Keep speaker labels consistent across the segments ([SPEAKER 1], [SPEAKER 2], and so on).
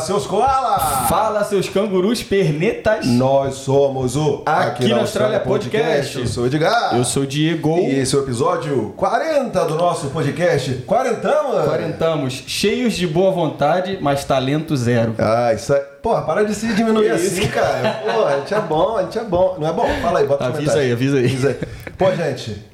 [SPEAKER 1] seus koala!
[SPEAKER 2] Fala, seus cangurus pernetas.
[SPEAKER 1] Nós somos o
[SPEAKER 2] Aqui na Austrália Podcast.
[SPEAKER 1] Eu sou o Edgar.
[SPEAKER 2] Eu sou o Diego.
[SPEAKER 1] E esse é o episódio 40 do nosso podcast. Quarentamos!
[SPEAKER 2] Quarentamos, cheios de boa vontade, mas talento zero.
[SPEAKER 1] Ah, isso é... Porra, para de se diminuir assim, cara. Pô, a gente é bom, a gente é bom. Não é bom? Fala aí, bota
[SPEAKER 2] Avisa aí, avisa aí.
[SPEAKER 1] Avisa aí. Pô, gente,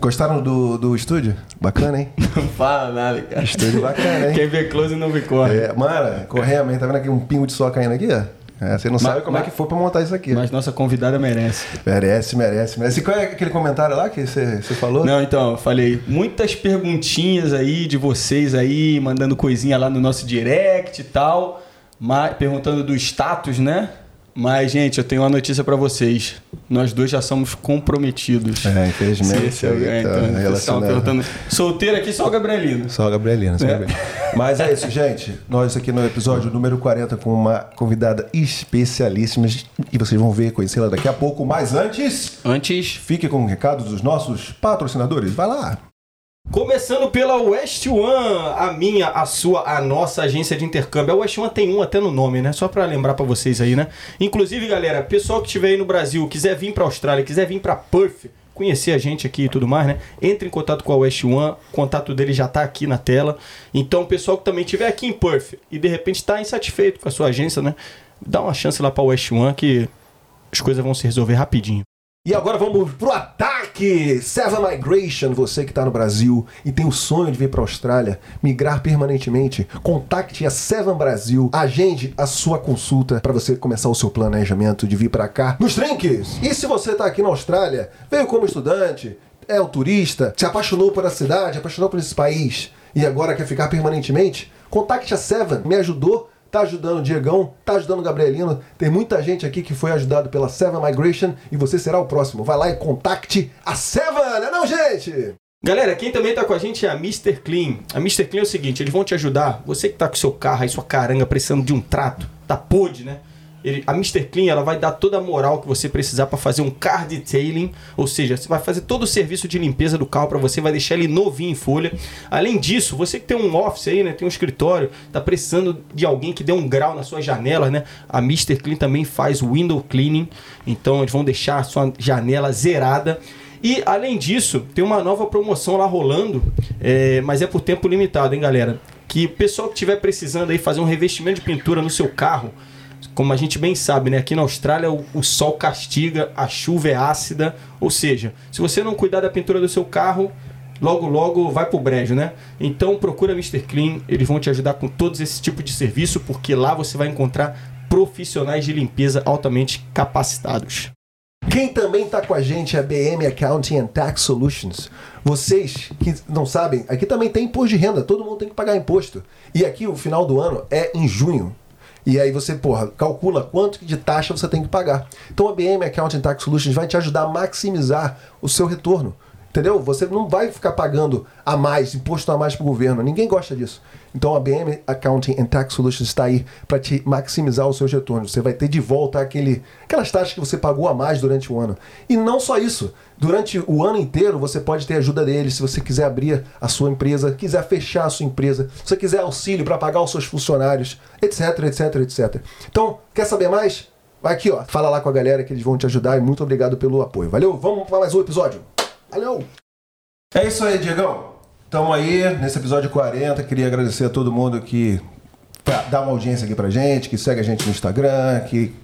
[SPEAKER 1] gostaram do, do estúdio? Bacana, hein?
[SPEAKER 2] Não fala nada, cara.
[SPEAKER 1] Estúdio bacana, hein?
[SPEAKER 2] Quem vê close não vê corre.
[SPEAKER 1] É, mano, correia mesmo. Tá vendo aqui um pingo de sol caindo aqui, ó? É, você não sabe como
[SPEAKER 2] mas-
[SPEAKER 1] é que foi pra montar isso aqui.
[SPEAKER 2] Mas nossa convidada merece.
[SPEAKER 1] Merece, merece, merece. E qual é aquele comentário lá que você, você falou?
[SPEAKER 2] Não, então, eu falei, muitas perguntinhas aí de vocês aí, mandando coisinha lá no nosso direct e tal, mas, perguntando do status, né? Mas, gente, eu tenho uma notícia pra vocês. Nós dois já somos comprometidos.
[SPEAKER 1] É, infelizmente.
[SPEAKER 2] Sim,
[SPEAKER 1] aí
[SPEAKER 2] é,
[SPEAKER 1] tá
[SPEAKER 2] então,
[SPEAKER 1] relacionado.
[SPEAKER 2] perguntando. Solteiro aqui, só o Gabrielino.
[SPEAKER 1] Só a Gabrielina, só a
[SPEAKER 2] É.
[SPEAKER 1] Mas é isso, gente. Nós aqui no episódio número 40 com uma convidada especialíssima e vocês vão ver, conhecê-la daqui a pouco. Mas antes,
[SPEAKER 2] Antes,
[SPEAKER 1] fique com o recado dos nossos patrocinadores. Vai lá.
[SPEAKER 2] Começando pela West One, a minha, a sua, a nossa agência de intercâmbio. A West One tem um até no nome, né? Só pra lembrar pra vocês aí, né? Inclusive, galera, pessoal que estiver aí no Brasil, quiser vir pra Austrália, quiser vir pra Perth, conhecer a gente aqui e tudo mais, né? Entre em contato com a West One, o contato dele já tá aqui na tela. Então, pessoal que também estiver aqui em Perth e de repente tá insatisfeito com a sua agência, né? Dá uma chance lá pra West One que as coisas vão se resolver rapidinho.
[SPEAKER 1] E agora vamos pro ataque! Seven Migration, você que está no Brasil e tem o sonho de vir para a Austrália, migrar permanentemente, contacte a Seven Brasil, agende a sua consulta para você começar o seu planejamento de vir para cá nos trinques. E se você está aqui na Austrália, veio como estudante, é um turista, se apaixonou por a cidade, apaixonou por esse país e agora quer ficar permanentemente, contacte a Seven, me ajudou tá ajudando o Diegão, tá ajudando o Gabrielino. Tem muita gente aqui que foi ajudado pela Seven Migration e você será o próximo. Vai lá e contacte a Seven, né não, gente?
[SPEAKER 2] Galera, quem também tá com a gente é a Mr. Clean. A Mr. Clean é o seguinte, eles vão te ajudar. Você que tá com seu carro aí, sua caranga, precisando de um trato, tá podre, né? Ele- a Mr. Clean ela vai dar toda a moral que você precisar para fazer um car detailing, ou seja, você vai fazer todo o serviço de limpeza do carro para você, vai deixar ele novinho em folha. Além disso, você que tem um office aí, né, tem um escritório, tá precisando de alguém que dê um grau nas suas janelas, né? A Mr. Clean também faz window cleaning, então eles vão deixar a sua janela zerada. E além disso, tem uma nova promoção lá rolando, é, mas é por tempo limitado, hein, galera? Que o pessoal que estiver precisando aí fazer um revestimento de pintura no seu carro, como a gente bem sabe, né? Aqui na Austrália o, o sol castiga, a chuva é ácida, ou seja, se você não cuidar da pintura do seu carro, logo logo vai pro brejo, né? Então procura Mr. Clean, eles vão te ajudar com todos esse tipo de serviço, porque lá você vai encontrar profissionais de limpeza altamente capacitados.
[SPEAKER 1] Quem também tá com a gente é a BM Accounting and Tax Solutions. Vocês que não sabem, aqui também tem imposto de renda, todo mundo tem que pagar imposto. E aqui o final do ano é em junho. E aí você, porra, calcula quanto de taxa você tem que pagar. Então a BM Accounting Tax Solutions vai te ajudar a maximizar o seu retorno. Entendeu? Você não vai ficar pagando a mais, imposto a mais para o governo. Ninguém gosta disso. Então a BM Accounting and Tax Solutions está aí para te maximizar os seus retornos. Você vai ter de volta aquele, aquelas taxas que você pagou a mais durante o ano. E não só isso. Durante o ano inteiro você pode ter ajuda deles se você quiser abrir a sua empresa, quiser fechar a sua empresa, se você quiser auxílio para pagar os seus funcionários, etc, etc, etc. Então, quer saber mais? Vai aqui, ó. Fala lá com a galera que eles vão te ajudar e muito obrigado pelo apoio. Valeu? Vamos para mais um episódio. Valeu! É isso aí, Diegão. Estamos aí nesse episódio 40. Queria agradecer a todo mundo que tá- dá uma audiência aqui pra gente, que segue a gente no Instagram, que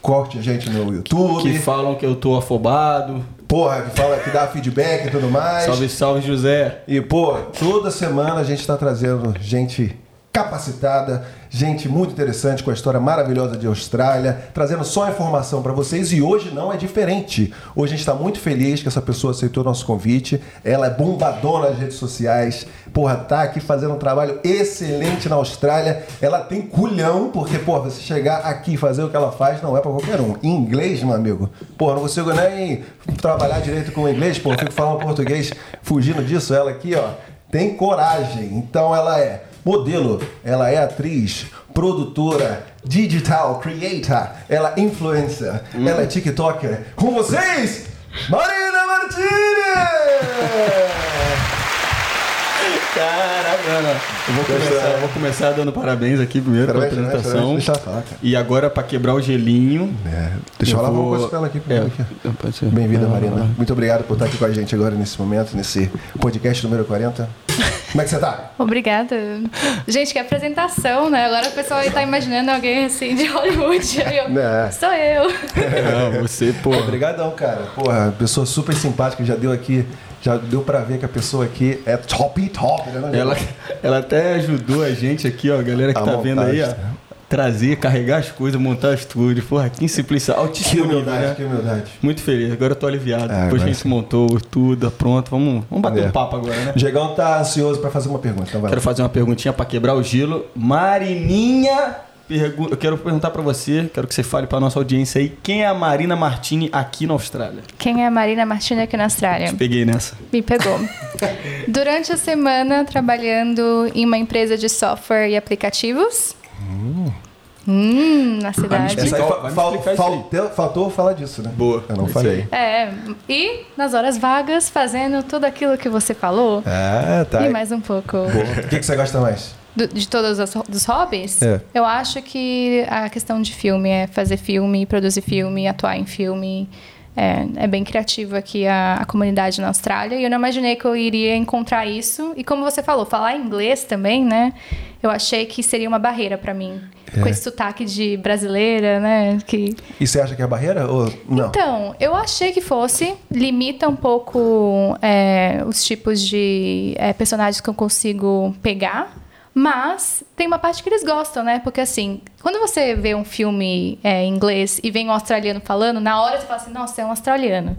[SPEAKER 1] curte a gente no YouTube.
[SPEAKER 2] Que falam que eu tô afobado.
[SPEAKER 1] Porra, que fala, que dá feedback e tudo mais.
[SPEAKER 2] Salve, salve, José.
[SPEAKER 1] E, pô, toda semana a gente está trazendo gente capacitada, gente muito interessante com a história maravilhosa de Austrália, trazendo só informação para vocês e hoje não é diferente. Hoje a gente está muito feliz que essa pessoa aceitou nosso convite. Ela é bombadona nas redes sociais, porra, tá aqui fazendo um trabalho excelente na Austrália. Ela tem culhão, porque, porra, você chegar aqui e fazer o que ela faz não é para qualquer um. Inglês, meu amigo, porra, não consigo nem trabalhar direito com inglês, porra, fico falando português fugindo disso. Ela aqui, ó, tem coragem. Então ela é modelo, ela é atriz, produtora, digital creator, ela é influencer, ela é TikToker. Com vocês, Marina Martinez!
[SPEAKER 2] Cara, não, não. Eu vou começar, eu vou começar dando parabéns aqui primeiro
[SPEAKER 1] Parabéns,
[SPEAKER 2] pela
[SPEAKER 1] parabéns,
[SPEAKER 2] apresentação.
[SPEAKER 1] Falar, cara.
[SPEAKER 2] E agora, pra quebrar o gelinho.
[SPEAKER 1] É, deixa eu falar
[SPEAKER 2] vou-
[SPEAKER 1] uma coisa pra ela aqui.
[SPEAKER 2] É,
[SPEAKER 1] aqui.
[SPEAKER 2] pode ser.
[SPEAKER 1] Bem-vinda, Marina. Muito obrigado por estar aqui com a gente agora nesse momento, nesse podcast número 40. Como é que você tá?
[SPEAKER 3] Obrigada. Gente, que apresentação, né? Agora o pessoal aí tá imaginando alguém assim de Hollywood. Aí eu,
[SPEAKER 1] É.
[SPEAKER 3] Sou eu.
[SPEAKER 2] Não, você, pô.
[SPEAKER 1] Obrigadão, cara. Porra, pessoa super simpática, já deu aqui, já deu pra ver que a pessoa aqui é top top, né?
[SPEAKER 2] Ela, ela até ajudou a gente aqui, ó, a galera que
[SPEAKER 1] A
[SPEAKER 2] tá vendo aí, ó.
[SPEAKER 1] montagem.
[SPEAKER 2] Trazer, carregar as coisas, montar estúdio. Porra, que simplicidade.
[SPEAKER 1] Que
[SPEAKER 2] Altíssimo nível,
[SPEAKER 1] humildade,
[SPEAKER 2] né?
[SPEAKER 1] que humildade.
[SPEAKER 2] Muito feliz, agora eu tô aliviado.
[SPEAKER 1] É,
[SPEAKER 2] Depois a gente
[SPEAKER 1] sim.
[SPEAKER 2] montou tudo, pronto, vamos, vamos bater
[SPEAKER 1] É.
[SPEAKER 2] um papo agora, né?
[SPEAKER 1] O Diegão tá ansioso pra fazer uma pergunta, então
[SPEAKER 2] Quero fazer uma perguntinha pra quebrar o gelo. Marininha, eu quero perguntar pra você, quero que você fale pra nossa audiência aí, quem é a Marina Martini aqui na Austrália?
[SPEAKER 3] Quem é a Marina Martina aqui na Austrália?
[SPEAKER 2] Peguei nessa.
[SPEAKER 3] Me pegou. Durante a semana, trabalhando em uma empresa de software e aplicativos. Hum, na cidade.
[SPEAKER 2] explicar- Vai
[SPEAKER 1] fal-
[SPEAKER 2] explicar isso aí.
[SPEAKER 1] faltou, faltou falar disso, né?
[SPEAKER 2] Boa.
[SPEAKER 1] Eu não falei.
[SPEAKER 3] É, e nas horas vagas, fazendo tudo aquilo que você falou.
[SPEAKER 1] Ah, tá.
[SPEAKER 3] E mais um pouco.
[SPEAKER 1] Boa. O que, que você gosta mais?
[SPEAKER 3] Do- de todos os dos hobbies,
[SPEAKER 1] É.
[SPEAKER 3] eu acho que a questão de filme é fazer filme, produzir filme, atuar em filme. É, é bem criativo aqui a, a comunidade na Austrália e eu não imaginei que eu iria encontrar isso. E como você falou, falar inglês também, né? Eu achei que seria uma barreira para mim. Com
[SPEAKER 1] É.
[SPEAKER 3] esse sotaque de brasileira, né? Que...
[SPEAKER 1] E você acha que é barreira ou não?
[SPEAKER 3] Então, eu achei que fosse. Limita um pouco é, os tipos de é, personagens que eu consigo pegar. Mas tem uma parte que eles gostam, né? Porque assim, quando você vê um filme é, em inglês e vem um australiano falando, na hora você fala assim, nossa, é um australiano.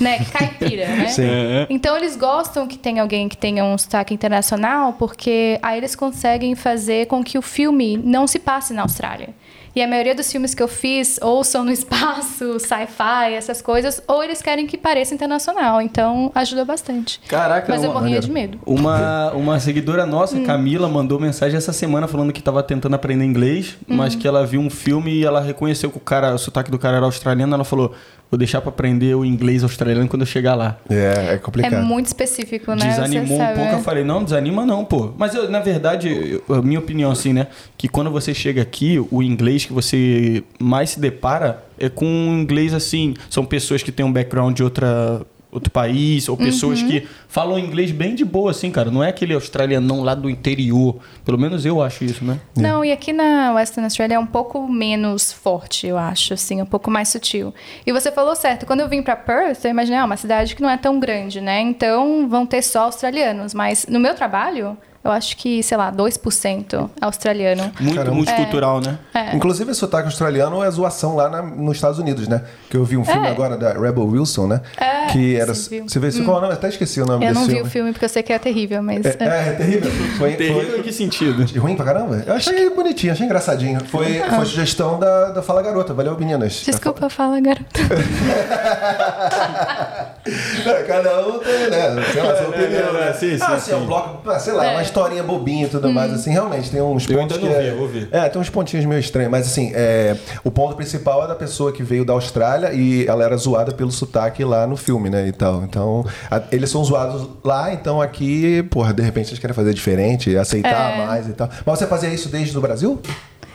[SPEAKER 3] Né? Caipira, né?
[SPEAKER 1] Sim.
[SPEAKER 2] É.
[SPEAKER 3] Então eles gostam que tenha alguém que tenha um sotaque internacional, porque aí eles conseguem fazer com que o filme não se passe na Austrália. E a maioria dos filmes que eu fiz ou são no espaço, sci-fi, essas coisas, ou eles querem que pareça internacional. Então ajuda bastante.
[SPEAKER 2] Caraca,
[SPEAKER 3] Mas eu
[SPEAKER 2] uma-
[SPEAKER 3] morria de medo.
[SPEAKER 2] Uma, uma seguidora nossa,
[SPEAKER 3] Hum.
[SPEAKER 2] Camila, mandou mensagem essa semana falando que estava tentando aprender inglês,
[SPEAKER 3] Hum.
[SPEAKER 2] mas que ela viu um filme e ela reconheceu que o cara, o sotaque do cara era australiano. Ela falou: Vou deixar para aprender o inglês australiano quando eu chegar lá.
[SPEAKER 1] É, é
[SPEAKER 3] É
[SPEAKER 1] complicado.
[SPEAKER 3] muito específico, né?
[SPEAKER 2] Desanimou
[SPEAKER 3] Você
[SPEAKER 2] um
[SPEAKER 3] sabe,
[SPEAKER 2] pouco, eu falei, não, desanima não, pô. Mas eu, na verdade, eu- a minha opinião assim, né? Que quando você chega aqui, o inglês que você mais se depara é com um inglês assim. São pessoas que têm um background de outra, outro país, ou pessoas
[SPEAKER 3] Uhum.
[SPEAKER 2] que falam inglês bem de boa, assim, cara. Não é aquele australianão lá do interior. Pelo menos eu acho isso, né?
[SPEAKER 3] Não, e aqui na Western Australia é um pouco menos forte, eu acho, assim, um pouco mais sutil. E você falou certo, quando eu vim pra Perth, eu imaginei, ah, uma cidade que não é tão grande, né? Então vão ter só australianos, mas no meu trabalho, eu acho que, sei lá, 2% australiano.
[SPEAKER 2] Muito
[SPEAKER 1] Caramba.
[SPEAKER 2] multicultural, né?
[SPEAKER 3] É.
[SPEAKER 1] Inclusive, esse sotaque australiano é zoação lá na- nos Estados Unidos, né? Que eu vi um filme
[SPEAKER 3] É.
[SPEAKER 1] agora da Rebel Wilson, né?
[SPEAKER 3] É,
[SPEAKER 1] que era.
[SPEAKER 3] você viu.
[SPEAKER 1] Você vê qual é o nome? Até esqueci o nome
[SPEAKER 3] Eu
[SPEAKER 1] desse
[SPEAKER 3] não vi
[SPEAKER 1] filme.
[SPEAKER 3] o filme porque eu sei que é terrível, mas.
[SPEAKER 1] É, é, é terrível. Foi,
[SPEAKER 2] Terrível
[SPEAKER 1] foi-
[SPEAKER 2] em que sentido?
[SPEAKER 1] Ruim pra caramba? Eu achei bonitinho, achei engraçadinho. Foi, foi sugestão da, da Fala Garota. Valeu, meninas.
[SPEAKER 3] Desculpa, fala, garoto.
[SPEAKER 1] É, Cada um tem, né? Sei lá, sua
[SPEAKER 2] É,
[SPEAKER 1] opinião,
[SPEAKER 2] é,
[SPEAKER 1] né?
[SPEAKER 2] é, sim, sim,
[SPEAKER 1] ah, assim, é
[SPEAKER 2] sim.
[SPEAKER 1] um bloco, ah, sei lá, uma
[SPEAKER 3] É.
[SPEAKER 1] historinha bobinha e tudo mais, assim, realmente, tem uns
[SPEAKER 2] Eu
[SPEAKER 1] pontos
[SPEAKER 2] ainda
[SPEAKER 1] que...
[SPEAKER 2] não
[SPEAKER 1] é-
[SPEAKER 2] vi, vou ver.
[SPEAKER 1] É, tem uns pontinhos meio estranhos, mas assim, é, o ponto principal é da pessoa que veio da Austrália e ela era zoada pelo sotaque lá no filme, né, e tal. Então, a- eles são zoados lá, então aqui, porra, de repente eles querem fazer diferente, aceitar
[SPEAKER 3] É.
[SPEAKER 1] mais e tal. Mas você fazia isso desde o Brasil?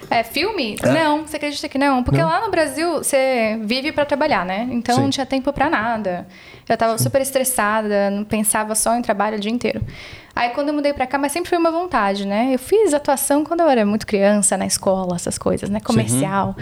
[SPEAKER 3] É, filme? Não, você acredita que não? Porque lá no Brasil você vive pra trabalhar, né? Então
[SPEAKER 1] Sim.
[SPEAKER 3] não tinha tempo pra nada. Eu tava super estressada, não pensava só em trabalho o dia inteiro. Aí quando eu mudei pra cá, mas sempre foi uma vontade, né? Eu fiz atuação quando eu era muito criança, na escola, essas coisas, né? Comercial.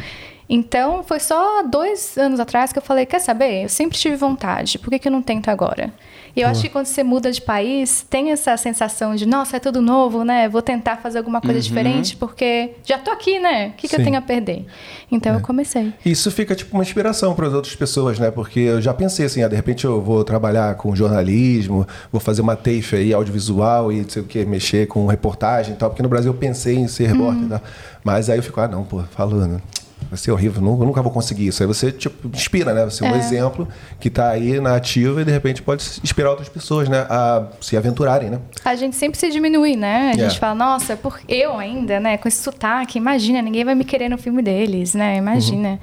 [SPEAKER 3] Então foi só dois anos atrás que eu falei: quer saber? Eu sempre tive vontade, por que, que eu não tento agora? E eu acho que quando você muda de país, tem essa sensação de, nossa, é tudo novo, né? Vou tentar fazer alguma coisa diferente, porque já tô aqui, né? O que, que eu tenho a perder? Então eu comecei.
[SPEAKER 1] Isso fica tipo uma inspiração para as outras pessoas, né? Porque eu já pensei assim, ah, de repente eu vou trabalhar com jornalismo, vou fazer uma TAFE aí audiovisual e não sei o que, mexer com reportagem e tal, porque no Brasil eu pensei em ser repórter e tal. Mas aí eu fico, ah, não, pô, falando. Vai ser horrível, eu nunca vou conseguir isso. Aí você, tipo, inspira, né? Você é um
[SPEAKER 3] É.
[SPEAKER 1] exemplo que tá aí na ativa e de repente pode inspirar outras pessoas, né? A se aventurarem, né?
[SPEAKER 3] A gente sempre se diminui, né? A gente
[SPEAKER 1] Yeah.
[SPEAKER 3] fala, nossa, por eu ainda, né? Com esse sotaque, imagina, ninguém vai me querer no filme deles, né? Imagina.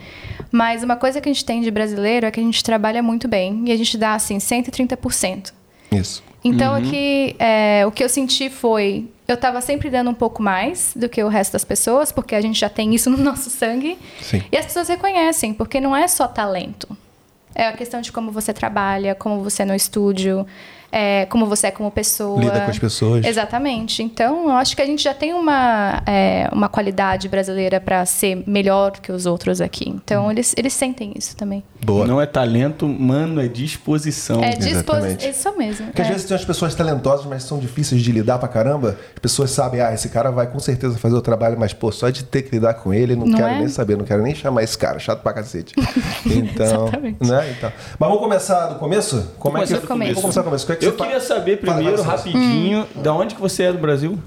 [SPEAKER 3] Mas uma coisa que a gente tem de brasileiro é que a gente trabalha muito bem e a gente dá, assim, 130%.
[SPEAKER 1] Isso.
[SPEAKER 3] Então aqui é, o que eu senti foi eu estava sempre dando um pouco mais do que o resto das pessoas, porque a gente já tem isso no nosso sangue.
[SPEAKER 1] Sim.
[SPEAKER 3] E as pessoas reconhecem, porque não é só talento. É a questão de como você trabalha, como você é no estúdio, é, como você é como pessoa.
[SPEAKER 1] Lida com as pessoas.
[SPEAKER 3] Exatamente. Então, eu acho que a gente já tem uma, é, uma qualidade brasileira para ser melhor que os outros aqui.
[SPEAKER 1] Hum.
[SPEAKER 3] Então, eles, eles sentem isso também.
[SPEAKER 1] Boa.
[SPEAKER 2] Não é talento, mano, é disposição.
[SPEAKER 3] É
[SPEAKER 1] exatamente.
[SPEAKER 3] disposição. Isso mesmo.
[SPEAKER 1] Porque às
[SPEAKER 3] é.
[SPEAKER 1] vezes tem umas pessoas talentosas, mas são difíceis de lidar pra caramba. As pessoas sabem, ah, esse cara vai com certeza fazer o trabalho, mas, pô, só de ter que lidar com ele, não,
[SPEAKER 3] Não
[SPEAKER 1] quero
[SPEAKER 3] é?
[SPEAKER 1] nem saber, não quero nem chamar esse cara, chato pra cacete. Então,
[SPEAKER 3] Exatamente.
[SPEAKER 1] né? Então. Mas vamos começar do começo? Como é que
[SPEAKER 3] Começar do começo.
[SPEAKER 1] Vamos começar do começo. O que é que
[SPEAKER 2] Eu queria saber primeiro,
[SPEAKER 1] fala, fala.
[SPEAKER 2] rapidinho, da onde que você é do Brasil?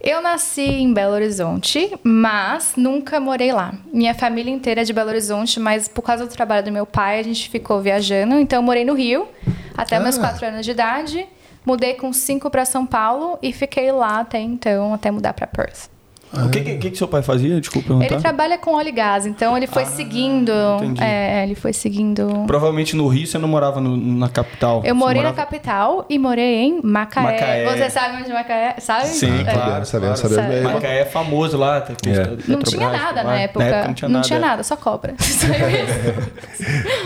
[SPEAKER 3] Eu nasci em Belo Horizonte, mas nunca morei lá. Minha família inteira é de Belo Horizonte, mas por causa do trabalho do meu pai, a gente ficou viajando. Então, eu morei no Rio até meus
[SPEAKER 1] Ah.
[SPEAKER 3] quatro anos de idade. Mudei com cinco para São Paulo e fiquei lá até então, até mudar para Perth.
[SPEAKER 2] O que, que, que que seu pai fazia? Desculpa perguntar.
[SPEAKER 3] Ele trabalha com óleo e gás, então ele foi seguindo.
[SPEAKER 2] entendi.
[SPEAKER 3] É, ele foi seguindo.
[SPEAKER 2] Provavelmente no Rio você não morava no- na capital.
[SPEAKER 3] Eu morei
[SPEAKER 2] morava...
[SPEAKER 3] na capital e morei em Macaé.
[SPEAKER 2] Macaé.
[SPEAKER 3] Você sabe onde Macaé? Sabe?
[SPEAKER 2] Sim,
[SPEAKER 3] É.
[SPEAKER 2] claro.
[SPEAKER 1] Sabemos,
[SPEAKER 2] claro.
[SPEAKER 1] sabemos.
[SPEAKER 3] Sabe.
[SPEAKER 2] Macaé é famoso lá. Tem
[SPEAKER 1] É.
[SPEAKER 3] Não tinha nada na época.
[SPEAKER 2] não tinha nada. é.
[SPEAKER 3] só cobra. Só.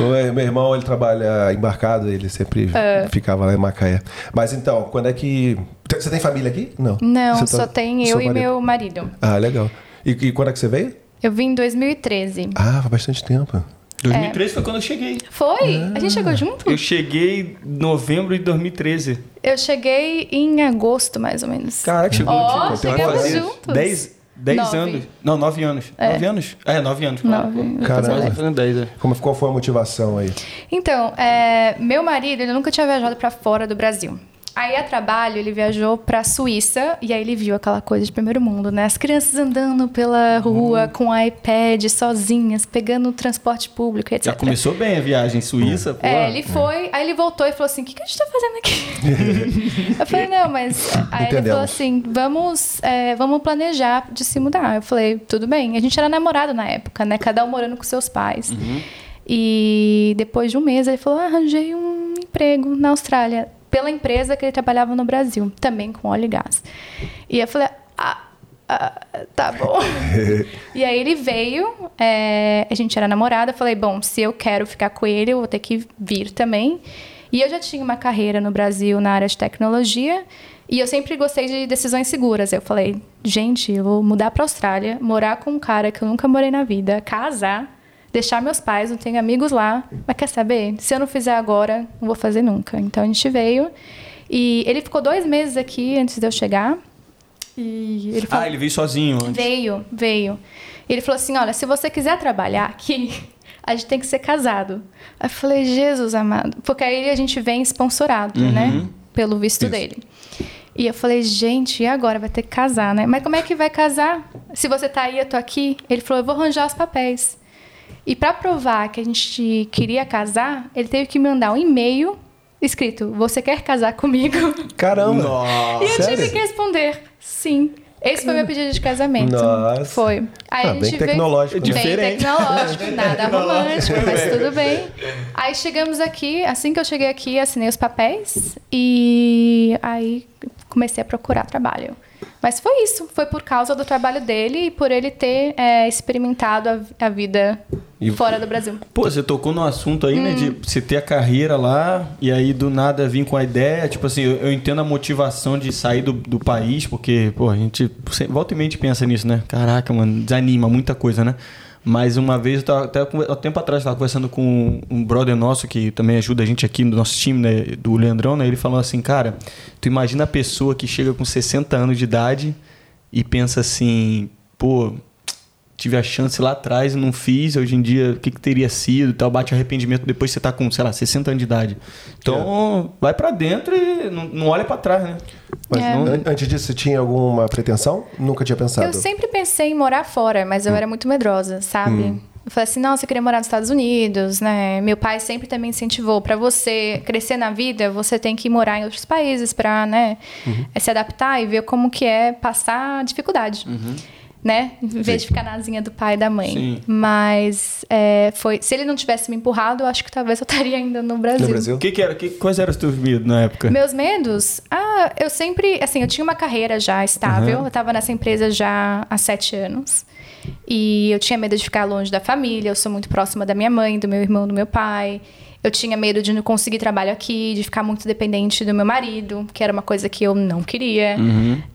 [SPEAKER 1] O meu irmão, ele trabalha embarcado, ele sempre
[SPEAKER 3] É.
[SPEAKER 1] ficava lá em Macaé. Mas então, quando é que. Você tem família aqui? Não.
[SPEAKER 3] Não,
[SPEAKER 1] tá-
[SPEAKER 3] só tem eu e
[SPEAKER 1] marido?
[SPEAKER 3] meu marido.
[SPEAKER 1] Ah, legal. E, e quando é que você veio?
[SPEAKER 3] Eu vim em 2013.
[SPEAKER 1] Ah, faz bastante tempo.
[SPEAKER 2] 2013 foi quando eu cheguei.
[SPEAKER 3] Foi? A
[SPEAKER 1] Ah.
[SPEAKER 3] gente chegou junto?
[SPEAKER 2] Eu cheguei em novembro de 2013.
[SPEAKER 3] Eu cheguei em agosto, mais ou menos.
[SPEAKER 2] Caraca, chegou
[SPEAKER 3] Ó,
[SPEAKER 2] no
[SPEAKER 3] chegamos juntos.
[SPEAKER 2] 10, 10
[SPEAKER 3] Nove.
[SPEAKER 2] anos. Não, 9 anos. 9 anos? É, 9 anos. claro.
[SPEAKER 3] Nove.
[SPEAKER 1] Caramba.
[SPEAKER 2] Quase fazendo 10, é.
[SPEAKER 1] Como, qual foi a motivação aí?
[SPEAKER 3] Então, é, meu marido, ele nunca tinha viajado pra fora do Brasil. Aí, a trabalho, ele viajou pra Suíça e aí ele viu aquela coisa de primeiro mundo, né? As crianças andando pela rua com iPad, sozinhas, pegando o transporte público, etc.
[SPEAKER 2] Já começou bem a viagem Suíça, pô.
[SPEAKER 3] É, ele foi, aí ele voltou e falou assim: o que, que a gente tá fazendo aqui? eu falei, não, mas. Aí ele
[SPEAKER 1] Entendemos.
[SPEAKER 3] falou assim: vamos, é, vamos planejar de se mudar. Eu falei, tudo bem. A gente era namorado na época, né? Cada um morando com seus pais. E depois de um mês ele falou: ah, arranjei um emprego na Austrália, pela empresa que ele trabalhava no Brasil, também com óleo e gás. E eu falei, ah. ah, tá bom. e aí ele veio, é, a gente era namorada, falei, bom, se eu quero ficar com ele, eu vou ter que vir também. E eu já tinha uma carreira no Brasil na área de tecnologia e eu sempre gostei de decisões seguras. Eu falei, gente, eu vou mudar para Austrália, morar com um cara que eu nunca morei na vida, casar, deixar meus pais, não tenho amigos lá. Mas quer saber? Se eu não fizer agora, não vou fazer nunca. Então a gente veio e ele ficou dois meses aqui antes de eu chegar. E ele falou,
[SPEAKER 2] Ah, ele veio sozinho antes.
[SPEAKER 3] Veio, veio. Ele falou assim: olha, se você quiser trabalhar aqui, a gente tem que ser casado. Aí eu falei, Jesus amado. Porque aí a gente vem sponsorado, né? Pelo visto
[SPEAKER 1] Isso.
[SPEAKER 3] dele. E eu falei, gente, e agora? Vai ter que casar, né? Mas como é que vai casar? Se você tá aí, eu tô aqui. Ele falou, eu vou arranjar os papéis. E para provar que a gente queria casar, ele teve que mandar um e-mail escrito: Você quer casar comigo?
[SPEAKER 1] Caramba!
[SPEAKER 2] Nossa.
[SPEAKER 3] E eu
[SPEAKER 1] Sério?
[SPEAKER 3] tive que responder, sim. Esse foi meu pedido de casamento.
[SPEAKER 1] Nossa.
[SPEAKER 3] Foi. Aí
[SPEAKER 1] Ah,
[SPEAKER 3] a
[SPEAKER 1] bem
[SPEAKER 3] gente veio-
[SPEAKER 1] tecnológico, né?
[SPEAKER 3] Bem
[SPEAKER 2] Diferente.
[SPEAKER 3] tecnológico, nada romântico, mas tudo bem. Aí chegamos aqui, assim que eu cheguei aqui, assinei os papéis e aí comecei a procurar trabalho. Mas foi isso, foi por causa do trabalho dele e por ele ter é, experimentado a, a vida
[SPEAKER 1] E-
[SPEAKER 3] fora do Brasil.
[SPEAKER 2] Pô, você tocou no assunto aí, né? De você ter a carreira lá e aí do nada vir com a ideia. Tipo assim, eu, eu entendo a motivação de sair do, do país, porque, pô, a gente sempre- volta e mente pensa nisso, né? Caraca, mano, desanima muita coisa, né? Mas uma vez, eu tava, até há tempo atrás, eu tava conversando com um brother nosso que também ajuda a gente aqui no nosso time, né? Do Leandrão, né? Ele falou assim, cara, tu imagina a pessoa que chega com 60 anos de idade e pensa assim, pô, tive a chance lá atrás e não fiz, hoje em dia o que, que teria sido e tal, bate arrependimento depois que você tá com, sei lá, 60 anos de idade. Então, vai pra dentro e não, não olha pra trás, né?
[SPEAKER 1] Mas
[SPEAKER 3] É.
[SPEAKER 1] an- antes disso, você tinha alguma pretensão? Nunca tinha pensado.
[SPEAKER 3] Eu sempre pensei em morar fora, mas eu era muito medrosa, sabe? Eu falei assim, nossa, eu queria morar nos Estados Unidos, né? Meu pai sempre também incentivou para você crescer na vida, você tem que morar em outros países para, né, eh, se adaptar e ver como que é passar dificuldade. Né? Em vez de ficar na asinha do pai e da mãe.
[SPEAKER 2] Sim.
[SPEAKER 3] Mas é, foi. Se ele não tivesse me empurrado, eu acho que talvez eu estaria ainda no Brasil.
[SPEAKER 1] No Brasil?
[SPEAKER 2] O que, que era? Que, quais eram os teus medos na época?
[SPEAKER 3] Meus medos? Ah, eu sempre. Assim, eu tinha uma carreira já estável. Eu tava nessa empresa já há sete anos. E eu tinha medo de ficar longe da família. Eu sou muito próxima da minha mãe, do meu irmão, do meu pai. Eu tinha medo de não conseguir trabalho aqui, de ficar muito dependente do meu marido, que era uma coisa que eu não queria.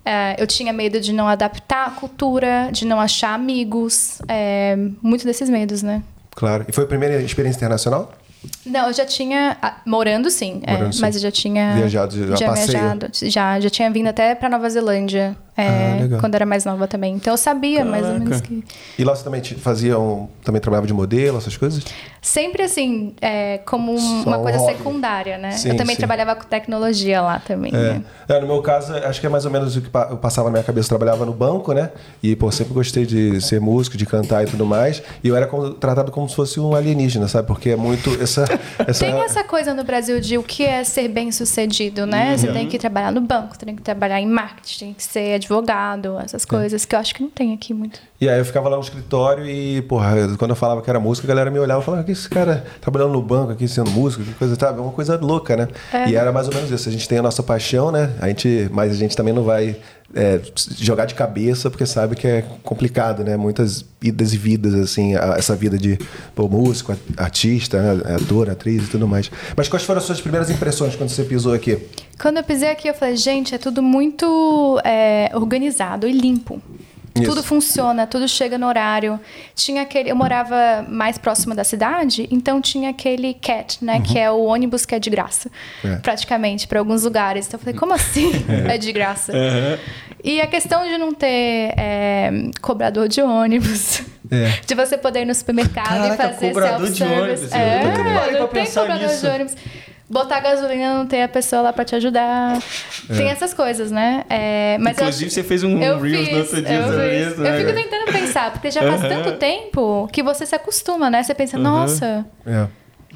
[SPEAKER 3] É, eu tinha medo de não adaptar a cultura, de não achar amigos. É, muito desses medos, né?
[SPEAKER 1] Claro. E foi a primeira experiência internacional?
[SPEAKER 3] Não, eu já tinha. ah, morando sim, é,
[SPEAKER 1] Morando, sim.
[SPEAKER 3] mas eu já tinha.
[SPEAKER 1] Viajado já
[SPEAKER 3] já viajado. Já, já tinha vindo até pra Nova Zelândia. É,
[SPEAKER 1] Ah,
[SPEAKER 3] quando era mais nova também. Então eu sabia mais ou menos
[SPEAKER 2] Caraca.
[SPEAKER 3] que.
[SPEAKER 1] E lá você também fazia um, também trabalhava de modelo, essas coisas?
[SPEAKER 3] Sempre assim, é, como um- uma
[SPEAKER 1] um
[SPEAKER 3] coisa
[SPEAKER 1] hobby.
[SPEAKER 3] secundária, né?
[SPEAKER 1] Sim,
[SPEAKER 3] eu também
[SPEAKER 1] sim.
[SPEAKER 3] trabalhava com tecnologia lá também.
[SPEAKER 1] É.
[SPEAKER 3] né?
[SPEAKER 1] É, no meu caso, acho que é mais ou menos o que eu passava na minha cabeça. Eu trabalhava no banco, né? E, pô, sempre gostei de ser músico, de cantar e tudo mais. E eu era como- tratado como se fosse um alienígena, sabe? Porque é muito essa... essa...
[SPEAKER 3] Tem essa coisa no Brasil de o que é ser bem sucedido, né? Você tem que trabalhar no banco, tem que trabalhar em marketing, tem que ser advogado, essas coisas que eu acho que não tem aqui muito.
[SPEAKER 1] E aí eu ficava lá no escritório e, porra, quando eu falava que era música, a galera me olhava e falava, "Ah, que esse cara trabalhando no banco aqui, sendo músico, que coisa, tá? É uma coisa louca, né?
[SPEAKER 3] É.
[SPEAKER 1] E era mais ou menos isso. A gente tem a nossa paixão, né? A gente, mas a gente também não vai é, jogar de cabeça, porque sabe que é complicado, né? Muitas idas e vidas, assim, a- essa vida de pô, músico, artista, né? ator, atriz e tudo mais. Mas quais foram as suas primeiras impressões quando você pisou aqui?
[SPEAKER 3] Quando eu pisei aqui, eu falei, gente, é tudo muito é, organizado e limpo.
[SPEAKER 1] Isso.
[SPEAKER 3] Tudo funciona, tudo chega no horário. Tinha aquele. Eu morava mais próximo da cidade, então tinha aquele CAT, né? Que é o ônibus que é de graça.
[SPEAKER 1] É.
[SPEAKER 3] Praticamente, para alguns lugares. Então eu falei, como assim é de graça? E a questão de não ter é, cobrador de ônibus.
[SPEAKER 1] É.
[SPEAKER 3] De você poder ir no supermercado
[SPEAKER 2] Caraca,
[SPEAKER 3] e fazer self-service. É, não tem cobrador
[SPEAKER 2] nisso.
[SPEAKER 3] de ônibus. Botar gasolina, não tem a pessoa lá pra te ajudar. Tem essas coisas, né? É, mas eu
[SPEAKER 2] Inclusive,
[SPEAKER 3] acho-
[SPEAKER 2] você fez um
[SPEAKER 3] eu
[SPEAKER 2] Reels
[SPEAKER 3] fiz,
[SPEAKER 2] no outro dia
[SPEAKER 3] eu fiz. Eu
[SPEAKER 2] né,
[SPEAKER 3] fico tentando pensar, porque já faz
[SPEAKER 2] Aham.
[SPEAKER 3] tanto tempo que você se acostuma, né? Você pensa, nossa,
[SPEAKER 1] É.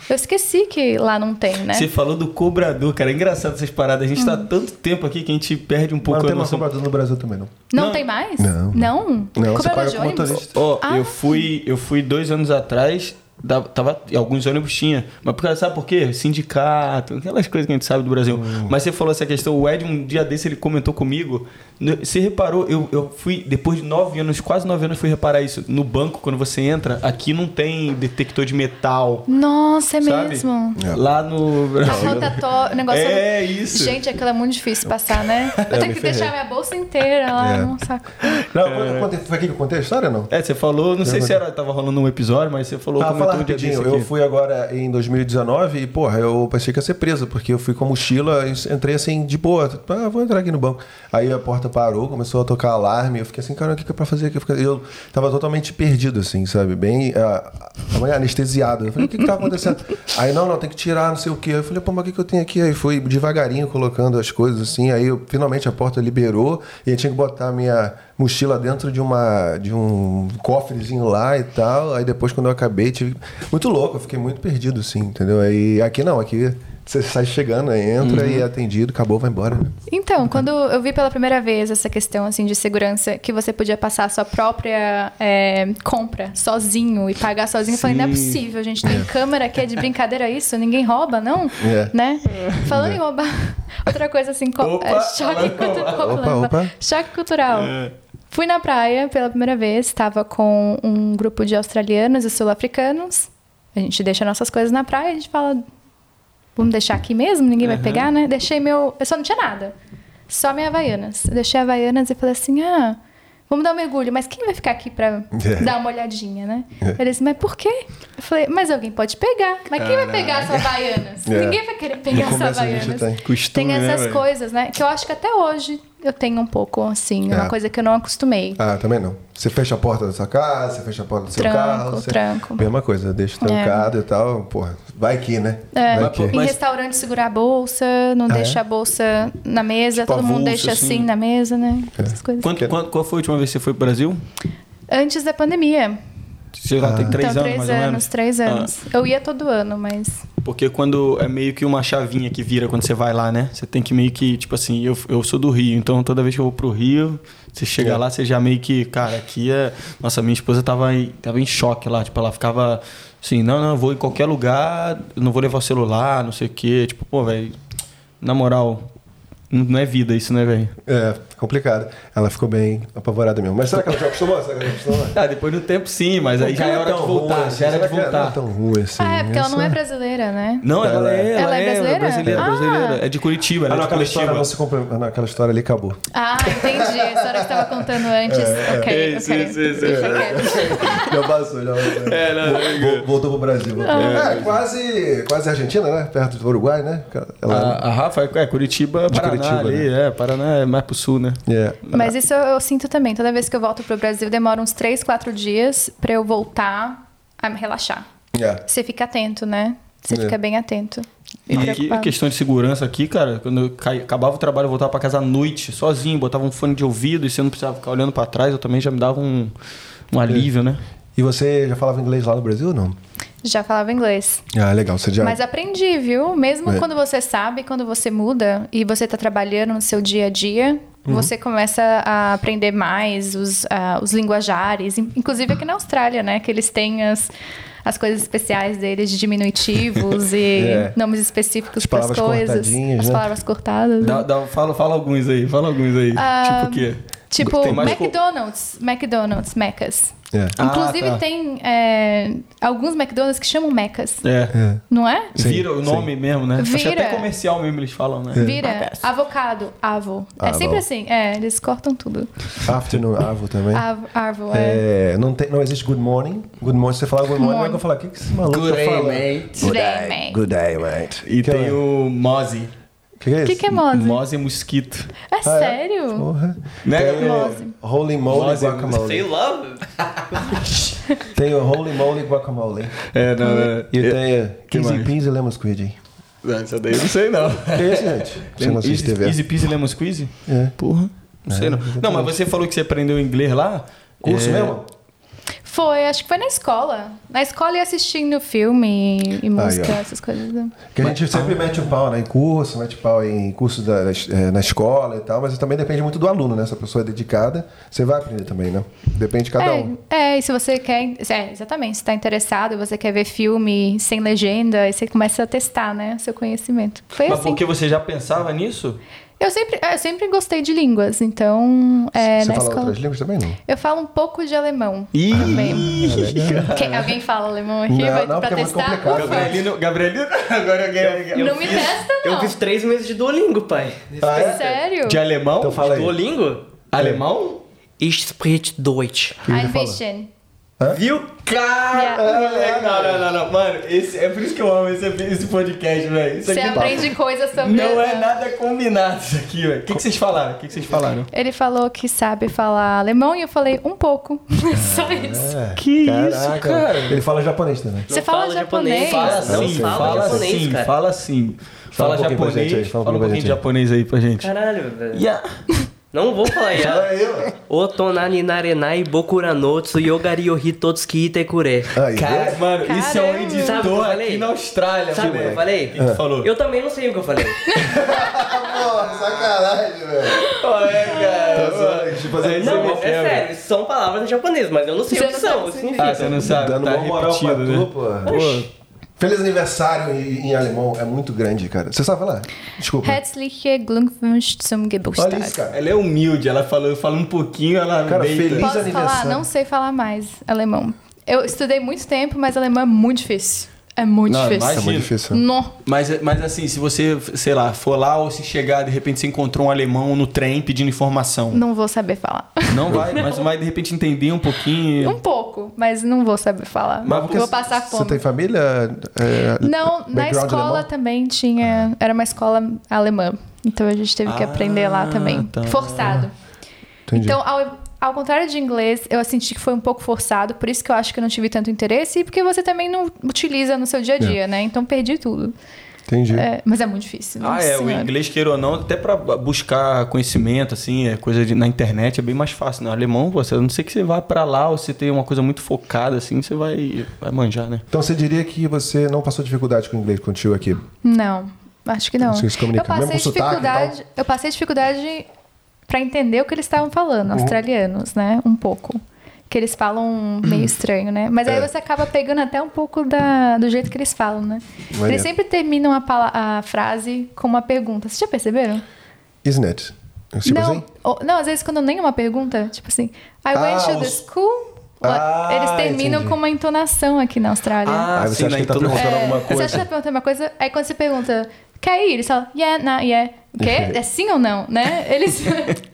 [SPEAKER 3] eu esqueci que lá não tem, né?
[SPEAKER 2] Você falou do cobrador, cara. É engraçado essas paradas. A gente tá há tanto tempo aqui que a gente perde um
[SPEAKER 1] Mas
[SPEAKER 2] pouco
[SPEAKER 1] não
[SPEAKER 2] a
[SPEAKER 1] tem mais
[SPEAKER 2] noção.
[SPEAKER 1] cobrador no Brasil também, não.
[SPEAKER 3] Não,
[SPEAKER 2] Não.
[SPEAKER 3] tem mais?
[SPEAKER 1] Não.
[SPEAKER 3] Não?
[SPEAKER 1] Não, você
[SPEAKER 3] Cobrador
[SPEAKER 1] paga
[SPEAKER 3] de
[SPEAKER 1] com
[SPEAKER 3] ônibus?
[SPEAKER 2] Ó,
[SPEAKER 3] Ah.
[SPEAKER 2] eu fui, eu fui dois anos atrás, da- tava, e alguns ônibus tinha. Mas porque, sabe por quê? Sindicato, aquelas coisas que a gente sabe do Brasil.
[SPEAKER 1] Hum.
[SPEAKER 2] Mas você falou essa questão, o Ed, um dia desse, ele comentou comigo. Você reparou, eu, eu fui, depois de nove anos, quase nove anos, fui reparar isso. No banco, quando você entra, aqui não tem detector de metal.
[SPEAKER 3] Nossa, é
[SPEAKER 2] sabe?
[SPEAKER 3] mesmo.
[SPEAKER 1] É.
[SPEAKER 2] Lá no.
[SPEAKER 3] A rotatória, o negócio
[SPEAKER 2] É isso.
[SPEAKER 3] Gente, aquilo é muito difícil passar, né? Eu tenho que
[SPEAKER 1] ferrei.
[SPEAKER 3] deixar minha bolsa inteira lá,
[SPEAKER 1] É.
[SPEAKER 3] não saco.
[SPEAKER 1] Não, eu contei- foi aqui que eu contei a história ou não?
[SPEAKER 2] É, você falou, não sei se era, tava rolando um episódio, mas você falou,
[SPEAKER 1] Ah, falar rapidinho. Eu fui agora em 2019 e, porra, eu pensei que ia ser preso, porque eu fui com a mochila e entrei assim, de boa. Ah, vou entrar aqui no banco. Aí a porta parou, começou a tocar alarme. Eu fiquei assim, cara, o que que é pra fazer aqui? Eu fiquei- Eu tava totalmente perdido, assim, sabe? Bem ah, ah, anestesiado. Eu falei, o que que tá acontecendo? Aí, não, não, tem que tirar, não sei o quê. Eu falei, pô, mas o que que eu tenho aqui? Aí fui devagarinho colocando as coisas assim. Aí eu- finalmente a porta liberou e eu tinha que botar a minha mochila dentro de uma de um cofrezinho lá e tal. Aí depois quando eu acabei, tive muito louco, eu fiquei muito perdido assim, entendeu? Aí aqui não, aqui você sai chegando, aí entra e é atendido, acabou, vai embora. Né?
[SPEAKER 3] Então, quando eu vi pela primeira vez essa questão assim de segurança, que você podia passar a sua própria é, compra sozinho e pagar sozinho, eu falei, não é possível, gente. Tem câmera aqui, é de brincadeira isso? Ninguém rouba, não?
[SPEAKER 1] É.
[SPEAKER 3] Né? Falando em roubar, outra coisa assim,
[SPEAKER 2] Opa,
[SPEAKER 3] é, choque, cultural,
[SPEAKER 1] Opa, opa.
[SPEAKER 3] choque cultural. Fui na praia pela primeira vez, estava com um grupo de australianos e sul-africanos. A gente deixa nossas coisas na praia, a gente fala, vamos deixar aqui mesmo? Ninguém vai pegar, né? Deixei meu. Eu só não tinha nada. Só minha Havaianas. Eu deixei a Havaianas e falei assim: ah, vamos dar um mergulho, mas quem vai ficar aqui pra
[SPEAKER 1] É.
[SPEAKER 3] dar uma olhadinha, né? Eles, mas por quê? Eu falei, mas alguém pode pegar. Mas quem vai pegar as Havaianas?
[SPEAKER 1] É.
[SPEAKER 3] Ninguém vai querer pegar
[SPEAKER 1] No
[SPEAKER 3] as
[SPEAKER 1] começo a gente
[SPEAKER 3] Havaianas.
[SPEAKER 1] tem.
[SPEAKER 2] Costume,
[SPEAKER 3] Tem
[SPEAKER 2] né,
[SPEAKER 3] essas
[SPEAKER 2] velho?
[SPEAKER 3] coisas, né? Que eu acho que até hoje eu tenho um pouco, assim, uma
[SPEAKER 1] É.
[SPEAKER 3] coisa que eu não acostumei.
[SPEAKER 1] Ah, também não. Você fecha a porta da sua casa, você fecha a porta do seu
[SPEAKER 3] Tranco,
[SPEAKER 1] carro. Você...
[SPEAKER 3] tranco.
[SPEAKER 1] Mesma coisa, deixa trancado e tal. Porra, vai que, né?
[SPEAKER 3] É,
[SPEAKER 1] Vai que.
[SPEAKER 3] em
[SPEAKER 2] Mas-
[SPEAKER 3] restaurante segurar a bolsa, não
[SPEAKER 1] Ah,
[SPEAKER 3] deixa
[SPEAKER 1] é?
[SPEAKER 3] a bolsa na mesa,
[SPEAKER 2] Tipo,
[SPEAKER 3] todo mundo deixa assim,
[SPEAKER 2] assim.
[SPEAKER 3] na mesa, né? Essas coisas.
[SPEAKER 2] Quanto- quanto- qual foi a última vez que você foi pro Brasil?
[SPEAKER 3] Antes da pandemia.
[SPEAKER 2] Sei lá, tem três
[SPEAKER 3] então,
[SPEAKER 2] anos
[SPEAKER 3] três
[SPEAKER 2] mais ou
[SPEAKER 3] anos,
[SPEAKER 2] menos.
[SPEAKER 3] três
[SPEAKER 2] Ah.
[SPEAKER 3] anos. Eu ia todo ano, mas
[SPEAKER 2] Porque quando é meio que uma chavinha que vira quando você vai lá, né? Você tem que meio que, tipo assim, eu, eu sou do Rio, então toda vez que eu vou pro Rio, você chega
[SPEAKER 1] É.
[SPEAKER 2] lá, você já meio que, cara, aqui é. Nossa, minha esposa tava em, tava em choque lá, tipo, ela ficava assim, não, não, eu vou em qualquer lugar, não vou levar o celular, não sei o quê. Tipo, pô, velho, na moral, não é vida isso, né, velho?
[SPEAKER 1] É, complicado. Ela ficou bem apavorada mesmo. Mas será que ela já acostumou? Será que ela já acostumou?
[SPEAKER 2] Ah, depois do tempo sim, mas aí já é hora de voltar, já era de
[SPEAKER 1] Não é
[SPEAKER 2] voltar.
[SPEAKER 1] tão ruim assim.
[SPEAKER 3] Ah, é porque ela não é
[SPEAKER 1] Essa-
[SPEAKER 3] brasileira, né?
[SPEAKER 2] Não, ela,
[SPEAKER 1] Ela
[SPEAKER 2] é,
[SPEAKER 1] é-
[SPEAKER 2] ela,
[SPEAKER 3] Ela é
[SPEAKER 2] é,
[SPEAKER 3] brasileira?
[SPEAKER 2] brasileira,
[SPEAKER 3] Ah.
[SPEAKER 2] brasileira. É de Curitiba,
[SPEAKER 1] Ah,
[SPEAKER 2] ela
[SPEAKER 1] não,
[SPEAKER 2] é de
[SPEAKER 1] aquela história,
[SPEAKER 2] Curitiba.
[SPEAKER 1] se compre... não, aquela história ali acabou.
[SPEAKER 3] Ah, entendi. A história que você estava contando antes. ok,
[SPEAKER 2] Isso,
[SPEAKER 3] ok.
[SPEAKER 2] isso, isso,
[SPEAKER 3] Deixa
[SPEAKER 2] isso.
[SPEAKER 3] quieto.
[SPEAKER 1] Já passou, já passou.
[SPEAKER 2] É, não,
[SPEAKER 1] Vol- vol- Voltou pro Brasil. Voltou. É, quase, quase Argentina, né? Perto do Uruguai, né? Ela...
[SPEAKER 2] A, a Rafa é Curitiba,
[SPEAKER 1] De
[SPEAKER 2] Paraná
[SPEAKER 1] Curitiba,
[SPEAKER 2] ali,
[SPEAKER 1] né?
[SPEAKER 2] é, Paraná é mais pro sul, né?
[SPEAKER 1] É.
[SPEAKER 3] Mas isso eu, eu sinto também. Toda vez que eu volto pro Brasil, demora uns 3, 4 dias pra eu voltar a me relaxar.
[SPEAKER 1] É.
[SPEAKER 3] Você fica atento, né? Você
[SPEAKER 1] É.
[SPEAKER 3] fica bem atento. E
[SPEAKER 2] E aqui,
[SPEAKER 3] preocupado.
[SPEAKER 2] questão de segurança aqui, cara, quando eu acabava o trabalho, eu voltava pra casa à noite, sozinho, botava um fone de ouvido e você não precisava ficar olhando pra trás, eu também já me dava um, um alívio, né?
[SPEAKER 1] E você já falava inglês lá no Brasil ou não?
[SPEAKER 3] Já falava inglês.
[SPEAKER 1] Ah, legal. Você já...
[SPEAKER 3] Mas aprendi, viu? Mesmo
[SPEAKER 1] É.
[SPEAKER 3] quando você sabe, quando você muda e você tá trabalhando no seu dia a dia,
[SPEAKER 1] Uhum.
[SPEAKER 3] você começa a aprender mais os, ah, os linguajares. In- Inclusive aqui na Austrália, né? Que eles têm as, as coisas especiais deles de diminutivos e
[SPEAKER 1] É.
[SPEAKER 3] nomes específicos para as
[SPEAKER 1] palavras
[SPEAKER 3] coisas.
[SPEAKER 1] cortadinhas,
[SPEAKER 3] As
[SPEAKER 1] né?
[SPEAKER 3] palavras cortadas.
[SPEAKER 2] Dá, dá- fala, fala alguns aí, fala alguns aí. tipo o quê?
[SPEAKER 3] Tipo, McDonald's. McDonald's, Mecas.
[SPEAKER 1] É.
[SPEAKER 2] Ah,
[SPEAKER 3] Inclusive
[SPEAKER 2] tá.
[SPEAKER 3] tem é, alguns McDonald's que chamam Mecas.
[SPEAKER 2] É.
[SPEAKER 1] É.
[SPEAKER 3] Não é?
[SPEAKER 1] Sim,
[SPEAKER 2] Vira o
[SPEAKER 1] sim.
[SPEAKER 2] nome mesmo, né? Acho que
[SPEAKER 3] Vira.
[SPEAKER 2] até comercial mesmo eles falam, né?
[SPEAKER 3] Vira. Avocado. Avo. É
[SPEAKER 1] Avo.
[SPEAKER 3] sempre assim. É, eles cortam tudo.
[SPEAKER 1] Afternoon, Avo também.
[SPEAKER 3] Avo, arvo, é.
[SPEAKER 1] É, não, tem, não existe good morning. Good morning, você fala good morning,
[SPEAKER 3] Morning.
[SPEAKER 1] eu vou falar, o que, que esse maluco
[SPEAKER 2] Good
[SPEAKER 1] tá
[SPEAKER 2] day,
[SPEAKER 1] falando?
[SPEAKER 2] mate.
[SPEAKER 1] Good
[SPEAKER 3] Day,
[SPEAKER 1] day,
[SPEAKER 3] mate.
[SPEAKER 1] good day, mate.
[SPEAKER 2] E
[SPEAKER 1] que
[SPEAKER 2] tem
[SPEAKER 1] é?
[SPEAKER 2] O
[SPEAKER 1] que, que é
[SPEAKER 3] O
[SPEAKER 1] isso?
[SPEAKER 3] que, que é mose?
[SPEAKER 2] Mozi é mosquito.
[SPEAKER 3] É
[SPEAKER 1] Ah, é?
[SPEAKER 3] sério?
[SPEAKER 1] Porra.
[SPEAKER 2] Né,
[SPEAKER 1] Tem?
[SPEAKER 3] Mose.
[SPEAKER 1] o Holy Moly
[SPEAKER 2] Mose,
[SPEAKER 1] Guacamole.
[SPEAKER 4] Sei lá.
[SPEAKER 1] Tem o Holy Moly Guacamole.
[SPEAKER 2] É, não, é.
[SPEAKER 1] E tem
[SPEAKER 2] que
[SPEAKER 1] o Easy
[SPEAKER 2] mais?
[SPEAKER 1] Peasy Lemon Squid.
[SPEAKER 2] Não, Essa daí eu não sei, não.
[SPEAKER 1] Que é esse, gente? Você não assiste
[SPEAKER 2] Easy,
[SPEAKER 1] TV?
[SPEAKER 2] Easy Peasy Lemon Squeezy?
[SPEAKER 1] É.
[SPEAKER 2] Porra. Não sei, não. Não, mas você falou que você aprendeu inglês lá.
[SPEAKER 1] Curso
[SPEAKER 2] É,
[SPEAKER 1] mesmo?
[SPEAKER 3] Foi, acho que foi na escola. Na escola e assistindo filme e, e música,
[SPEAKER 1] ó.
[SPEAKER 3] essas coisas. né?
[SPEAKER 1] Que a gente sempre mete o pau né, em curso, mete o pau em curso da, é, na escola e tal, mas também depende muito do aluno, né? Se a pessoa é dedicada, você vai aprender também, né? Depende de cada
[SPEAKER 3] é,
[SPEAKER 1] um.
[SPEAKER 3] é, e se você quer. É, exatamente, se tá interessado e você quer ver filme sem legenda, aí você começa a testar, né? Seu conhecimento. Foi
[SPEAKER 2] Mas
[SPEAKER 3] assim.
[SPEAKER 2] porque você já pensava nisso?
[SPEAKER 3] Eu sempre, eu sempre gostei de línguas, então. É,
[SPEAKER 1] você
[SPEAKER 3] na
[SPEAKER 1] fala
[SPEAKER 3] escola.
[SPEAKER 1] outras línguas também, não?
[SPEAKER 3] Eu falo um pouco de alemão
[SPEAKER 2] Ih,
[SPEAKER 3] também. Quem- alguém fala alemão aqui?
[SPEAKER 1] Não,
[SPEAKER 3] vai
[SPEAKER 1] não,
[SPEAKER 3] pra
[SPEAKER 1] é
[SPEAKER 3] testar?
[SPEAKER 1] complicado.
[SPEAKER 3] Ufa.
[SPEAKER 2] Gabrielino, Gabrielino, agora alguém.
[SPEAKER 3] Não me testa, não.
[SPEAKER 4] Eu fiz três meses de Duolingo, pai.
[SPEAKER 1] Ah, é?
[SPEAKER 3] Sério?
[SPEAKER 2] De alemão?
[SPEAKER 1] Então fala aí.
[SPEAKER 4] Duolingo?
[SPEAKER 2] Alemão?
[SPEAKER 4] Ich spreche Deutsch.
[SPEAKER 3] Ein
[SPEAKER 1] fala?
[SPEAKER 3] Bisschen.
[SPEAKER 4] Viu?
[SPEAKER 2] Cara, moleque, não, não, não, não, mano, esse, é por isso que eu amo esse, esse podcast, velho. Isso
[SPEAKER 3] Você
[SPEAKER 2] aqui
[SPEAKER 3] aprende coisas sobre.
[SPEAKER 2] não é nada combinado isso aqui, velho. O que, que vocês falaram? O que, que vocês falaram?
[SPEAKER 3] Ele falou que sabe falar alemão e eu falei um pouco. Só isso.
[SPEAKER 1] É.
[SPEAKER 2] Que
[SPEAKER 1] Caraca.
[SPEAKER 2] isso, cara?
[SPEAKER 1] Ele fala japonês também.
[SPEAKER 3] Você fala,
[SPEAKER 4] fala
[SPEAKER 3] japonês?
[SPEAKER 4] japonês,
[SPEAKER 2] Fala
[SPEAKER 4] Não
[SPEAKER 2] sim,
[SPEAKER 4] fala
[SPEAKER 2] fala
[SPEAKER 4] japonês,
[SPEAKER 2] sim,
[SPEAKER 4] cara.
[SPEAKER 2] fala sim.
[SPEAKER 1] Fala
[SPEAKER 2] Fala,
[SPEAKER 1] um
[SPEAKER 2] japonês,
[SPEAKER 1] aí, fala um
[SPEAKER 2] fala um
[SPEAKER 1] pouquinho
[SPEAKER 2] de
[SPEAKER 1] gente.
[SPEAKER 2] japonês aí pra gente.
[SPEAKER 4] Caralho, velho.
[SPEAKER 2] Yeah.
[SPEAKER 4] Não vou falar
[SPEAKER 1] Fala
[SPEAKER 4] já.
[SPEAKER 1] aí, ó.
[SPEAKER 4] Otonani narenai bokuranotsu yogari yohi totsuki itekure.
[SPEAKER 1] Aí,
[SPEAKER 2] Cara,
[SPEAKER 1] viu?
[SPEAKER 2] mano, isso é um
[SPEAKER 3] Caramba.
[SPEAKER 4] Sabe o que
[SPEAKER 2] editor
[SPEAKER 4] eu
[SPEAKER 2] aqui
[SPEAKER 4] falei?
[SPEAKER 2] na Austrália,
[SPEAKER 4] Sabe o que eu
[SPEAKER 2] moleque.
[SPEAKER 4] falei?
[SPEAKER 2] O que tu falou?
[SPEAKER 4] Eu também não sei o que eu falei.
[SPEAKER 1] Pô, sacanagem, velho.
[SPEAKER 2] É, cara.
[SPEAKER 1] Tô zoando, deixa eu fazer isso
[SPEAKER 4] Não, mas é sério, isso são palavras em japonês, mas eu não sei
[SPEAKER 3] Você
[SPEAKER 4] o que
[SPEAKER 3] não
[SPEAKER 4] são.
[SPEAKER 3] sabe o
[SPEAKER 4] o
[SPEAKER 3] que
[SPEAKER 4] que
[SPEAKER 3] significa.
[SPEAKER 2] Ah, você não sabe,
[SPEAKER 1] Dando
[SPEAKER 2] tá
[SPEAKER 1] uma moral pra
[SPEAKER 2] repetido, né?
[SPEAKER 1] tu, pô. Feliz aniversário em, em alemão é muito grande, cara. Você sabe falar? Desculpa.
[SPEAKER 3] Herzliche Glückwunsch zum
[SPEAKER 1] Olha
[SPEAKER 3] Geburtstag.
[SPEAKER 1] isso, cara.
[SPEAKER 2] Ela é humilde, ela falou, fala um pouquinho, ela
[SPEAKER 1] Cara,
[SPEAKER 2] deita.
[SPEAKER 1] feliz-
[SPEAKER 3] Posso
[SPEAKER 1] aniversário.
[SPEAKER 3] falar? Não sei falar mais alemão. Eu estudei muito tempo, mas alemão é muito difícil. É muito
[SPEAKER 2] Não,
[SPEAKER 3] difícil.
[SPEAKER 1] É
[SPEAKER 2] imagina.
[SPEAKER 1] muito difícil.
[SPEAKER 3] Não.
[SPEAKER 2] Mas, mas assim, se você, sei lá, for lá ou se chegar, de repente você encontrou um alemão no trem pedindo informação.
[SPEAKER 3] Não vou saber falar.
[SPEAKER 2] Não vai, mas vai de repente entender um pouquinho.
[SPEAKER 3] Um pouco, mas não vou saber falar.
[SPEAKER 1] Mas
[SPEAKER 3] vou passar
[SPEAKER 1] Você
[SPEAKER 3] fome.
[SPEAKER 1] tem família? é,
[SPEAKER 3] Não, na escola
[SPEAKER 1] alemão?
[SPEAKER 3] também tinha. Era uma escola alemã. Então a gente teve que
[SPEAKER 2] Ah,
[SPEAKER 3] aprender lá também.
[SPEAKER 2] tá.
[SPEAKER 3] Forçado.
[SPEAKER 1] Entendi.
[SPEAKER 3] Então, ao, ao contrário de inglês, eu senti que foi um pouco forçado, por isso que eu acho que eu não tive tanto interesse, e porque você também não utiliza no seu dia a dia, né? Então perdi tudo.
[SPEAKER 1] Entendi.
[SPEAKER 3] É, mas é muito difícil.
[SPEAKER 2] Ah,
[SPEAKER 3] nossa
[SPEAKER 2] é, o
[SPEAKER 3] senhora.
[SPEAKER 2] inglês, queira ou não, até pra buscar conhecimento, assim, é coisa de, na internet é bem mais fácil, né? O alemão, você, a não sei que você vá pra lá ou você tem uma coisa muito focada, assim, você vai, vai manjar, né?
[SPEAKER 1] Então você diria que você não passou dificuldade com o inglês chegou aqui?
[SPEAKER 3] Não, acho que não.
[SPEAKER 1] Conseguiu se comunicar,
[SPEAKER 3] eu passei dificuldade, eu passei dificuldade pra entender o que eles estavam falando,
[SPEAKER 1] Uhum.
[SPEAKER 3] australianos, né? Um pouco. Que eles falam meio estranho, né? Mas aí
[SPEAKER 1] É.
[SPEAKER 3] você acaba pegando até um pouco da, do jeito que eles falam, né?
[SPEAKER 1] Maneiro.
[SPEAKER 3] Eles sempre terminam a, pala- a frase com uma pergunta. Vocês já perceberam?
[SPEAKER 1] Isn't it? Tipo
[SPEAKER 3] não,
[SPEAKER 1] assim?
[SPEAKER 3] ou- não, às vezes quando nem é uma pergunta, tipo assim, I went
[SPEAKER 1] Ah,
[SPEAKER 3] to the
[SPEAKER 1] os-
[SPEAKER 3] school.
[SPEAKER 1] Ah,
[SPEAKER 3] eles terminam
[SPEAKER 1] entendi.
[SPEAKER 3] com uma entonação aqui na Austrália.
[SPEAKER 2] Ah,
[SPEAKER 1] Aí você
[SPEAKER 2] sim,
[SPEAKER 1] acha
[SPEAKER 2] né,
[SPEAKER 1] que tá perguntando alguma
[SPEAKER 3] Você
[SPEAKER 1] coisa?
[SPEAKER 3] acha que tá perguntando uma coisa, aí quando você pergunta, quer ir? Eles falam, yeah, nah, yeah. O quê? É sim ou não, né? Eles,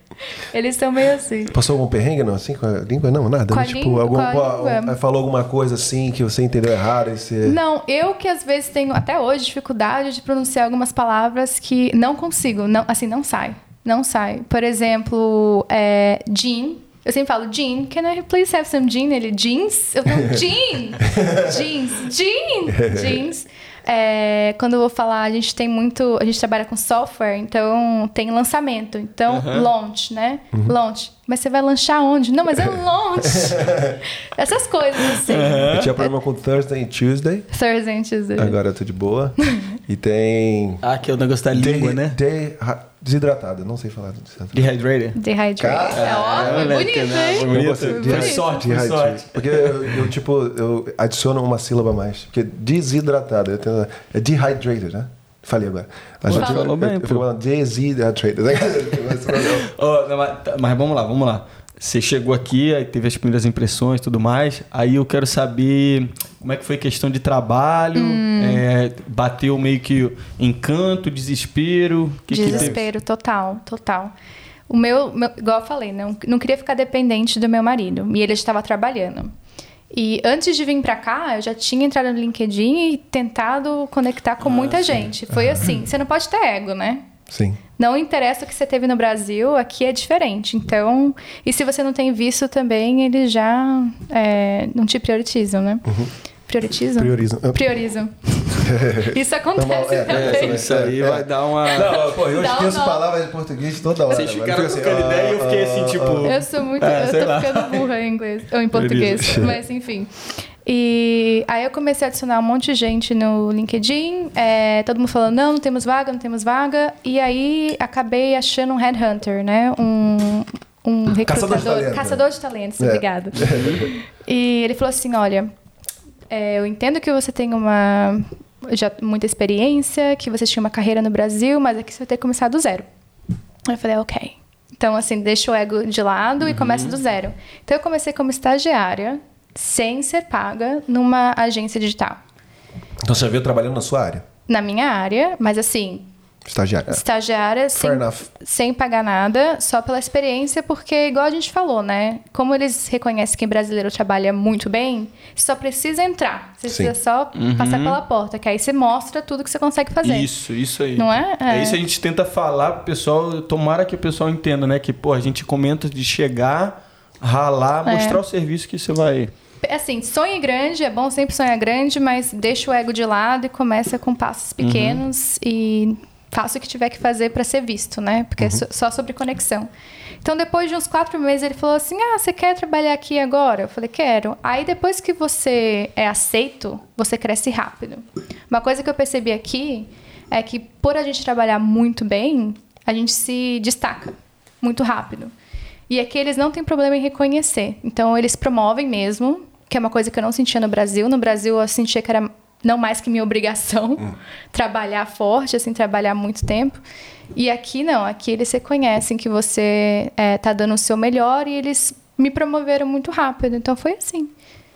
[SPEAKER 3] eles são meio assim.
[SPEAKER 1] Passou algum perrengue, não? Assim, com a língua? Não, nada.
[SPEAKER 3] Com
[SPEAKER 1] né? tipo,
[SPEAKER 3] língua-
[SPEAKER 1] algum,
[SPEAKER 3] com a língua.
[SPEAKER 1] falou alguma coisa assim que você entendeu errado você...
[SPEAKER 3] Não, eu que às vezes tenho, até hoje, dificuldade de pronunciar algumas palavras que não consigo, não, assim, não sai. Não sai. Por exemplo, é, jean. Eu sempre falo, Jean, can I please have some jean? Ele, jeans? Eu falo, jean! jeans, jean! Jeans. É, quando eu vou falar, a gente tem muito. A gente trabalha com software, então tem lançamento. Então, launch, né? Launch. Mas você vai lanchar onde? Não, mas é launch. Essas coisas, assim.
[SPEAKER 1] Eu tinha problema com Thursday e Tuesday.
[SPEAKER 3] Thursday and Tuesday.
[SPEAKER 1] Agora eu tô de boa. e tem...
[SPEAKER 2] Ah, que é o negócio da língua,
[SPEAKER 1] de-
[SPEAKER 2] né?
[SPEAKER 1] ra- desidratada. Não sei falar desidratada.
[SPEAKER 2] Dehydrated.
[SPEAKER 3] Dehydrate. É óbvio,
[SPEAKER 2] moleque,
[SPEAKER 3] bonito,
[SPEAKER 2] né?
[SPEAKER 3] hein?
[SPEAKER 2] Bonito.
[SPEAKER 1] Eu
[SPEAKER 2] Foi sorte, foi sorte.
[SPEAKER 1] Porque eu, eu, tipo, eu adiciono uma sílaba a mais. Porque desidratada. eu tenho- É dehydrated, né? Falei agora. Mas
[SPEAKER 2] Pô,
[SPEAKER 1] eu,
[SPEAKER 2] falou
[SPEAKER 1] eu,
[SPEAKER 2] bem,
[SPEAKER 1] eu,
[SPEAKER 2] pô.
[SPEAKER 1] fico falando desidrated.
[SPEAKER 2] Ó, não, mas, tá, mas vamos lá, vamos lá. Você chegou aqui, aí teve as primeiras impressões e tudo mais. Aí eu quero saber como é que foi a questão de trabalho.
[SPEAKER 3] Hum.
[SPEAKER 2] é, bateu meio que encanto, desespero. Que que?
[SPEAKER 3] Desespero total, total. O meu, meu- igual eu falei, não, não queria ficar dependente do meu marido. E ele estava trabalhando. E antes de vir pra cá, eu já tinha entrado no LinkedIn e tentado conectar com muita gente. Foi assim, você não pode ter ego, né?
[SPEAKER 1] Sim.
[SPEAKER 3] Não interessa o que você teve no Brasil, aqui é diferente. Então, e se você não tem visto também, eles já é, não te priorizam, né? Priorizam?
[SPEAKER 1] Priorizam.
[SPEAKER 3] Priorizam. Isso acontece
[SPEAKER 1] Normal, é,
[SPEAKER 3] também.
[SPEAKER 1] é,
[SPEAKER 2] Isso aí vai dar uma.
[SPEAKER 1] Não, pô, eu
[SPEAKER 3] Dá
[SPEAKER 1] esqueço palavras de português toda hora.
[SPEAKER 2] Vocês ficaram
[SPEAKER 1] Eu fico
[SPEAKER 2] trocando
[SPEAKER 1] assim,
[SPEAKER 2] ideia e eu fiquei assim,
[SPEAKER 1] ah,
[SPEAKER 2] tipo.
[SPEAKER 3] Eu sou muito.
[SPEAKER 2] É,
[SPEAKER 3] eu tô
[SPEAKER 2] lá.
[SPEAKER 3] ficando burra em inglês. Ou em português. Mas enfim. E aí eu comecei a adicionar um monte de gente no LinkedIn. é, todo mundo falando, não, não temos vaga, não temos vaga. E aí acabei achando um headhunter, né? Um. Um
[SPEAKER 1] Caçador de
[SPEAKER 3] recrutador.
[SPEAKER 1] talentos, né?
[SPEAKER 3] Caçador de talentos,
[SPEAKER 1] É.
[SPEAKER 3] obrigada. e ele falou assim: olha, é, eu entendo que você tem uma já muita experiência, que você tinha uma carreira no Brasil, mas aqui você vai ter que começar do zero. Eu falei, ok. Então, assim, deixa o ego de lado e começa do zero. Então, eu comecei como estagiária, sem ser paga, numa agência digital.
[SPEAKER 1] Então você já veio trabalhando na sua área?
[SPEAKER 3] Na minha área, mas assim,
[SPEAKER 1] Estagiária.
[SPEAKER 3] estagiária sem,
[SPEAKER 1] Fair enough.
[SPEAKER 3] sem pagar nada, só pela experiência, porque, igual a gente falou, né? Como eles reconhecem que brasileiro trabalha muito bem, você só precisa entrar. Você
[SPEAKER 1] Sim.
[SPEAKER 3] precisa só passar pela porta, que aí você mostra tudo que você consegue fazer.
[SPEAKER 2] Isso, isso aí.
[SPEAKER 3] Não é?
[SPEAKER 2] É
[SPEAKER 3] É.
[SPEAKER 2] isso que a gente tenta falar pro pessoal, tomara que o pessoal entenda, né? Que, pô, a gente comenta de chegar, ralar,
[SPEAKER 3] É.
[SPEAKER 2] mostrar o serviço que você vai.
[SPEAKER 3] Assim, sonhe grande, é bom sempre sonhar grande, mas deixa o ego de lado e começa com passos pequenos e faça o que tiver que fazer para ser visto, né? Porque é só- só sobre conexão. Então, depois de uns quatro meses, ele falou assim: Ah, você quer trabalhar aqui agora? Eu falei: Quero. Aí, depois que você é aceito, você cresce rápido. Uma coisa que eu percebi aqui é que, por a gente trabalhar muito bem, a gente se destaca muito rápido. E aqui eles não têm problema em reconhecer. Então, eles promovem mesmo, que é uma coisa que eu não sentia no Brasil. No Brasil, eu sentia que era não mais que minha obrigação trabalhar forte, assim, trabalhar muito tempo. E aqui não, aqui eles reconhecem que você está dando o seu melhor e eles me promoveram muito rápido. Então, foi assim.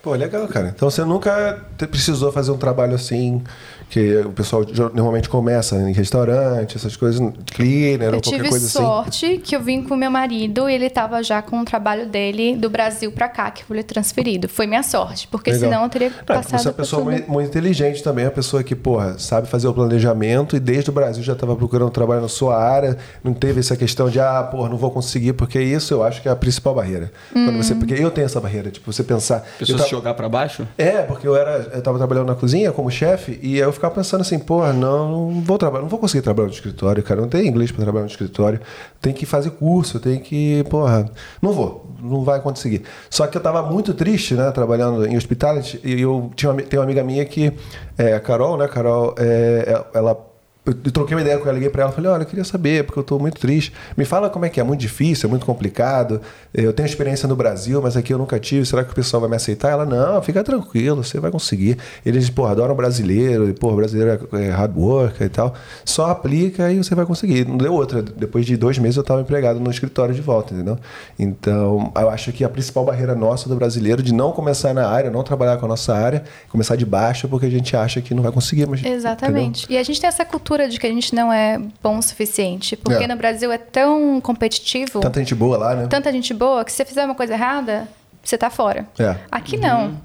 [SPEAKER 1] Pô, legal, cara. Então você nunca precisou fazer um trabalho assim, que o pessoal normalmente começa em restaurante, essas coisas, cleaner
[SPEAKER 3] Eu
[SPEAKER 1] ou qualquer
[SPEAKER 3] tive
[SPEAKER 1] coisa assim.
[SPEAKER 3] sorte que eu vim com meu marido e ele estava já com o trabalho dele do Brasil para cá, que foi transferido. Foi minha sorte, porque
[SPEAKER 1] Legal.
[SPEAKER 3] senão eu teria
[SPEAKER 1] Não, porque
[SPEAKER 3] passado
[SPEAKER 1] você é uma pessoa muito, muito inteligente também, uma pessoa que, porra, sabe fazer o planejamento e desde o Brasil já estava procurando trabalho na sua área, não teve essa questão de, ah, porra, não vou conseguir, porque isso eu acho que é a principal barreira. Quando você, porque eu tenho essa barreira, tipo, você pensar. eu
[SPEAKER 2] Pessoas
[SPEAKER 1] tava-
[SPEAKER 2] se jogar pra baixo?
[SPEAKER 1] É, porque eu era, eu tava trabalhando na cozinha como chefe e eu eu ficava pensando assim, porra, não, não vou trabalhar, não vou conseguir trabalhar no escritório, cara. Não tem inglês para trabalhar no escritório. Tem que fazer curso, tem que, porra, não vou, não vai conseguir. Só que eu tava muito triste, né, trabalhando em hospitality, e eu tinha uma, tem uma amiga minha que, é, a Carol, né, Carol, é, ela eu troquei uma ideia com ela, liguei pra ela, falei, olha, eu queria saber, porque eu tô muito triste. Me fala como é que é, é muito difícil, é muito complicado. Eu tenho experiência no Brasil, mas aqui eu nunca tive. Será que o pessoal vai me aceitar? Ela, não, fica tranquilo, você vai conseguir. Eles, pô, adoram brasileiro, e, pô, brasileiro é hard worker e tal. Só aplica e você vai conseguir. Não deu outra. Depois de dois meses eu estava empregado no escritório de volta, entendeu? Então, eu acho que a principal barreira nossa do brasileiro de não começar na área, não trabalhar com a nossa área, começar de baixo, porque a gente acha que não vai conseguir. Mas,
[SPEAKER 3] Exatamente. Entendeu? E a gente tem essa cultura de que a gente não é bom o suficiente. Porque é. no Brasil é tão competitivo.
[SPEAKER 1] Tanta gente boa lá, né?
[SPEAKER 3] Tanta gente boa que se você fizer uma coisa errada, você tá fora.
[SPEAKER 1] É.
[SPEAKER 3] Aqui não. Uhum.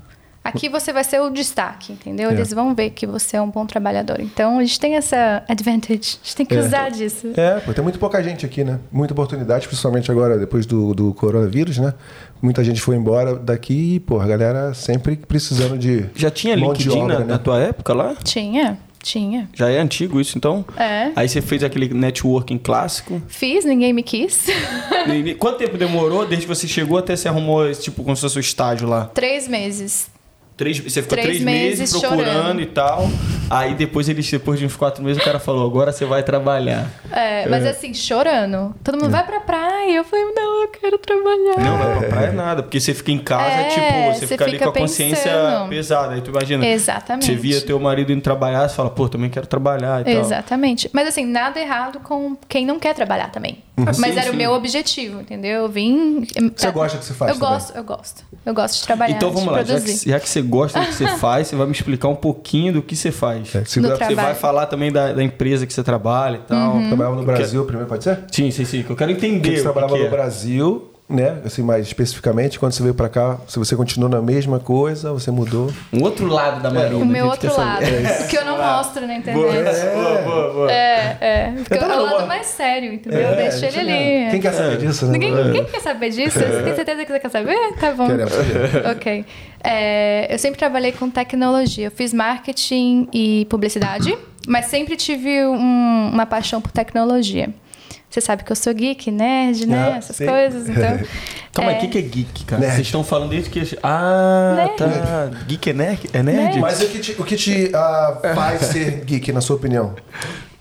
[SPEAKER 3] Aqui você vai ser o destaque, entendeu? É. Eles vão ver que você é um bom trabalhador. Então, a gente tem essa advantage. A gente tem que é. usar disso.
[SPEAKER 1] É, tem muito pouca gente aqui, né? Muita oportunidade, principalmente agora, depois do, do coronavírus, né? Muita gente foi embora daqui e, pô, a galera sempre precisando de.
[SPEAKER 2] Já tinha LinkedIn obra, na, né? na tua época lá?
[SPEAKER 3] Tinha. Tinha.
[SPEAKER 2] Já é antigo isso, então?
[SPEAKER 3] É.
[SPEAKER 2] Aí você fez aquele networking clássico?
[SPEAKER 3] Fiz, ninguém me quis.
[SPEAKER 2] Quanto tempo demorou desde que você chegou até você arrumou, tipo, como se fosse o estágio lá?
[SPEAKER 3] Três meses.
[SPEAKER 2] Três, você ficou três, três meses, meses, procurando chorando. e tal. Aí depois eles, depois de uns quatro meses, o cara falou, agora você vai trabalhar.
[SPEAKER 3] É, mas é. assim, chorando. Todo mundo é. vai pra praia. Eu falei, não, eu quero trabalhar.
[SPEAKER 2] Não, vai pra praia nada. Porque você fica em casa, é, tipo, você, você fica, ali com a consciência pensando. pesada. Aí tu imagina.
[SPEAKER 3] Exatamente.
[SPEAKER 2] Você via teu marido indo trabalhar, você fala, pô, também quero trabalhar e
[SPEAKER 3] Exatamente. Tal. Mas assim, nada errado com quem não quer trabalhar também. Uhum. Mas sim, era sim. o meu objetivo, entendeu? Eu vim.
[SPEAKER 1] Você gosta do que você faz?
[SPEAKER 3] Eu também. gosto, eu gosto. Eu gosto de trabalhar.
[SPEAKER 2] Então vamos lá, já que, já que, você gosta do que você faz, você vai me explicar um pouquinho do que você faz. É,
[SPEAKER 3] você
[SPEAKER 2] vai falar também da, da, empresa que você trabalha e tal.
[SPEAKER 1] Uhum. Trabalhava no Brasil primeiro, pode ser?
[SPEAKER 2] Sim, sim, sim. Eu quero entender.
[SPEAKER 1] você trabalhava que no é. Brasil né? Assim, mais especificamente, quando você veio para cá, se você continuou na mesma coisa, você mudou.
[SPEAKER 2] Um outro lado da Marina.
[SPEAKER 3] É, o meu outro lado. É. Que eu não mostro na internet.
[SPEAKER 2] É, boa, boa, boa.
[SPEAKER 3] É, é. Porque é o lado mais sério, entendeu? É, Deixa ele ali.
[SPEAKER 1] Quem quer saber disso?
[SPEAKER 3] Né? Ninguém, ninguém quer saber disso? Você tem certeza que você quer saber? Tá bom.
[SPEAKER 1] Queremos
[SPEAKER 3] ok. É, eu sempre trabalhei com tecnologia. Eu fiz marketing e publicidade, mas sempre tive um, uma paixão por tecnologia. Você sabe que eu sou geek, nerd, né? Ah, Essas sim. coisas. Então.
[SPEAKER 2] Calma, é... o que é geek, cara? Nerd. Vocês estão falando desde que. Ah, nerd. tá. Geek é nerd? É nerd? nerd.
[SPEAKER 1] Mas o que te, o que te uh, faz ser geek, na sua opinião?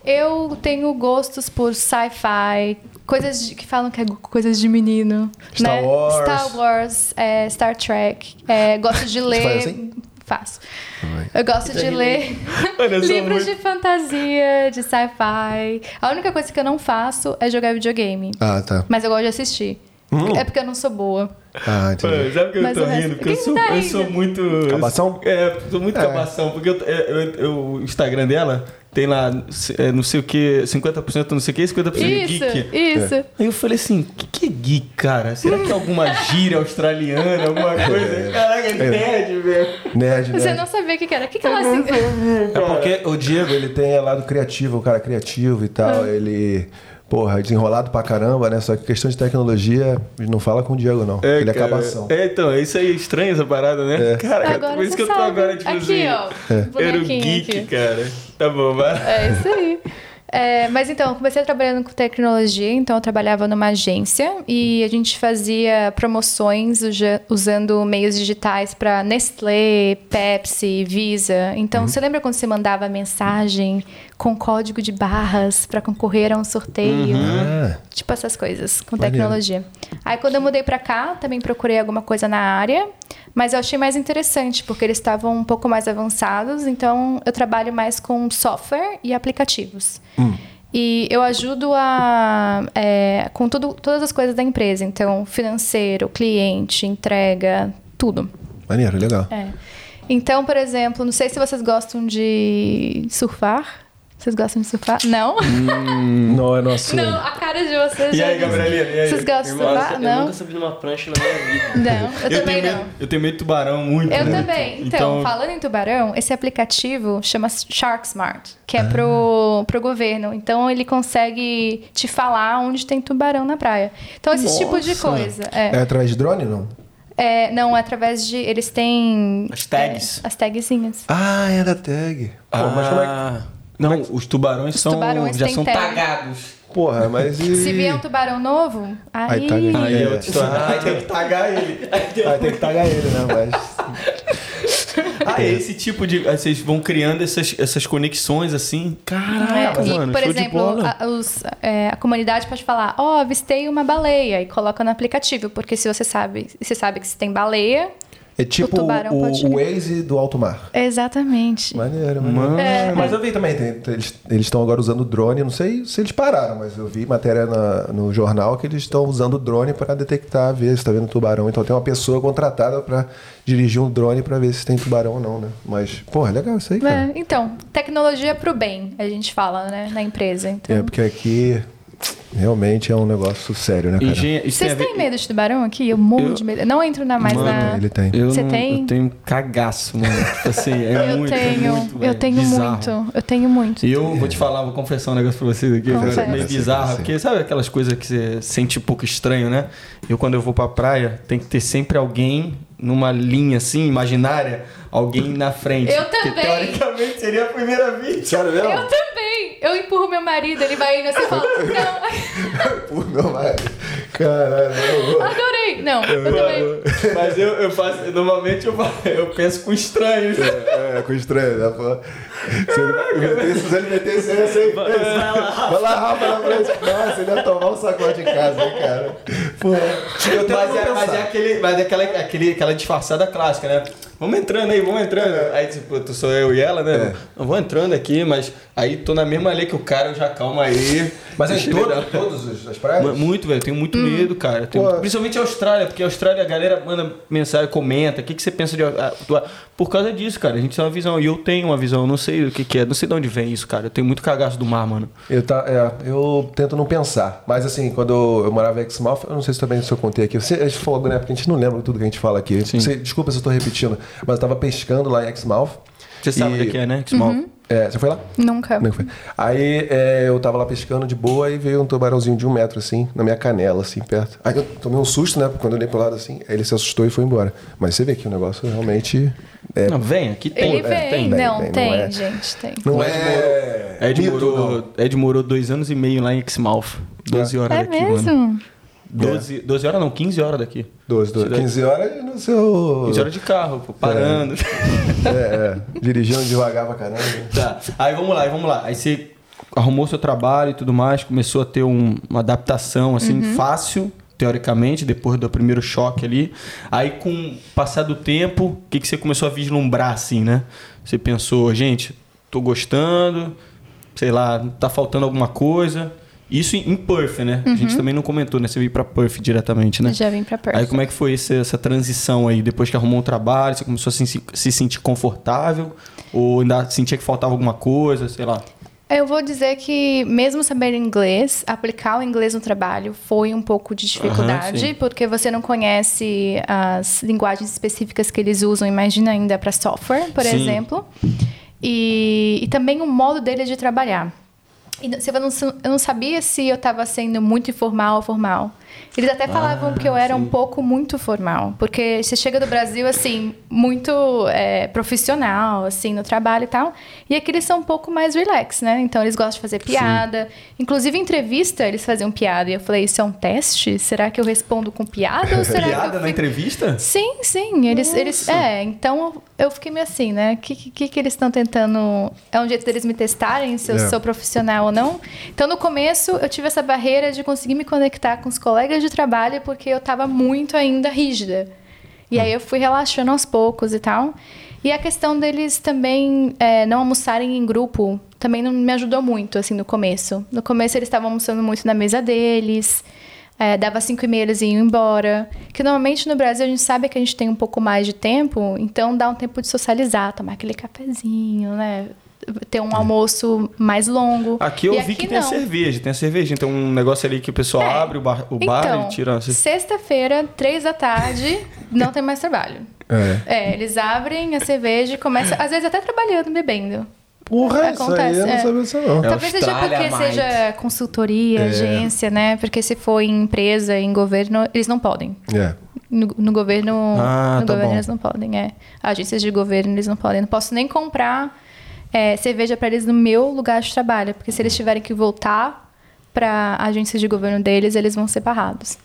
[SPEAKER 3] Eu tenho gostos por sci-fi, coisas de, que falam que é coisas de menino.
[SPEAKER 1] Star
[SPEAKER 3] né?
[SPEAKER 1] Wars.
[SPEAKER 3] Star Wars, é, Star Trek. É, gosto de ler.
[SPEAKER 1] Assim?
[SPEAKER 3] Faço. Eu gosto de ler livros de fantasia, de sci-fi. A única coisa que eu não faço é jogar videogame.
[SPEAKER 1] Ah, tá.
[SPEAKER 3] Mas eu gosto de assistir. Hum. É porque eu não sou boa.
[SPEAKER 1] Ah, entendi.
[SPEAKER 2] sabe que eu Mas tô rindo? Porque eu sou, tá eu sou muito.
[SPEAKER 1] Cabação?
[SPEAKER 2] É, sou muito é. cabação. Porque eu, eu, eu, o Instagram dela tem lá é, não sei o que, 50% não sei o que, 50%
[SPEAKER 3] isso,
[SPEAKER 2] geek.
[SPEAKER 3] Isso.
[SPEAKER 2] É. Aí eu falei assim, o que, que é geek, cara? Será que é alguma gíria australiana, alguma coisa? É. Caraca, é nerd, velho.
[SPEAKER 1] Nerd,
[SPEAKER 3] Você não sabia o que, que era. O que, que ela assim?
[SPEAKER 1] É porque o Diego, ele tem lado criativo, o cara criativo e tal. Ah. Ele porra, desenrolado pra caramba, né? Só que questão de tecnologia, não fala com o Diego, não. É, ele é acabação.
[SPEAKER 2] É, então, isso aí é estranho essa parada, né?
[SPEAKER 3] É. Cara, agora por isso que eu tô agora, tipo aqui, assim. Ó,
[SPEAKER 2] é. Era o geek, aqui. cara. Tá bom, vai.
[SPEAKER 3] É isso aí. É, mas então, eu comecei trabalhando com tecnologia, então eu trabalhava numa agência e a gente fazia promoções usando meios digitais para Nestlé, Pepsi, Visa. Então, uhum. você lembra quando você mandava mensagem com código de barras para concorrer a um sorteio? Uhum. Tipo essas coisas com tecnologia. Aí, quando eu mudei para cá, também procurei alguma coisa na área, mas eu achei mais interessante porque eles estavam um pouco mais avançados, então eu trabalho mais com software e aplicativos.
[SPEAKER 1] Hum.
[SPEAKER 3] E eu ajudo a, é, com tudo, todas as coisas da empresa. Então, financeiro, cliente, entrega, tudo.
[SPEAKER 1] Maneiro, legal.
[SPEAKER 3] É. Então, por exemplo, não sei se vocês gostam de surfar. Vocês gostam de surfar? Não?
[SPEAKER 1] Hum, não é nosso.
[SPEAKER 3] Não, a cara de vocês.
[SPEAKER 2] E aí, Gabrielina? E aí?
[SPEAKER 3] Vocês gostam de surfar?
[SPEAKER 4] Eu
[SPEAKER 3] não?
[SPEAKER 4] nunca subi numa prancha na minha vida.
[SPEAKER 3] Não, eu, eu também
[SPEAKER 2] não.
[SPEAKER 3] Medo,
[SPEAKER 2] eu tenho medo de tubarão muito.
[SPEAKER 3] Eu
[SPEAKER 2] né?
[SPEAKER 3] também. Então, então, falando em tubarão, esse aplicativo chama Shark Smart, que é ah. pro, pro governo. Então, ele consegue te falar onde tem tubarão na praia. Então, esse
[SPEAKER 1] Nossa.
[SPEAKER 3] tipo de coisa. É.
[SPEAKER 1] é atrás de drone, não?
[SPEAKER 3] É, não, é através de. Eles têm.
[SPEAKER 2] As tags.
[SPEAKER 3] é, as tagzinhas.
[SPEAKER 1] Ah, é da tag. Pô, mas como é que...
[SPEAKER 2] Não, os tubarões
[SPEAKER 3] Os
[SPEAKER 2] são
[SPEAKER 3] tubarões
[SPEAKER 2] já são
[SPEAKER 3] tag.
[SPEAKER 2] tagados.
[SPEAKER 1] Porra, mas e...
[SPEAKER 3] Se vier um tubarão novo, aí.
[SPEAKER 1] Aí taga-
[SPEAKER 2] Aí é
[SPEAKER 1] É.
[SPEAKER 2] história. Aí tem que tagar ele.
[SPEAKER 1] Aí tem que tagar ele, né? Mas...
[SPEAKER 2] Ah, é esse tipo de. Vocês vão criando essas, essas conexões assim.
[SPEAKER 3] É,
[SPEAKER 2] Caraca,
[SPEAKER 3] e,
[SPEAKER 2] mano.
[SPEAKER 3] por
[SPEAKER 2] show de
[SPEAKER 3] exemplo, a, os- é, a comunidade pode falar, ó, avistei uma baleia e coloca no aplicativo, porque se você sabe, você sabe que se tem baleia,
[SPEAKER 1] É tipo o, o
[SPEAKER 3] chegar.
[SPEAKER 1] Waze do alto mar.
[SPEAKER 3] exatamente.
[SPEAKER 1] Maneiro.
[SPEAKER 3] É.
[SPEAKER 1] Mas eu vi também, tem- eles estão agora usando drone, não sei se eles pararam, mas eu vi matéria na- no jornal que eles estão usando drone para detectar, ver se está vendo tubarão. Então tem uma pessoa contratada para dirigir um drone para ver se tem tubarão ou não, né? Mas, porra, legal isso aí, cara.
[SPEAKER 3] É, então, tecnologia pro bem, a gente fala, né, na empresa. Então.
[SPEAKER 1] É, porque aqui realmente é um negócio sério, né, cara?
[SPEAKER 3] Vocês
[SPEAKER 2] ver-
[SPEAKER 3] têm medo de tubarão aqui? Eu morro
[SPEAKER 2] Eu-
[SPEAKER 3] de medo. Eu não entro na mais
[SPEAKER 2] Mano,
[SPEAKER 3] na.
[SPEAKER 1] Ele tem.
[SPEAKER 2] Eu
[SPEAKER 3] Você
[SPEAKER 2] não-
[SPEAKER 3] tem?
[SPEAKER 2] Eu tenho cagaço, mano. Tipo assim, é
[SPEAKER 3] eu
[SPEAKER 2] muito, é
[SPEAKER 3] tenho,
[SPEAKER 2] muito,
[SPEAKER 3] eu tenho
[SPEAKER 2] bizarro.
[SPEAKER 3] muito. Eu tenho muito.
[SPEAKER 2] E eu vou te falar, vou confessar um negócio pra vocês aqui,
[SPEAKER 3] Confessa.
[SPEAKER 2] cara, meio bizarro, porque sabe aquelas coisas que você sente um pouco estranho, né? Eu quando eu vou pra praia, tem que ter sempre alguém numa linha assim, imaginária, alguém na frente.
[SPEAKER 3] Eu
[SPEAKER 2] Que
[SPEAKER 3] também.
[SPEAKER 2] teoricamente seria a primeira vítima.
[SPEAKER 1] Sério mesmo?
[SPEAKER 3] Eu também. Eu empurro meu marido, ele vai indo assim e fala, não.
[SPEAKER 1] Pô, meu marido. Caralho, eu-
[SPEAKER 3] Adorei. Não, eu também.
[SPEAKER 2] Mas eu, eu faço, normalmente eu, eu penso com estranhos.
[SPEAKER 1] É, com estranho, né? Se ele metesse, se ele metesse essa aí, vai lá, vai lá, Rafa, na frente. Nossa, ele ia tomar um sacode em casa, hein, cara? Pô, eu
[SPEAKER 2] Mas é, mas é aquele, mas é aquela, aquele, aquela disfarçada clássica, né? Vamos entrando aí, vamos entrando. Aí, tipo, tu sou eu e ela, né?
[SPEAKER 1] É.
[SPEAKER 2] Eu vou entrando aqui, mas aí tô na mesma lei que o cara, eu já calma aí.
[SPEAKER 1] Mas é em todo,
[SPEAKER 2] dar-
[SPEAKER 1] todas as- as praias?
[SPEAKER 2] Muito, velho. Eu tenho muito medo, cara. Tenho-. Principalmente a Austrália, porque a Austrália a galera manda mensagem, comenta. O que, que você pensa de. Por causa disso, cara. A gente tem uma visão. E eu tenho uma visão. eu Não sei o que, que é. Não sei de onde vem isso, cara. Eu tenho muito cagaço do mar, mano.
[SPEAKER 1] Eu, tá, é, eu tento não pensar. Mas assim, quando eu, eu morava em Exmouth, eu não sei se também se eu contei aqui. Você, a gente falou, né? Porque a gente não lembra tudo que a gente fala aqui. Você- desculpa se eu tô repetindo, mas eu tava pescando lá em Exmouth.
[SPEAKER 2] Você sabe
[SPEAKER 1] E-
[SPEAKER 2] o que é, né? Small.
[SPEAKER 1] É, você foi lá?
[SPEAKER 3] Nunca.
[SPEAKER 1] Como é foi? Aí é, eu tava lá pescando de boa e veio um tubarãozinho de um metro, assim, na minha canela, assim, perto. Aí eu tomei um susto, né? Quando eu olhei pro lado assim, aí ele se assustou e foi embora. Mas você vê que o negócio realmente é.
[SPEAKER 2] Não, vem, aqui tem.
[SPEAKER 3] Ele
[SPEAKER 2] é,
[SPEAKER 3] vem.
[SPEAKER 2] tem.
[SPEAKER 3] não,
[SPEAKER 1] não
[SPEAKER 3] tem,
[SPEAKER 1] é.
[SPEAKER 3] gente, tem.
[SPEAKER 1] Não é.
[SPEAKER 2] Ed morou,
[SPEAKER 1] não.
[SPEAKER 2] Ed morou dois anos e meio lá em Exmouth. 12 horas
[SPEAKER 3] É
[SPEAKER 2] daqui, mano.
[SPEAKER 3] Mesmo?
[SPEAKER 2] 12, 12 horas não, 15 horas daqui.
[SPEAKER 1] 12, 12,
[SPEAKER 2] Cidade.
[SPEAKER 1] 15 horas no seu.
[SPEAKER 2] 15 horas de carro, pô, parando.
[SPEAKER 1] É, é. Dirigindo devagar pra caramba.
[SPEAKER 2] Tá, aí vamos lá, aí vamos lá. Aí você arrumou seu trabalho e tudo mais, começou a ter um- uma adaptação assim fácil, teoricamente, depois do primeiro choque ali. Aí com o passar do tempo, o que, que você começou a vislumbrar assim, né? Você pensou, gente, tô gostando, sei lá, tá faltando alguma coisa. Isso em Perth, né? A gente também não comentou, né? Você veio pra Perth diretamente, né?
[SPEAKER 3] Eu já vim pra Perth.
[SPEAKER 2] Aí como é que foi esse- essa transição aí? Depois que arrumou um trabalho, você começou a se, se sentir confortável? Ou ainda sentia que faltava alguma coisa, sei lá?
[SPEAKER 3] Eu vou dizer que, mesmo saber inglês, aplicar o inglês no trabalho foi um pouco de dificuldade,
[SPEAKER 2] sim.
[SPEAKER 3] porque você não conhece as linguagens específicas que eles usam, imagina ainda para software, por
[SPEAKER 2] Sim.
[SPEAKER 3] exemplo. E, e também o modo deles de trabalhar. E eu, não, eu não sabia se eu estava sendo muito informal ou formal. Eles até falavam que eu era um pouco muito formal, porque você chega do Brasil assim muito é, profissional, assim no trabalho e tal, e aqui eles são um pouco mais relax, né? Então eles gostam de fazer piada, inclusive em entrevista eles faziam piada e eu falei isso é um teste? Será que eu respondo com piada ou será
[SPEAKER 2] Piada na entrevista?
[SPEAKER 3] Sim, sim. Eles, eles, é, então eu fiquei meio assim, né? O que, que, que eles estão tentando. É um jeito deles me testarem se eu
[SPEAKER 1] É.
[SPEAKER 3] sou profissional ou não. Então, no começo, eu tive essa barreira de conseguir me conectar com os colegas de trabalho porque eu estava muito ainda rígida. E aí eu fui relaxando aos poucos e tal. E a questão deles também é, não almoçarem em grupo também não me ajudou muito, assim, no começo. No começo eles estavam almoçando muito na mesa deles. É, dava cinco e meia, eles iam embora. Que normalmente no Brasil a gente sabe que a gente tem um pouco mais de tempo, então dá um tempo de socializar, tomar aquele cafezinho, né? Ter um almoço mais longo.
[SPEAKER 2] Aqui eu
[SPEAKER 3] E
[SPEAKER 2] vi que tem a
[SPEAKER 3] não.
[SPEAKER 2] cerveja, tem a cervejinha, tem um negócio ali que o pessoal
[SPEAKER 3] É.
[SPEAKER 2] abre o bar, o bar
[SPEAKER 3] então,
[SPEAKER 2] e tira.
[SPEAKER 3] Sexta-feira, três da tarde, não tem mais trabalho.
[SPEAKER 1] É.
[SPEAKER 3] É, eles abrem a cerveja e começam, às vezes até trabalhando, bebendo.
[SPEAKER 1] Porra, isso aí
[SPEAKER 3] Acontece,
[SPEAKER 1] eu não
[SPEAKER 3] é.
[SPEAKER 1] sabia disso não.
[SPEAKER 2] É
[SPEAKER 3] Talvez seja porque
[SPEAKER 2] mate.
[SPEAKER 3] seja consultoria, agência, né? Porque se for em empresa, em governo, eles não podem.
[SPEAKER 1] É.
[SPEAKER 3] No, no governo,
[SPEAKER 2] Ah,
[SPEAKER 3] no
[SPEAKER 2] tá
[SPEAKER 3] governo
[SPEAKER 2] bom.
[SPEAKER 3] eles não podem, é. Agências de governo eles não podem. Não posso nem comprar é, cerveja para eles no meu lugar de trabalho, porque se eles tiverem que voltar para agências de governo deles, eles vão ser barrados.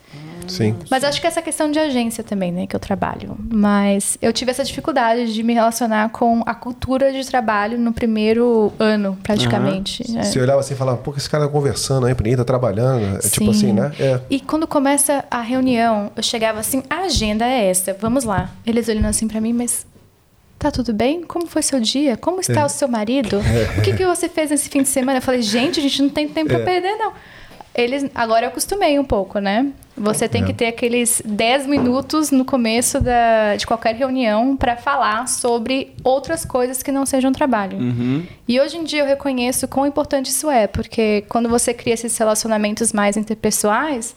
[SPEAKER 1] Sim.
[SPEAKER 3] Mas acho que essa questão de agência também, né, que eu trabalho. Mas eu tive essa dificuldade de me relacionar com a cultura de trabalho no primeiro ano, praticamente. É.
[SPEAKER 1] Você olhava assim e falava, pô, esse cara tá conversando aí, ninguém tá trabalhando. É tipo
[SPEAKER 3] Sim.
[SPEAKER 1] assim, né? É.
[SPEAKER 3] E quando começa a reunião, eu chegava assim, a agenda é essa, vamos lá. Eles olhando assim pra mim, mas tá tudo bem? Como foi seu dia? Como está o seu marido? O que, que você fez nesse fim de semana? Eu falei, gente, a gente não tem tempo pra perder, não. Eles, agora eu acostumei um pouco, né? Você tem
[SPEAKER 1] É.
[SPEAKER 3] que ter aqueles 10 minutos no começo da, de qualquer reunião pra falar sobre outras coisas que não sejam trabalho.
[SPEAKER 2] Uhum.
[SPEAKER 3] E hoje em dia eu reconheço quão importante isso é, porque quando você cria esses relacionamentos mais interpessoais,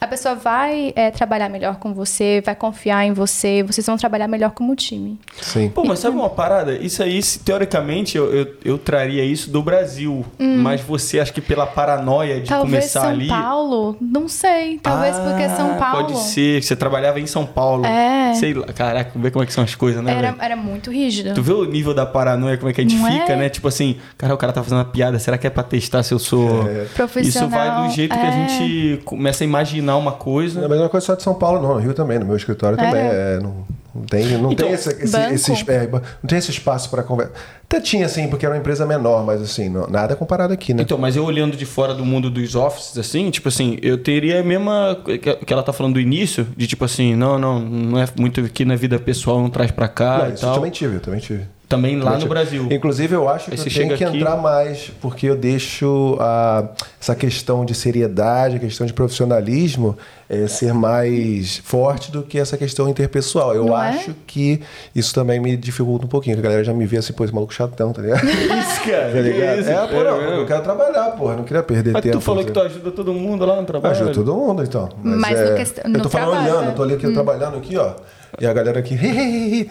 [SPEAKER 3] a pessoa vai é, trabalhar melhor com você, vai confiar em você, vocês vão trabalhar melhor como time.
[SPEAKER 1] Sim.
[SPEAKER 2] Pô, mas sabe uma parada? Isso aí, se- teoricamente, eu, eu, eu traria isso do Brasil. Mas você, acho que pela paranoia de
[SPEAKER 3] Hum. Talvez
[SPEAKER 2] começar
[SPEAKER 3] São
[SPEAKER 2] ali.
[SPEAKER 3] Paulo, não sei, talvez porque São
[SPEAKER 2] Ah,
[SPEAKER 3] Paulo
[SPEAKER 2] Pode ser, que você trabalhava em São Paulo.
[SPEAKER 3] É.
[SPEAKER 2] Sei lá, caraca, vê como é que são as coisas, né?
[SPEAKER 3] era, era muito rígido.
[SPEAKER 2] Tu vê o nível da paranoia, como é que a gente
[SPEAKER 3] Não
[SPEAKER 2] fica,
[SPEAKER 3] é?
[SPEAKER 2] né? Tipo assim, cara, o cara tá fazendo uma piada, será que é pra testar se eu sou.
[SPEAKER 1] É.
[SPEAKER 2] Isso
[SPEAKER 3] Profissional.
[SPEAKER 2] vai do jeito que a
[SPEAKER 3] é.
[SPEAKER 2] gente começa a imaginar uma coisa.
[SPEAKER 1] Não é a mesma coisa só de São Paulo, não. No Rio também, no meu escritório também.
[SPEAKER 3] É.
[SPEAKER 1] É, não, não tem, não
[SPEAKER 2] Então,
[SPEAKER 1] tem esse, esse, esse es- é, não tem esse espaço para conversa. Até tinha, assim, porque era uma empresa menor, mas assim, não- nada comparado aqui, né?
[SPEAKER 2] Então, mas eu olhando de fora do mundo dos offices, assim, tipo assim, eu teria a mesma que que ela tá falando do início, de tipo assim, não, não, não é muito aqui na vida pessoal, não traz pra cá
[SPEAKER 1] Não,
[SPEAKER 2] e
[SPEAKER 1] isso eu
[SPEAKER 2] tal.
[SPEAKER 1] também tive, eu também tive.
[SPEAKER 2] Também lá no. Brasil.
[SPEAKER 1] Inclusive, eu acho que eu
[SPEAKER 2] chega
[SPEAKER 1] que
[SPEAKER 2] aqui-
[SPEAKER 1] entrar mais, porque eu deixo a, essa questão de seriedade, a questão de profissionalismo eh, ser mais forte do que essa questão interpessoal. Eu
[SPEAKER 3] Não é?
[SPEAKER 1] acho que isso também me dificulta um pouquinho, que a galera já me vê assim, pô, esse maluco chatão, tá ligado?
[SPEAKER 2] Isso, cara.
[SPEAKER 1] Tá ligado?
[SPEAKER 2] que isso?
[SPEAKER 1] É, pô, não, eu quero trabalhar, porra, não queria perder
[SPEAKER 2] Mas
[SPEAKER 1] tempo.
[SPEAKER 2] tu falou que tu ajuda todo mundo lá no trabalho.
[SPEAKER 1] Ajuda todo mundo, então.
[SPEAKER 3] Mas
[SPEAKER 1] é,
[SPEAKER 3] no questão-
[SPEAKER 1] eu
[SPEAKER 3] no
[SPEAKER 1] tô falando
[SPEAKER 3] trabalho,
[SPEAKER 1] olhando,
[SPEAKER 3] né?
[SPEAKER 1] eu tô ali aqui, trabalhando aqui, ó. E a galera aqui.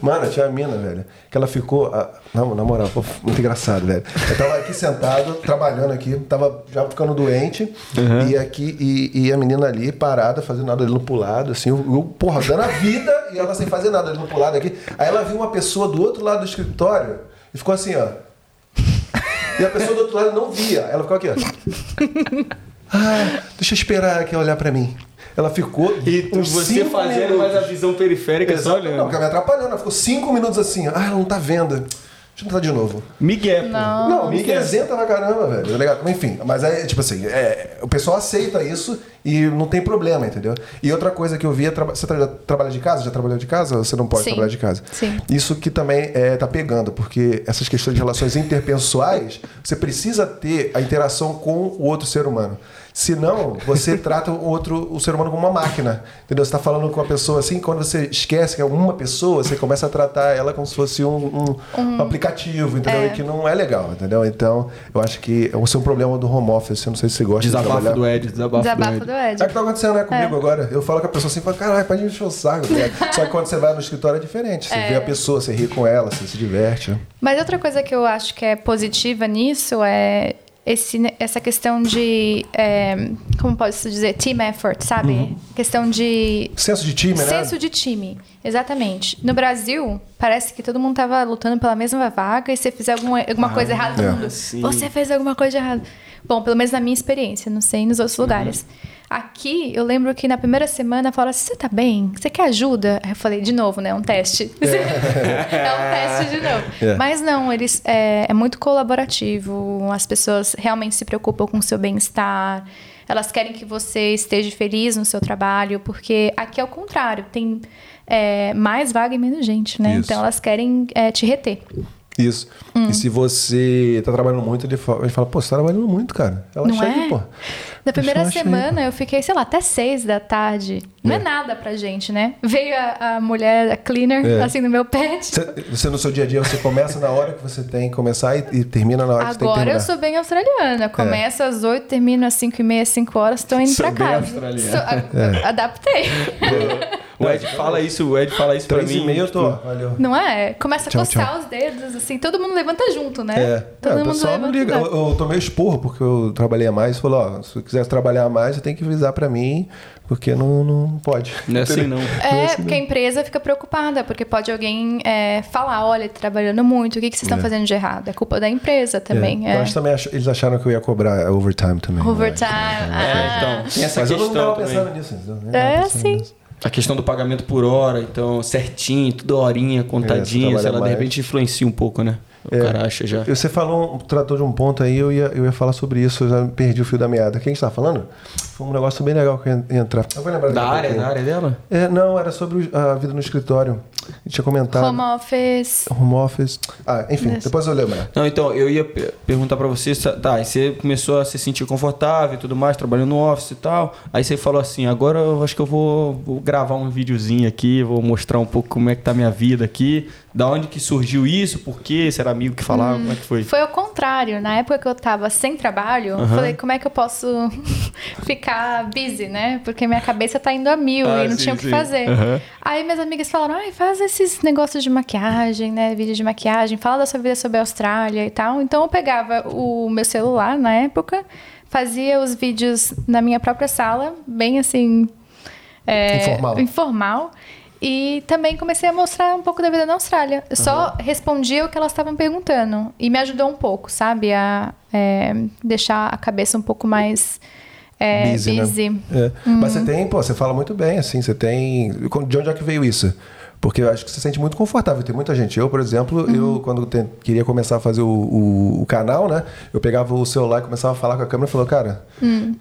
[SPEAKER 1] Mano, tinha uma mina, velho. Que ela ficou. ah, Não, na moral, pô, muito engraçado, velho. Eu tava aqui sentado, trabalhando aqui, tava já ficando doente. E aqui, e, e a menina ali parada, fazendo nada olhando pro lado, assim, eu, eu, porra, dando a vida e ela sem fazer nada olhando pro lado aqui. Aí ela viu uma pessoa do outro lado do escritório e ficou assim, ó. E a pessoa do outro lado não via. Ela ficou aqui, ó. Ah, deixa eu esperar aqui olhar pra mim. Ela ficou.
[SPEAKER 2] E você fazendo
[SPEAKER 1] minutos.
[SPEAKER 2] mais a visão periférica só
[SPEAKER 1] Exato. Não,
[SPEAKER 2] olhando.
[SPEAKER 1] porque ela me atrapalhando. Ela ficou cinco minutos assim. Ah, ela não tá vendo. Deixa eu tentar de novo.
[SPEAKER 2] Miguel.
[SPEAKER 3] Não.
[SPEAKER 1] Não, me isenta pra caramba, velho. Tá ligado? Enfim, mas aí, tipo assim, é, o pessoal aceita isso e não tem problema, entendeu? E outra coisa que eu vi é. Traba você tra já trabalha de casa? Já trabalhou de casa? Ou você não pode
[SPEAKER 3] Sim.
[SPEAKER 1] trabalhar de casa?
[SPEAKER 3] Sim.
[SPEAKER 1] Isso que também é, tá pegando, porque essas questões de relações interpessoais, você precisa ter a interação com o outro ser humano. Senão, você trata o outro, o ser humano como uma máquina. Entendeu? Você está falando com uma pessoa assim, quando você esquece que é uma pessoa, você começa a tratar ela como se fosse um, um- um aplicativo, entendeu?
[SPEAKER 3] É.
[SPEAKER 1] E que não é legal, entendeu? Então, eu acho que esse é um problema do home office. Eu não sei se você gosta de
[SPEAKER 2] Desabafo
[SPEAKER 1] trabalhar.
[SPEAKER 2] do Ed, desabafo,
[SPEAKER 3] Desabafo
[SPEAKER 2] do
[SPEAKER 3] do
[SPEAKER 2] Ed.
[SPEAKER 3] Ed.
[SPEAKER 1] É o que tá acontecendo né, comigo agora. Eu falo com a pessoa assim, fala, caralho, pode me encher o saco. tá? Só que quando você vai no escritório é diferente. Você
[SPEAKER 3] É.
[SPEAKER 1] vê a pessoa, você ri com ela, você se diverte.
[SPEAKER 3] Mas outra coisa que eu acho que é positiva nisso é esse, essa questão de. é, como posso dizer? Team effort, sabe?
[SPEAKER 1] Uhum.
[SPEAKER 3] Questão de.
[SPEAKER 1] Senso de time, né?
[SPEAKER 3] Senso de time, exatamente. No Brasil, parece que todo mundo tava lutando pela mesma vaga e se você fizer alguma, alguma coisa errada, todo
[SPEAKER 1] é.
[SPEAKER 3] mundo.
[SPEAKER 2] sim.
[SPEAKER 3] Você fez alguma coisa errada. Bom, pelo menos na minha experiência, não sei nos outros lugares. Aqui, eu lembro que na primeira semana falaram assim: você tá bem? Você quer ajuda? Aí eu falei, de novo, né? Um teste. É, um teste de novo.
[SPEAKER 1] É.
[SPEAKER 3] Mas não, eles é, é muito colaborativo, as pessoas realmente se preocupam com o seu bem-estar. Elas querem que você esteja feliz no seu trabalho, porque aqui é o contrário, tem é, mais vaga e menos gente, né?
[SPEAKER 1] Isso.
[SPEAKER 3] Então elas querem é, te reter.
[SPEAKER 1] Isso.
[SPEAKER 3] Hum.
[SPEAKER 1] E se você tá trabalhando muito, ele fala, ele fala pô, você tá trabalhando muito, cara. Ela
[SPEAKER 3] Não
[SPEAKER 1] chega,
[SPEAKER 3] é?
[SPEAKER 1] pô.
[SPEAKER 3] Na primeira
[SPEAKER 1] Relaxa aí,
[SPEAKER 3] semana eu fiquei, sei lá, até seis da tarde. Não é,
[SPEAKER 1] É.
[SPEAKER 3] nada pra gente, né? Veio a, a mulher, a cleaner,
[SPEAKER 1] É.
[SPEAKER 3] assim, no meu pé.
[SPEAKER 1] Você, você no seu dia a dia, você começa na hora que você tem que começar e, e termina na hora que você tem que
[SPEAKER 3] Agora
[SPEAKER 1] terminar.
[SPEAKER 3] eu sou bem australiana. Começa às oito, termino às cinco e meia, cinco horas, tô indo
[SPEAKER 2] Sou
[SPEAKER 3] pra
[SPEAKER 2] bem
[SPEAKER 3] casa.
[SPEAKER 2] australiana.
[SPEAKER 3] Sou- a-
[SPEAKER 1] É.
[SPEAKER 3] Adaptei.
[SPEAKER 2] O Ed fala isso, o Ed fala isso pra mim.
[SPEAKER 1] e meio eu tô.
[SPEAKER 2] tipo,
[SPEAKER 1] Valeu.
[SPEAKER 3] Não é? Começa a
[SPEAKER 1] Tchau,
[SPEAKER 3] coçar
[SPEAKER 1] tchau.
[SPEAKER 3] os dedos, assim, todo mundo levanta junto, né?
[SPEAKER 1] É,
[SPEAKER 3] todo
[SPEAKER 1] é, o pessoal não liga.
[SPEAKER 3] junto.
[SPEAKER 1] Eu, eu tomei esporro porque eu trabalhei a mais. Falou, ó, se você quiser trabalhar mais, você tem que avisar pra mim, porque não, não pode.
[SPEAKER 2] Não é assim não.
[SPEAKER 3] É, porque a empresa fica preocupada, porque pode alguém é, falar, olha, trabalhando muito, o que, que vocês estão
[SPEAKER 1] É.
[SPEAKER 3] fazendo de errado? É culpa da empresa também.
[SPEAKER 1] É.
[SPEAKER 3] É.
[SPEAKER 1] Eu acho também ach- eles acharam que eu ia cobrar overtime também. né?
[SPEAKER 3] Overtime.
[SPEAKER 2] É,
[SPEAKER 3] ah.
[SPEAKER 2] então, tem essa
[SPEAKER 1] Mas eu não
[SPEAKER 2] questão
[SPEAKER 1] tava
[SPEAKER 2] também.
[SPEAKER 1] pensando nisso. eu não tava
[SPEAKER 3] É,
[SPEAKER 1] pensando
[SPEAKER 3] sim.
[SPEAKER 1] nisso.
[SPEAKER 2] A questão do pagamento por hora, então, certinho, tudo horinha, contadinho,
[SPEAKER 1] trabalha
[SPEAKER 2] sei lá, de
[SPEAKER 1] mais.
[SPEAKER 2] repente influencia um pouco, né? O
[SPEAKER 1] É.
[SPEAKER 2] cara acha já.
[SPEAKER 1] Você falou, tratou de um ponto aí, eu ia, eu ia falar sobre isso, eu já perdi o fio da meada. Quem está falando? Foi um negócio bem legal que entrar. Eu vou lembrar
[SPEAKER 2] Da área, da área dela?
[SPEAKER 1] É, não, era sobre a vida no escritório. Eu tinha comentado.
[SPEAKER 3] Home office.
[SPEAKER 1] Home office. Ah, enfim, depois eu lembro.
[SPEAKER 2] Não, então, eu ia pe- perguntar pra você, tá, aí você começou a se sentir confortável e tudo mais, trabalhando no office e tal. Aí você falou assim, agora eu acho que eu vou, vou gravar um videozinho aqui, vou mostrar um pouco como é que tá a minha vida aqui. Da onde que surgiu isso, por quê, se era amigo que falava, como é que foi?
[SPEAKER 3] Foi o contrário. Na época que eu tava sem trabalho, eu falei, como é que eu posso ficar busy, né? Porque minha cabeça tá indo a mil
[SPEAKER 2] Ah,
[SPEAKER 3] e não
[SPEAKER 2] sim,
[SPEAKER 3] tinha o que fazer. Aí minhas amigas falaram, ai, faz esses negócios de maquiagem, né? Vídeo de maquiagem, fala da sua vida sobre a Austrália e tal. Então eu pegava o meu celular na época, fazia os vídeos na minha própria sala, bem assim. é,
[SPEAKER 1] Informal.
[SPEAKER 3] informal. E também comecei a mostrar um pouco da vida na Austrália. Eu só respondia o que elas estavam perguntando. E me ajudou um pouco, sabe? A é, deixar a cabeça um pouco mais é,
[SPEAKER 1] Busy,
[SPEAKER 3] busy.
[SPEAKER 1] né? É. Mas você tem, pô, você fala muito bem, assim, você tem. De onde é que veio isso? Porque eu acho que você se sente muito confortável. Tem muita gente. Eu, por exemplo, eu quando te- queria começar a fazer o, o- o canal, né? Eu pegava o celular e começava a falar com a câmera e falou, cara,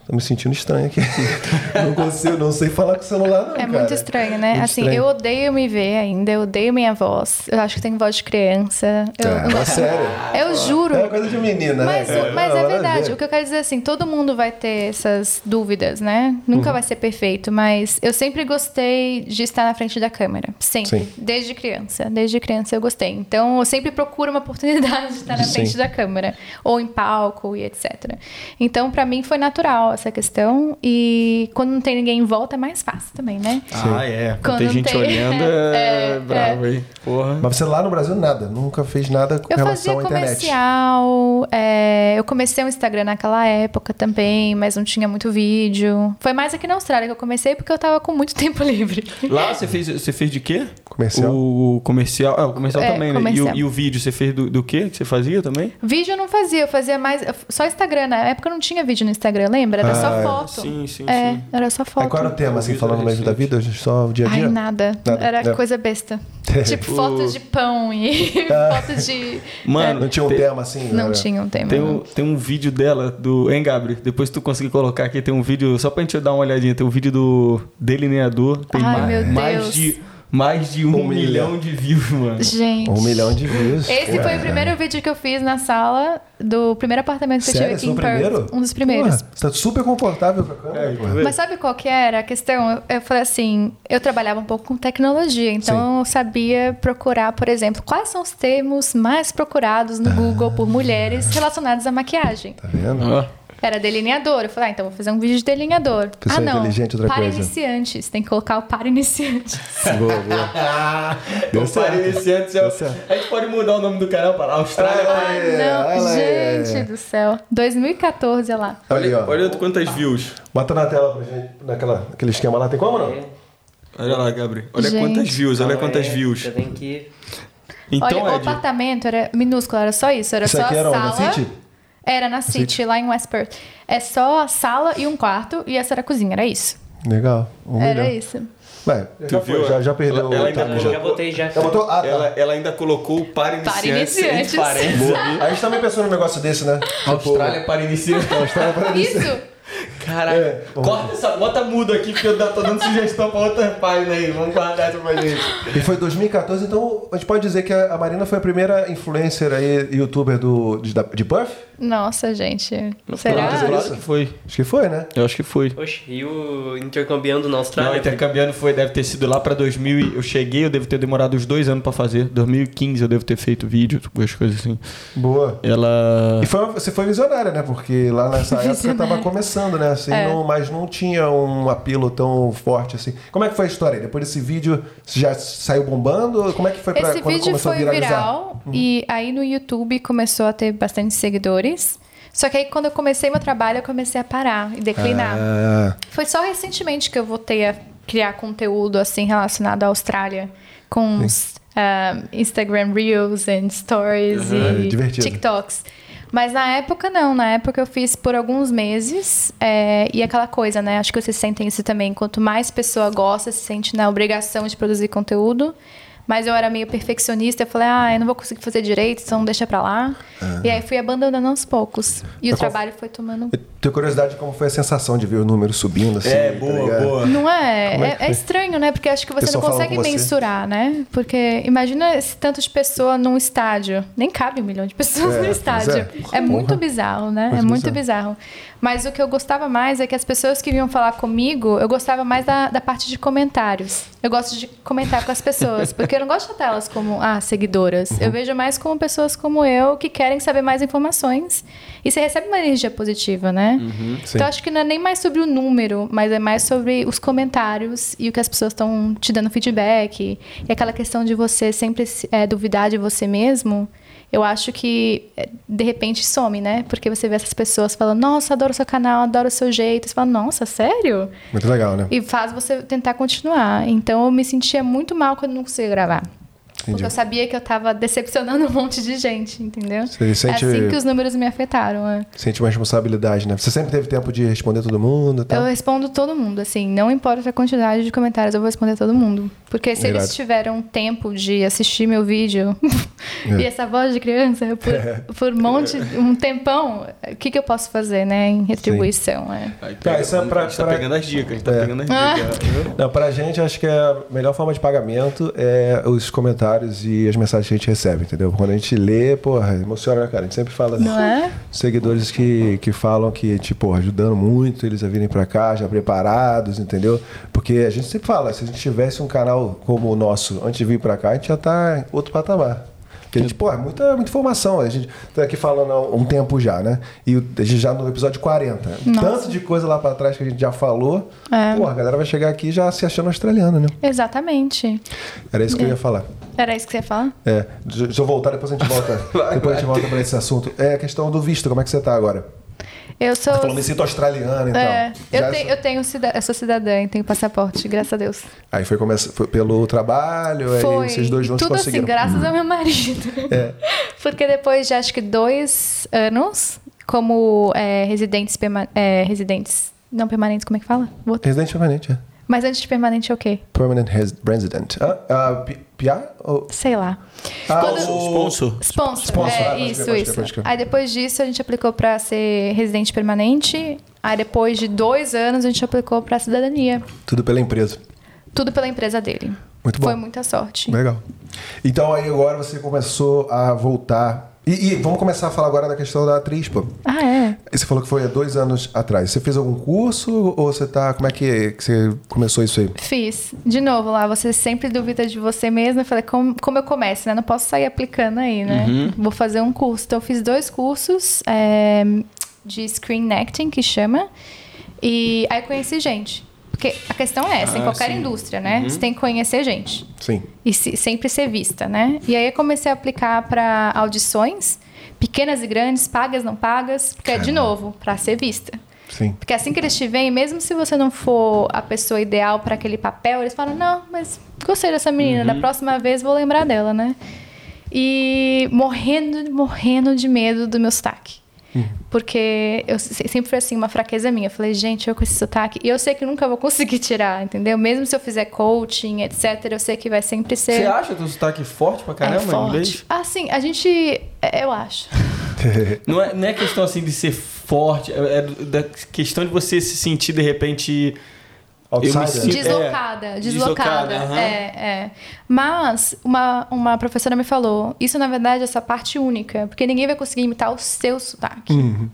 [SPEAKER 1] tô me sentindo estranho aqui. não consigo, não sei falar com o celular, não.
[SPEAKER 3] É
[SPEAKER 1] cara.
[SPEAKER 3] muito estranho, né?
[SPEAKER 1] Muito
[SPEAKER 3] assim,
[SPEAKER 1] estranho.
[SPEAKER 3] eu odeio me ver ainda, eu odeio minha voz. Eu acho que tenho voz de criança. Eu,
[SPEAKER 1] É, mas sério.
[SPEAKER 3] eu juro.
[SPEAKER 1] É uma coisa de menina,
[SPEAKER 3] Mas,
[SPEAKER 1] né?
[SPEAKER 3] mas
[SPEAKER 1] Não,
[SPEAKER 3] é
[SPEAKER 1] nada a
[SPEAKER 3] verdade.
[SPEAKER 1] ver.
[SPEAKER 3] O que eu quero dizer é assim, todo mundo vai ter essas dúvidas, né? Nunca
[SPEAKER 1] Uhum.
[SPEAKER 3] vai ser perfeito, mas eu sempre gostei de estar na frente da câmera. Sempre.
[SPEAKER 1] Sim.
[SPEAKER 3] Desde criança. Desde criança eu gostei. Então eu sempre procuro uma oportunidade de estar na
[SPEAKER 1] Sim.
[SPEAKER 3] frente da câmera. Ou em palco e etc. Então, pra mim, foi natural essa questão. E quando não tem ninguém em volta, é mais fácil também, né?
[SPEAKER 2] Ah, é. Quando tem gente
[SPEAKER 3] tem-
[SPEAKER 2] olhando, é,
[SPEAKER 3] É,
[SPEAKER 2] bravo, hein? Porra.
[SPEAKER 1] Mas você lá no Brasil, nada. Nunca fez nada com
[SPEAKER 3] Eu
[SPEAKER 1] relação
[SPEAKER 3] fazia
[SPEAKER 1] à internet.
[SPEAKER 3] comercial, é, eu comecei o Instagram naquela época também, mas não tinha muito vídeo. Foi mais aqui na Austrália que eu comecei porque eu tava com muito tempo livre.
[SPEAKER 2] Lá você fez, você fez de quê?
[SPEAKER 1] Comercial.
[SPEAKER 2] O comercial. Ah, o comercial
[SPEAKER 3] É,
[SPEAKER 2] também, né? E o,
[SPEAKER 3] comercial.
[SPEAKER 2] e o vídeo você fez do, do quê que você fazia também?
[SPEAKER 3] Vídeo eu não fazia, eu fazia mais. Só Instagram. Na época não tinha vídeo no Instagram, lembra? Era
[SPEAKER 1] Ah,
[SPEAKER 3] só
[SPEAKER 1] é.
[SPEAKER 3] foto.
[SPEAKER 2] Sim, sim,
[SPEAKER 3] É,
[SPEAKER 2] sim.
[SPEAKER 3] era só foto.
[SPEAKER 1] Aí qual era o tema, assim, falando mesmo da vida? Só o dia a dia?
[SPEAKER 3] Ai, nada.
[SPEAKER 1] Nada,
[SPEAKER 3] Era
[SPEAKER 1] é.
[SPEAKER 3] coisa besta. tipo
[SPEAKER 2] O-
[SPEAKER 3] foto de pão e foto de.
[SPEAKER 2] Mano,
[SPEAKER 1] Não tinha um
[SPEAKER 2] tem-
[SPEAKER 1] tema assim?
[SPEAKER 3] Não
[SPEAKER 1] era-
[SPEAKER 3] tinha um tema.
[SPEAKER 2] Tem um, tem um vídeo dela, do. Hein, Gabriel? Depois tu conseguir colocar aqui, tem um vídeo. Só pra gente dar uma olhadinha, tem um vídeo do delineador. Tem
[SPEAKER 3] Ai,
[SPEAKER 2] mais,
[SPEAKER 3] meu
[SPEAKER 2] mais
[SPEAKER 3] Deus.
[SPEAKER 2] de mais de um,
[SPEAKER 1] Um milhão.
[SPEAKER 2] milhão de views, mano.
[SPEAKER 3] Gente.
[SPEAKER 1] Um milhão de views.
[SPEAKER 3] Esse
[SPEAKER 1] Pô,
[SPEAKER 3] foi o primeiro vídeo que eu fiz na sala do primeiro apartamento que
[SPEAKER 1] Sério?
[SPEAKER 3] eu
[SPEAKER 1] Esse
[SPEAKER 3] tive aqui
[SPEAKER 1] foi
[SPEAKER 3] em
[SPEAKER 1] o
[SPEAKER 3] Perth.
[SPEAKER 1] primeiro?
[SPEAKER 3] Um dos primeiros.
[SPEAKER 1] Porra, você tá super confortável com a câmera,
[SPEAKER 2] É,
[SPEAKER 1] porra.
[SPEAKER 3] Mas sabe qual que era a questão? Eu, eu falei assim, eu trabalhava um pouco com tecnologia, então eu sabia procurar, por exemplo, quais são os termos mais procurados no Google por mulheres relacionados à maquiagem.
[SPEAKER 1] Tá vendo?
[SPEAKER 2] Ó.
[SPEAKER 3] Era delineador. Eu falei, ah, então vou fazer um vídeo de delineador.
[SPEAKER 1] Pessoa
[SPEAKER 3] ah, não.
[SPEAKER 1] inteligente, outra
[SPEAKER 3] para
[SPEAKER 1] coisa.
[SPEAKER 3] iniciantes. Tem que colocar o para iniciantes.
[SPEAKER 1] Boa, boa. Deu
[SPEAKER 2] Eu
[SPEAKER 1] certo.
[SPEAKER 2] parei esse antes, eu-
[SPEAKER 1] Deu certo.
[SPEAKER 2] A gente pode mudar o nome do canal para Austrália.
[SPEAKER 1] Ah,
[SPEAKER 3] ah,
[SPEAKER 1] é,
[SPEAKER 3] não.
[SPEAKER 1] olha.
[SPEAKER 3] Gente do céu. 2014, olha lá.
[SPEAKER 1] Olha ó.
[SPEAKER 2] Olha quantas views.
[SPEAKER 1] Bota na tela pra gente, naquela, naquele esquema lá. Tem como não?
[SPEAKER 2] Olha lá, Gabriel. Olha
[SPEAKER 3] Gente.
[SPEAKER 2] quantas views, olha quantas
[SPEAKER 4] aí,
[SPEAKER 2] views.
[SPEAKER 4] Você tem que.
[SPEAKER 2] Então,
[SPEAKER 3] olha, o apartamento era minúsculo, era só isso. Era
[SPEAKER 1] Isso
[SPEAKER 3] só
[SPEAKER 1] aqui
[SPEAKER 3] a
[SPEAKER 1] era onde?
[SPEAKER 3] sala.
[SPEAKER 1] City?
[SPEAKER 3] Era na City, lá em West Perth. É só a sala e um quarto e essa era a cozinha, era isso.
[SPEAKER 1] Legal. Um
[SPEAKER 3] era
[SPEAKER 1] milhão.
[SPEAKER 3] isso.
[SPEAKER 1] Vai, já,
[SPEAKER 2] viu?
[SPEAKER 1] foi, já, já perdeu
[SPEAKER 2] Ela-
[SPEAKER 1] o
[SPEAKER 2] ela ainda
[SPEAKER 1] time, já.
[SPEAKER 4] já botei já.
[SPEAKER 1] Já botou? Ah, tá.
[SPEAKER 2] ela, ela ainda colocou o para
[SPEAKER 3] Para
[SPEAKER 2] iniciantes.
[SPEAKER 3] iniciantes.
[SPEAKER 2] entre.
[SPEAKER 1] A gente também pensou num negócio desse, né?
[SPEAKER 2] Austrália para iniciantes.
[SPEAKER 1] Austrália para
[SPEAKER 3] Isso!
[SPEAKER 2] Caralho.
[SPEAKER 1] É,
[SPEAKER 2] Corta essa, bota mudo aqui porque eu tô dando sugestão pra outra página aí. Vamos guardar essa pra gente.
[SPEAKER 1] E foi 2014, então a gente pode dizer que a Marina foi a primeira influencer aí, youtuber do, de, de Perth?
[SPEAKER 3] Nossa, gente.
[SPEAKER 2] Claro,
[SPEAKER 3] Será?
[SPEAKER 2] que foi.
[SPEAKER 1] Acho que foi, né?
[SPEAKER 2] Eu acho que foi.
[SPEAKER 4] Oxe, e o intercambiando na
[SPEAKER 2] Não,
[SPEAKER 4] Austrália?
[SPEAKER 2] intercambiando foi, deve ter sido lá pra 2000. e- Eu cheguei, eu devo ter demorado uns dois anos pra fazer. 2015 eu devo ter feito vídeo, algumas coisas assim.
[SPEAKER 1] Boa.
[SPEAKER 2] Ela.
[SPEAKER 1] E foi, você foi visionária, né? Porque lá nessa época tava começando, né? Assim,
[SPEAKER 3] É.
[SPEAKER 1] não- mas não tinha um apelo tão forte assim. Como é que foi a história? Depois desse vídeo, você já saiu bombando? Como é que foi pra
[SPEAKER 3] Esse
[SPEAKER 1] quando
[SPEAKER 3] vídeo
[SPEAKER 1] começou
[SPEAKER 3] foi
[SPEAKER 1] a viralizar?
[SPEAKER 3] viral e aí no YouTube começou a ter bastante seguidores. Só que aí quando eu comecei meu trabalho, eu comecei a parar e declinar.
[SPEAKER 1] Ah,
[SPEAKER 3] Foi só recentemente que eu voltei a criar conteúdo assim relacionado à Austrália com os ah, Instagram Reels and Stories
[SPEAKER 1] Uhum.
[SPEAKER 3] e
[SPEAKER 1] Divertido.
[SPEAKER 3] TikToks. Mas na época não, na época eu fiz por alguns meses é, e aquela coisa, né? Acho que vocês sentem isso também. Quanto mais pessoa gosta, se sente na obrigação de produzir conteúdo. Mas eu era meio perfeccionista, eu falei, ah, eu não vou conseguir fazer direito, então deixa pra lá. E aí fui abandonando aos poucos. E o trabalho foi tomando
[SPEAKER 1] eu tenho curiosidade de como foi a sensação de ver o número subindo assim.
[SPEAKER 2] É,
[SPEAKER 1] tá
[SPEAKER 2] boa,
[SPEAKER 1] ligado?
[SPEAKER 2] boa.
[SPEAKER 3] Não é?
[SPEAKER 1] É
[SPEAKER 3] É, é estranho, né? Porque acho que você não consegue
[SPEAKER 1] você?
[SPEAKER 3] mensurar, né? Porque imagina esse tanto de pessoa num estádio. Nem cabe um milhão de pessoas
[SPEAKER 1] É,
[SPEAKER 3] no estádio.
[SPEAKER 1] é.
[SPEAKER 3] É, muito bizarro, né?
[SPEAKER 1] Muito
[SPEAKER 3] é muito
[SPEAKER 1] bizarro.
[SPEAKER 3] bizarro. Mas o que eu gostava mais é que as pessoas que vinham falar comigo, eu gostava mais da, da parte de comentários. Eu gosto de comentar com as pessoas, porque eu não gosto de tratar elas como, ah, seguidoras.
[SPEAKER 1] Uhum.
[SPEAKER 3] Eu vejo mais como pessoas como eu que querem saber mais informações. E você recebe uma energia positiva, né?
[SPEAKER 1] Sim.
[SPEAKER 3] Então acho que não é nem mais sobre o número, mas é mais sobre os comentários e o que as pessoas estão te dando feedback. E aquela questão de você sempre é, duvidar de você mesmo. Eu acho que é, de repente some, né? Porque você vê essas pessoas falando, nossa, adoro seu canal, adoro o seu jeito. Você fala, nossa, sério?
[SPEAKER 1] Muito legal, né?
[SPEAKER 3] E faz você tentar continuar. Então eu me sentia muito mal quando não conseguia gravar.
[SPEAKER 1] Entendi.
[SPEAKER 3] Porque eu sabia que eu tava decepcionando um monte de gente, entendeu?
[SPEAKER 1] Você sente-
[SPEAKER 3] É assim que os números me afetaram. É.
[SPEAKER 1] Sente uma responsabilidade, né? Você sempre teve tempo de responder todo mundo e tal?
[SPEAKER 3] Eu respondo todo mundo, assim, não importa a quantidade de comentários, eu vou responder todo mundo. Porque se
[SPEAKER 1] Irado.
[SPEAKER 3] eles tiveram tempo de assistir meu vídeo
[SPEAKER 1] É.
[SPEAKER 3] e essa voz de criança por, por um monte, um tempão, o que, que eu posso fazer, né, em retribuição? É.
[SPEAKER 2] Aí
[SPEAKER 1] Tá, isso é pra-
[SPEAKER 2] a gente tá
[SPEAKER 1] pra-
[SPEAKER 2] pegando as dicas, a gente tá
[SPEAKER 1] É.
[SPEAKER 2] pegando as
[SPEAKER 3] Ah.
[SPEAKER 2] dicas.
[SPEAKER 1] Não, pra gente, acho que a melhor forma de pagamento é os comentários e as mensagens que a gente recebe, entendeu? Quando a gente lê, porra, emociona, né, cara? A gente sempre fala
[SPEAKER 3] Não é?
[SPEAKER 1] seguidores que, que falam que, tipo, ajudando muito eles a virem pra cá, já preparados, entendeu? Porque a gente sempre fala, se a gente tivesse um canal como o nosso antes de vir pra cá, a gente já tá em outro patamar. Porque a gente, pô, é muita, muita informação. A gente tá aqui falando há um tempo já, né? E a gente já no episódio 40.
[SPEAKER 3] Nossa.
[SPEAKER 1] Tanto de coisa lá pra trás que a gente já falou.
[SPEAKER 3] É.
[SPEAKER 1] Pô, a galera vai chegar aqui já se achando australiano, né?
[SPEAKER 3] Exatamente.
[SPEAKER 1] Era isso que eu ia falar.
[SPEAKER 3] Era isso que você ia falar?
[SPEAKER 1] É, deixa eu voltar, depois a gente volta. Depois a gente volta pra esse assunto. É a questão do visto, como é que você tá agora?
[SPEAKER 3] Eu sou.
[SPEAKER 1] Você falou, me sinto australiano e
[SPEAKER 3] É, eu,
[SPEAKER 1] Já-
[SPEAKER 3] tenho, eu, tenho cida- eu sou cidadã e tenho passaporte, graças a Deus.
[SPEAKER 1] Aí foi, começa, foi pelo trabalho,
[SPEAKER 3] Foi
[SPEAKER 1] aí vocês dois juntos
[SPEAKER 3] tudo assim,
[SPEAKER 1] conseguiram.
[SPEAKER 3] graças ao meu marido.
[SPEAKER 1] É.
[SPEAKER 3] Porque depois de acho que dois anos como é, residentes, perma- é, residentes não permanentes, como é que fala? Outro.
[SPEAKER 1] Residente permanente, é.
[SPEAKER 3] Mas antes de permanente é o quê?
[SPEAKER 1] Permanent res- resident. Ah, ah, P- PR? Ou...
[SPEAKER 3] Sei lá.
[SPEAKER 1] Ah,
[SPEAKER 3] Quando-
[SPEAKER 1] o-
[SPEAKER 2] Sponsor.
[SPEAKER 3] Sponsor.
[SPEAKER 1] Sponsor, ah,
[SPEAKER 3] é,
[SPEAKER 1] crer,
[SPEAKER 3] isso,
[SPEAKER 1] crer,
[SPEAKER 3] isso.
[SPEAKER 1] crer.
[SPEAKER 3] Aí depois disso a gente aplicou pra ser residente permanente. Aí depois de dois anos a gente aplicou pra cidadania.
[SPEAKER 1] Tudo pela empresa.
[SPEAKER 3] Tudo pela empresa dele.
[SPEAKER 1] Muito bom.
[SPEAKER 3] Foi muita sorte.
[SPEAKER 1] Legal. Então aí agora você começou a voltar. E, e vamos começar a falar agora da questão da atriz, pô.
[SPEAKER 3] Ah, é?
[SPEAKER 1] Você falou que foi há dois anos atrás. Você fez algum curso ou você tá. Como é que, que você começou isso aí?
[SPEAKER 3] Fiz. De novo lá, você sempre duvida de você mesma. Eu falei, como, como eu começo, né? Não posso sair aplicando aí, né? Vou fazer um curso. Então, eu fiz dois cursos é, de screen acting, que chama. E aí conheci gente. Porque a questão é essa, em
[SPEAKER 2] Ah,
[SPEAKER 3] qualquer
[SPEAKER 2] sim.
[SPEAKER 3] indústria, né? Você tem que conhecer gente.
[SPEAKER 1] Sim.
[SPEAKER 3] E se- sempre ser vista, né? E aí eu comecei a aplicar para audições, pequenas e grandes, pagas, não pagas, porque é de novo, para ser vista.
[SPEAKER 1] Sim.
[SPEAKER 3] Porque assim que eles te veem, mesmo se você não for a pessoa ideal para aquele papel, eles falam: não, mas gostei dessa menina, da próxima vez vou lembrar dela, né? E morrendo, morrendo de medo do meu sotaque. Porque eu se- sempre foi assim, uma fraqueza minha. Eu falei, gente, eu com esse sotaque. E eu sei que nunca vou conseguir tirar, entendeu? Mesmo se eu fizer coaching, etc., eu sei que vai sempre ser.
[SPEAKER 2] Você acha teu sotaque forte pra
[SPEAKER 3] é
[SPEAKER 2] caramba em
[SPEAKER 3] forte.
[SPEAKER 2] inglês?
[SPEAKER 3] Ah, sim, a gente. é, Eu acho.
[SPEAKER 2] Não é, não é questão assim de ser forte, é, é da questão de você se sentir de repente
[SPEAKER 1] Outsider.
[SPEAKER 2] me sinto-
[SPEAKER 3] Deslocada,
[SPEAKER 2] É,
[SPEAKER 3] deslocada.
[SPEAKER 2] deslocada, aham.
[SPEAKER 3] É, é. Mas uma, uma professora me falou: isso na verdade é essa parte única, porque ninguém vai conseguir imitar o seu sotaque.
[SPEAKER 1] Uhum.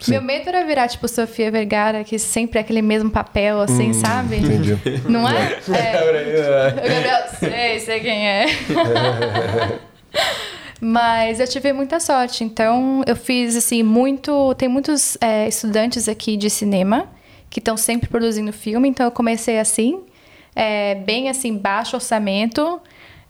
[SPEAKER 1] Sim.
[SPEAKER 3] Meu medo era virar tipo Sofia Vergara, que sempre é aquele mesmo papel, assim, sabe?
[SPEAKER 1] Hum, Entendi.
[SPEAKER 3] Não é? é. O Gabriel, sei, sei quem é. Mas eu tive muita sorte. Então, eu fiz, assim, muito. Tem muitos é, estudantes aqui de cinema que estão sempre produzindo filme. Então, eu comecei assim, é, bem assim, baixo orçamento.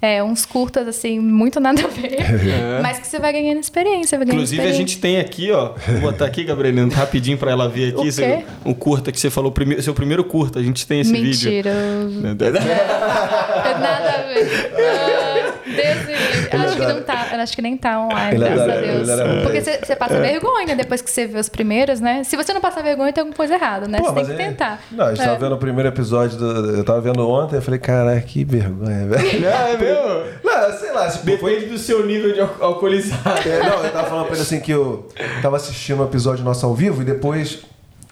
[SPEAKER 3] é, uns curtas, assim, muito nada a ver. Mas que você vai ganhando experiência. Vai ganhando
[SPEAKER 2] Inclusive, a
[SPEAKER 3] experiência.
[SPEAKER 2] gente tem aqui, ó. Vou botar aqui, Gabrielina, rapidinho pra ela ver aqui.
[SPEAKER 3] O
[SPEAKER 2] seu- um curta que você falou, primeiro, seu primeiro curta. A gente tem esse vídeo.
[SPEAKER 3] Mentiroso. Nada a ver. Ah.
[SPEAKER 1] Ele
[SPEAKER 3] Acho que não tá, acho que nem tá online,
[SPEAKER 1] Ele
[SPEAKER 3] graças
[SPEAKER 1] adora,
[SPEAKER 3] a Deus.
[SPEAKER 1] adora.
[SPEAKER 3] Porque você passa vergonha depois que você vê os primeiros, né? Se você não passar vergonha, tem alguma coisa errada, né?
[SPEAKER 1] Pô,
[SPEAKER 3] você tem que
[SPEAKER 1] ele-
[SPEAKER 3] tentar.
[SPEAKER 1] Não, a gente tava
[SPEAKER 3] É.
[SPEAKER 1] vendo o primeiro episódio, do, eu tava vendo ontem, eu falei, caraca, que vergonha, velho.
[SPEAKER 2] É, é mesmo?
[SPEAKER 1] Não, sei lá, tipo, foi...
[SPEAKER 2] Depende do seu nível de al- alcoolizado.
[SPEAKER 1] É, não, eu tava falando pra ele assim que eu tava assistindo um episódio nosso ao vivo e depois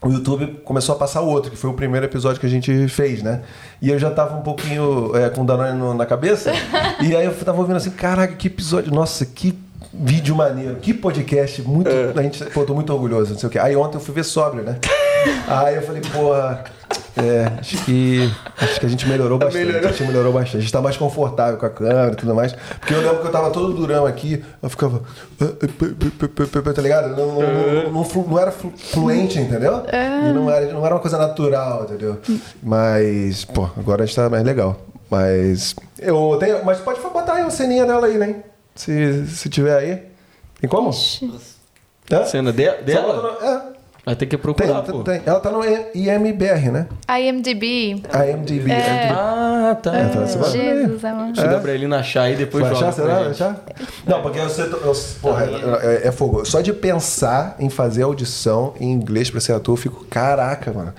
[SPEAKER 1] o YouTube começou a passar o outro, que foi o primeiro episódio que a gente fez, né? E eu já tava um pouquinho é, com o Danone no- na cabeça. e aí eu tava ouvindo assim, caraca, que episódio, nossa, que vídeo maneiro, que podcast, muito. A gente, pô, tô muito orgulhoso, não sei o quê. Aí ontem eu fui ver sóbrio, né? Aí eu falei, porra. É, acho que, acho que a gente melhorou bastante.
[SPEAKER 2] melhorou.
[SPEAKER 1] A gente melhorou bastante. A gente tá mais confortável com a câmera e tudo mais. Porque eu lembro que eu tava todo durão aqui, eu ficava. Tá ligado? Não, não, não, não flu- não era flu- fluente, entendeu? E não era, não era uma coisa natural, entendeu? Mas, pô, agora a gente tá mais legal. Mas. Eu tenho. Mas pode botar aí a ceninha dela aí, né? Se, se tiver aí. Tem como?
[SPEAKER 3] Ixi.
[SPEAKER 1] Hã?
[SPEAKER 2] Cena de- dela?
[SPEAKER 1] bota é,
[SPEAKER 2] Vai ter que procurar,
[SPEAKER 1] tem,
[SPEAKER 2] pô.
[SPEAKER 1] tem. Ela tá no IMBR, né?
[SPEAKER 3] IMDb.
[SPEAKER 1] IMDb.
[SPEAKER 3] É.
[SPEAKER 2] Ah, tá.
[SPEAKER 1] É, tá, você vai-
[SPEAKER 3] Jesus, amor.
[SPEAKER 2] Se dá pra ele achar aí, depois
[SPEAKER 1] Vai
[SPEAKER 2] joga
[SPEAKER 1] achar, será? Vai achar? Não, porque você. Eu, porra, é, é fogo. Só de pensar em fazer audição em inglês pra ser ator, eu fico, caraca, mano.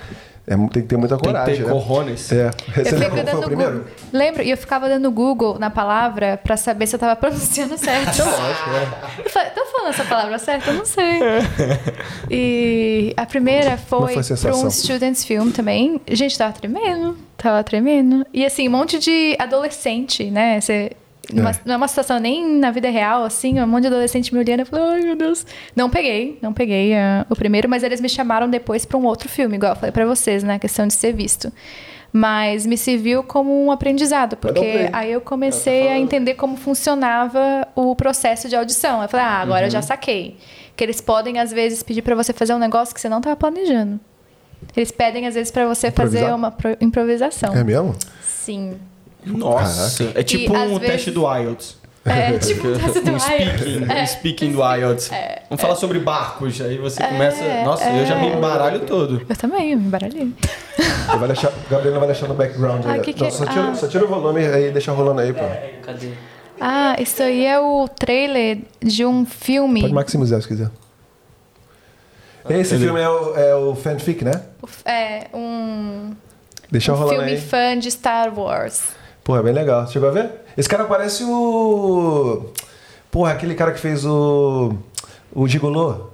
[SPEAKER 1] É, tem que ter muita
[SPEAKER 2] Tem que
[SPEAKER 1] coragem.
[SPEAKER 2] ter
[SPEAKER 1] né?
[SPEAKER 2] corrones.
[SPEAKER 1] É. Você
[SPEAKER 3] Eu
[SPEAKER 1] lembra
[SPEAKER 3] fico
[SPEAKER 1] qual foi o primeiro?
[SPEAKER 3] Google. Lembro, e eu ficava dando Google na palavra pra saber se eu tava pronunciando certo.
[SPEAKER 1] É.
[SPEAKER 3] Eu falei, tô falando essa palavra certa? Eu não sei. E a primeira foi,
[SPEAKER 1] foi
[SPEAKER 3] um Students Film também. Gente, tava tremendo. Tava tremendo. E assim, um monte de adolescente, né? Você, numa,
[SPEAKER 1] É.
[SPEAKER 3] Não é uma situação nem na vida real, assim, um monte de adolescente me olhando. Eu falei, ai meu Deus. Não peguei, não peguei ah, o primeiro, mas eles me chamaram depois pra um outro filme, igual eu falei pra vocês, né? A questão de ser visto. Mas me serviu como um aprendizado, porque aí eu comecei a entender como funcionava o processo de audição. Eu falei, ah, agora eu já saquei. Que eles podem, às vezes, pedir pra você fazer um negócio que você não estava planejando. Eles pedem, às vezes, pra você fazer uma pro- improvisação.
[SPEAKER 1] É mesmo?
[SPEAKER 3] Sim.
[SPEAKER 2] Nossa. É tipo
[SPEAKER 3] E,
[SPEAKER 2] um teste
[SPEAKER 3] vezes-
[SPEAKER 2] do IELTS.
[SPEAKER 3] É, tipo um teste do
[SPEAKER 2] um speaking.
[SPEAKER 3] É.
[SPEAKER 2] um speaking do IELTS. Vamos falar sobre barcos. Aí você começa.
[SPEAKER 3] É,
[SPEAKER 2] Nossa, eu já me
[SPEAKER 3] é.
[SPEAKER 2] embaralho todo.
[SPEAKER 3] Eu também, eu me embaralhei.
[SPEAKER 1] Ele vai deixar, o Gabriel vai deixar no background
[SPEAKER 3] Ah,
[SPEAKER 1] aí.
[SPEAKER 3] que que
[SPEAKER 1] Não,
[SPEAKER 3] é?
[SPEAKER 1] só, tira,
[SPEAKER 3] Ah.
[SPEAKER 1] só tira o volume aí e deixa rolando aí, pô.
[SPEAKER 4] Cadê?
[SPEAKER 3] Ah, isso aí é o trailer de um filme.
[SPEAKER 1] Pode maximizar se quiser. Esse
[SPEAKER 2] Ele-
[SPEAKER 1] filme é o, é o fanfic, né?
[SPEAKER 3] É, um,
[SPEAKER 1] Deixa
[SPEAKER 3] um
[SPEAKER 1] rolando
[SPEAKER 3] filme
[SPEAKER 1] aí.
[SPEAKER 3] fã de Star Wars.
[SPEAKER 1] Porra, é bem legal. Chegou a ver? Esse cara parece o. Porra, aquele cara que fez o. O Gigolô.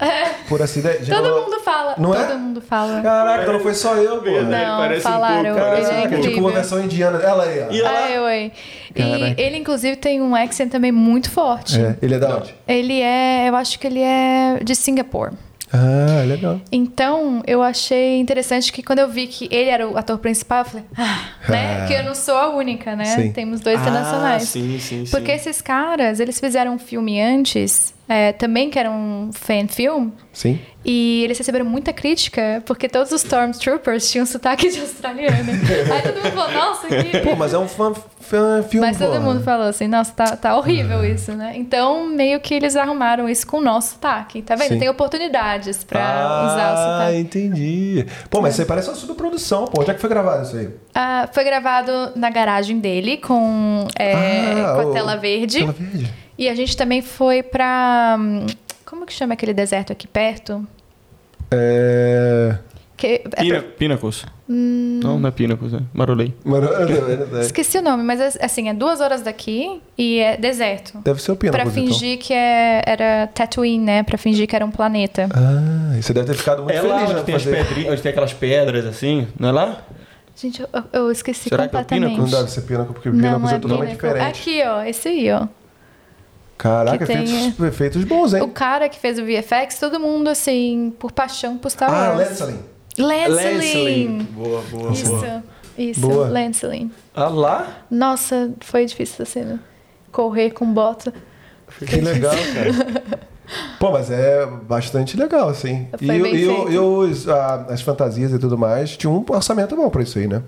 [SPEAKER 1] Por acidente.
[SPEAKER 3] Todo
[SPEAKER 1] Gigolô.
[SPEAKER 3] mundo fala.
[SPEAKER 1] Não é?
[SPEAKER 3] todo mundo fala.
[SPEAKER 1] Caraca, não foi só eu, porra.
[SPEAKER 2] Ele
[SPEAKER 3] Não,
[SPEAKER 2] parece um
[SPEAKER 3] falaram.
[SPEAKER 2] pouco,
[SPEAKER 3] ele é
[SPEAKER 1] tipo uma versão indiana. Ela aí, ó.
[SPEAKER 2] E ela-
[SPEAKER 3] oi. E
[SPEAKER 1] Caraca.
[SPEAKER 3] ele, inclusive, tem um accent também muito forte.
[SPEAKER 1] É, ele é da onde?
[SPEAKER 3] Ele é, eu acho que ele é de Singapore.
[SPEAKER 1] Ah, legal.
[SPEAKER 3] Então, eu achei interessante que quando eu vi que ele era o ator principal, eu falei, ah, né?
[SPEAKER 1] Ah.
[SPEAKER 3] Que eu não sou a única, né?
[SPEAKER 1] Sim.
[SPEAKER 3] Temos dois internacionais.
[SPEAKER 2] Ah, sim, sim, sim.
[SPEAKER 3] Porque esses caras, eles fizeram um filme antes, é, também que era um fan film,
[SPEAKER 1] Sim.
[SPEAKER 3] e eles receberam muita crítica, porque todos os Stormtroopers tinham sotaque de australiano. Aí todo mundo falou, nossa, que...
[SPEAKER 1] Pô, mas é um fã,
[SPEAKER 3] Mas todo mundo falou assim, nossa, tá, tá horrível isso, né? Então, meio que eles arrumaram isso com o nosso sotaque. Tá vendo?
[SPEAKER 1] Sim.
[SPEAKER 3] Tem oportunidades pra usar o
[SPEAKER 1] Ah,
[SPEAKER 3] sotaque.
[SPEAKER 1] entendi. Pô, mas você parece uma subprodução, pô. Onde é que foi gravado isso aí?
[SPEAKER 3] Ah, foi gravado na garagem dele, com, é,
[SPEAKER 1] Ah,
[SPEAKER 3] com a tela verde.
[SPEAKER 1] Tela verde.
[SPEAKER 3] E a gente também foi pra... hum, Como que chama aquele deserto aqui perto?
[SPEAKER 1] É...
[SPEAKER 3] Que, é
[SPEAKER 2] Pina,
[SPEAKER 3] pra-
[SPEAKER 2] Pinnacles.
[SPEAKER 3] Hum.
[SPEAKER 2] Não, não é Pinnacles, é Marolei.
[SPEAKER 1] Mano, é-
[SPEAKER 3] Esqueci o nome, mas assim, é duas horas daqui e é deserto.
[SPEAKER 1] Deve ser o Pina.
[SPEAKER 3] Pra fingir que é, era Tatooine, né? Pra fingir que era um planeta.
[SPEAKER 1] Ah, e você deve ter ficado muito
[SPEAKER 2] É lá
[SPEAKER 1] feliz,
[SPEAKER 2] onde
[SPEAKER 1] né?
[SPEAKER 2] tem, as
[SPEAKER 1] fazer-
[SPEAKER 2] pedrinhas, onde tem aquelas pedras assim, não é lá?
[SPEAKER 3] Gente, eu, eu esqueci
[SPEAKER 2] Será que é o
[SPEAKER 3] completamente.
[SPEAKER 1] Não deve ser Pinnacle, porque Pinnacle
[SPEAKER 3] Não,
[SPEAKER 1] é
[SPEAKER 3] é
[SPEAKER 1] totalmente diferente.
[SPEAKER 3] Aqui, ó, esse aí, ó.
[SPEAKER 1] Caraca,
[SPEAKER 3] que tem-
[SPEAKER 1] efeitos, efeitos bons,
[SPEAKER 3] O
[SPEAKER 1] hein?
[SPEAKER 3] cara que fez o VFX, todo mundo, assim, por paixão por Star
[SPEAKER 1] Ah,
[SPEAKER 3] Wars.
[SPEAKER 1] Lancelin.
[SPEAKER 2] Boa, boa,
[SPEAKER 3] Isso,
[SPEAKER 2] boa.
[SPEAKER 3] isso,
[SPEAKER 1] Boa.
[SPEAKER 3] Lancelin.
[SPEAKER 2] Ah lá?
[SPEAKER 3] Nossa, foi difícil essa cena. Correr com bota.
[SPEAKER 1] Que legal, cara. Pô, mas é bastante legal, assim. E,
[SPEAKER 3] Foi bem
[SPEAKER 1] e,
[SPEAKER 3] feito.
[SPEAKER 1] e os, ah, as fantasias e tudo mais, tinha um orçamento bom pra isso aí, né?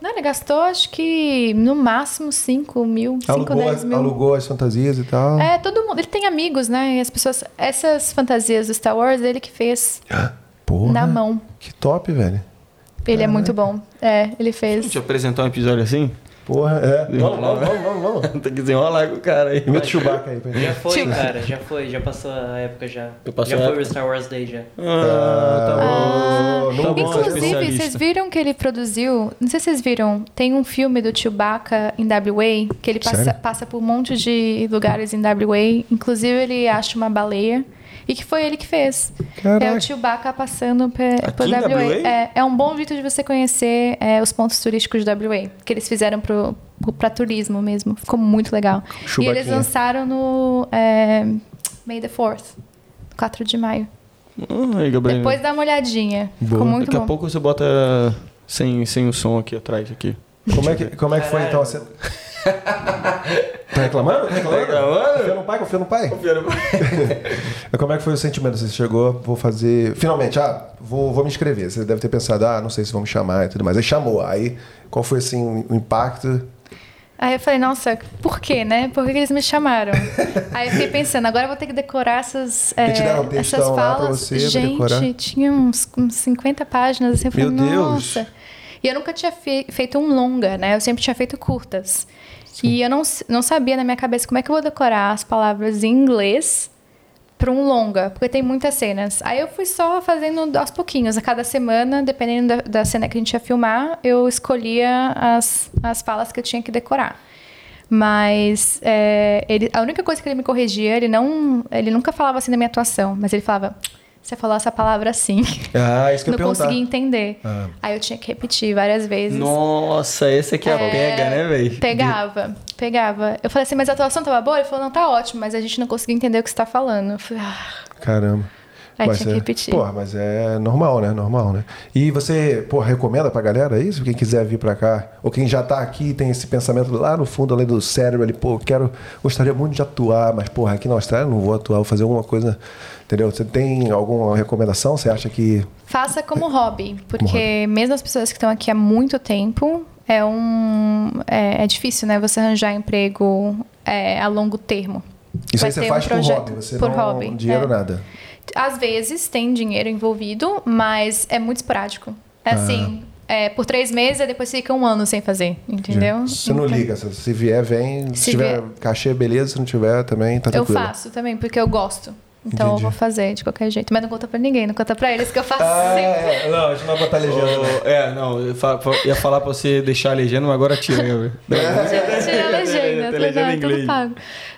[SPEAKER 3] Não, ele gastou acho que no máximo 5 mil, 5,
[SPEAKER 1] Alugou,
[SPEAKER 3] 10 mil.
[SPEAKER 1] alugou as fantasias e tal.
[SPEAKER 3] É, todo mundo. Ele tem amigos, né? E as pessoas. Essas fantasias do Star Wars, ele que fez
[SPEAKER 1] Porra,
[SPEAKER 3] na mão.
[SPEAKER 1] que top, velho.
[SPEAKER 3] Ele é muito bom. É, ele fez.
[SPEAKER 2] Deixa eu apresentar um episódio assim?
[SPEAKER 1] Porra, é. Vamos, vamos, vamos, vamos, vamos.
[SPEAKER 2] Tem que desenrolar com o cara aí.
[SPEAKER 1] Imita o Chewbacca aí pra gente.
[SPEAKER 4] Já foi, cara, já foi, já passou a época já.
[SPEAKER 2] Já passou
[SPEAKER 4] já
[SPEAKER 2] a
[SPEAKER 4] foi
[SPEAKER 2] época?
[SPEAKER 4] o Star Wars Day já.
[SPEAKER 2] Ah, tá bom.
[SPEAKER 1] Ah,
[SPEAKER 2] Tá
[SPEAKER 3] Inclusive, vocês viram que ele produziu. Não sei se vocês viram. Tem um filme do Chewbacca em WA, que ele passa, passa por um monte de lugares em WA. Inclusive, ele acha uma baleia. E que foi ele que fez.
[SPEAKER 1] Caraca.
[SPEAKER 3] É o Chewbacca passando por WA.
[SPEAKER 2] WA?
[SPEAKER 3] É, é um bom jeito de você conhecer é, os pontos turísticos de WA. Que eles fizeram pro, pra turismo mesmo. Ficou muito legal. E eles lançaram no é, May the 4th. 4 de maio.
[SPEAKER 2] Aí, Gabriel.
[SPEAKER 3] Depois dá uma olhadinha. Ficou muito
[SPEAKER 2] Daqui
[SPEAKER 3] bom.
[SPEAKER 2] a pouco você bota sem, sem o som aqui atrás. Aqui.
[SPEAKER 1] Como é que, como é que foi então? Você... tá reclamando? Tá reclamando?
[SPEAKER 2] reclamando?
[SPEAKER 1] Confia no pai, confia no pai. como é que foi o sentimento? Você chegou, vou fazer. Finalmente, ah, vou, vou me inscrever. Você deve ter pensado, ah, não sei se vão me chamar e tudo mais. Aí chamou. Aí, qual foi assim o impacto?
[SPEAKER 3] Aí eu falei, nossa, por quê, né? Por que eles me chamaram? Aí eu fiquei pensando, agora eu vou ter que decorar essas, é,
[SPEAKER 1] te deram um
[SPEAKER 3] essas
[SPEAKER 1] lá pra
[SPEAKER 3] falas.
[SPEAKER 1] você, pra
[SPEAKER 3] Gente,
[SPEAKER 1] decorar?
[SPEAKER 3] tinha uns, uns 50 páginas, assim, eu falei,
[SPEAKER 1] Meu Deus!
[SPEAKER 3] nossa. E eu nunca tinha fe- feito um longa, né? Eu sempre tinha feito curtas. E eu não, não sabia na minha cabeça como é que eu vou decorar as palavras em inglês para um longa, porque tem muitas cenas. Aí eu fui só fazendo aos pouquinhos, a cada semana, dependendo da, da cena que a gente ia filmar, eu escolhia as, as falas que eu tinha que decorar. Mas é, ele, a única coisa que ele me corrigia, ele não, ele nunca falava assim da minha atuação, mas ele falava, você falou essa palavra assim.
[SPEAKER 1] Ah, isso que eu
[SPEAKER 3] não conseguia entender.
[SPEAKER 1] Ah.
[SPEAKER 3] Aí eu tinha que repetir várias vezes.
[SPEAKER 2] Nossa, esse aqui é a pega, né, velho?
[SPEAKER 3] Pegava, pegava. Eu falei assim, mas a atuação tava boa? Ele falou, não, tá ótimo, mas a gente não conseguia entender o que você tá falando. Eu falei, ah,
[SPEAKER 1] Caramba.
[SPEAKER 3] aí
[SPEAKER 1] Mas
[SPEAKER 3] tinha
[SPEAKER 1] é,
[SPEAKER 3] que repetir.
[SPEAKER 1] Porra, mas é normal, né? Normal, né? E você, pô, recomenda pra galera isso? Quem quiser vir pra cá, ou quem já tá aqui e tem esse pensamento lá no fundo, além do cérebro ali, pô, quero, gostaria muito de atuar, mas, porra, aqui na Austrália eu não vou atuar, vou fazer alguma coisa, entendeu? Você tem alguma recomendação? Você acha que.
[SPEAKER 3] Faça como hobby, porque mesmo as pessoas que estão aqui há muito tempo, é um é, é difícil, né? Você arranjar emprego é, a longo termo.
[SPEAKER 1] Isso
[SPEAKER 3] Vai
[SPEAKER 1] aí você
[SPEAKER 3] ter um
[SPEAKER 1] faz por hobby, você
[SPEAKER 3] por
[SPEAKER 1] não.
[SPEAKER 3] hobby,
[SPEAKER 1] dinheiro
[SPEAKER 3] é.
[SPEAKER 1] nada.
[SPEAKER 3] Às vezes tem dinheiro envolvido, mas é muito esporádico. É assim, é, por três meses e depois fica um ano sem fazer, entendeu?
[SPEAKER 1] Você não
[SPEAKER 3] Então,
[SPEAKER 1] liga, se vier, vem. Se,
[SPEAKER 3] Se
[SPEAKER 1] tiver
[SPEAKER 3] vier-
[SPEAKER 1] cachê, beleza, se não tiver, também tá
[SPEAKER 3] Eu
[SPEAKER 1] tranquilo.
[SPEAKER 3] faço também, porque eu gosto. Então
[SPEAKER 1] Entendi.
[SPEAKER 3] eu vou fazer de qualquer jeito. Mas não conta pra ninguém, não conta pra eles que eu faço
[SPEAKER 1] Ah,
[SPEAKER 3] sempre.
[SPEAKER 1] é, não, a gente não vai botar legenda.
[SPEAKER 2] Ô, é, não, eu ia falar pra você deixar a legenda, mas agora tira.
[SPEAKER 3] Tira a legenda,
[SPEAKER 2] legenda
[SPEAKER 3] tudo,
[SPEAKER 2] inglês.
[SPEAKER 3] pago.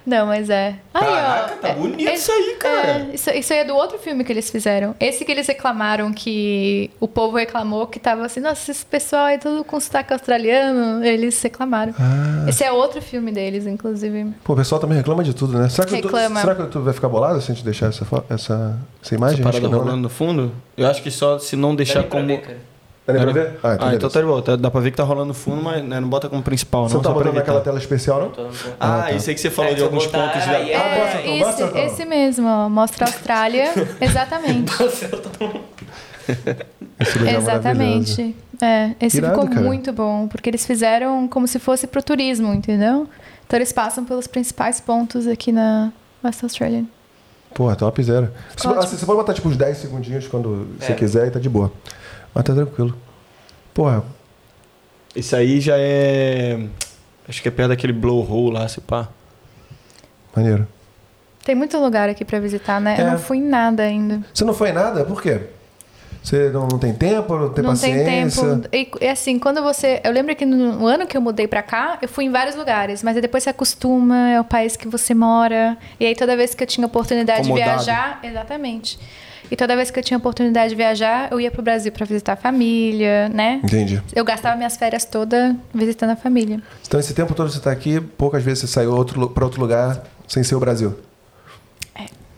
[SPEAKER 3] Não, mas é. Aí,
[SPEAKER 2] Caraca,
[SPEAKER 3] ó,
[SPEAKER 2] tá
[SPEAKER 3] é-
[SPEAKER 2] bonito
[SPEAKER 3] é-
[SPEAKER 2] isso aí, cara.
[SPEAKER 3] é, isso, isso aí é do outro filme que eles fizeram. Esse que eles reclamaram que o povo reclamou que tava assim, nossa, esse pessoal é tudo com sotaque australiano. Eles reclamaram.
[SPEAKER 1] Ah.
[SPEAKER 3] Esse é outro filme deles, inclusive.
[SPEAKER 1] Pô, o pessoal também reclama de tudo, né? Será que, o YouTube-
[SPEAKER 3] Reclama.
[SPEAKER 1] será que o YouTube vai ficar bolado se a gente deixar essa, fo- essa, essa imagem?
[SPEAKER 2] Essa
[SPEAKER 1] Acho
[SPEAKER 2] parada
[SPEAKER 1] que não,
[SPEAKER 2] rolando
[SPEAKER 1] né?
[SPEAKER 2] no fundo? Eu acho que só se não deixar como.
[SPEAKER 1] Dá nem pra ver? Ah, então,
[SPEAKER 2] Ah, então tá de volta. Dá pra ver que tá rolando no fundo, mas né, não bota como principal,
[SPEAKER 1] Você
[SPEAKER 2] não.
[SPEAKER 1] não tá botando naquela tela especial, não?
[SPEAKER 2] Ah,
[SPEAKER 1] Ah, tá.
[SPEAKER 2] isso aí que você falou
[SPEAKER 4] É,
[SPEAKER 2] de alguns
[SPEAKER 4] botar
[SPEAKER 2] pontos da.
[SPEAKER 4] é-
[SPEAKER 1] Ah, mostra,
[SPEAKER 3] É,
[SPEAKER 1] então,
[SPEAKER 3] esse,
[SPEAKER 1] mostra, então.
[SPEAKER 3] esse mesmo, ó, mostra a Austrália. Exatamente.
[SPEAKER 1] Esse lugar é.
[SPEAKER 3] Exatamente. É, esse
[SPEAKER 1] Irado,
[SPEAKER 3] ficou
[SPEAKER 1] cara.
[SPEAKER 3] muito bom, porque eles fizeram como se fosse pro turismo, entendeu? Então eles passam pelos principais pontos aqui na West Australia.
[SPEAKER 1] Porra, top zero. Você, assim, você pode botar tipo uns 10 segundinhos quando você
[SPEAKER 4] É.
[SPEAKER 1] quiser e tá de boa. Mas tá tranquilo. Porra,
[SPEAKER 2] Isso aí já é. Acho que é perto daquele blowhole lá, se pá.
[SPEAKER 1] maneiro.
[SPEAKER 3] Tem muito lugar aqui pra visitar, né? Eu
[SPEAKER 1] É.
[SPEAKER 3] não fui em nada ainda.
[SPEAKER 1] Você não foi em nada? Por quê? Você não, não tem tempo, não tem
[SPEAKER 3] não tem
[SPEAKER 1] paciência?
[SPEAKER 3] tempo. E, e assim, quando você. Eu lembro que no, no ano que eu mudei pra cá, eu fui em vários lugares, mas aí depois você acostuma, é o país que você mora. E aí toda vez que eu tinha oportunidade
[SPEAKER 2] Acomodado.
[SPEAKER 3] de viajar, exatamente. E toda vez que eu tinha oportunidade de viajar, eu ia pro Brasil para visitar a família, né?
[SPEAKER 1] Entendi.
[SPEAKER 3] Eu gastava minhas férias todas visitando a família.
[SPEAKER 1] Então, esse tempo todo que você tá aqui, poucas vezes você saiu outro, pra outro lugar sem ser o Brasil.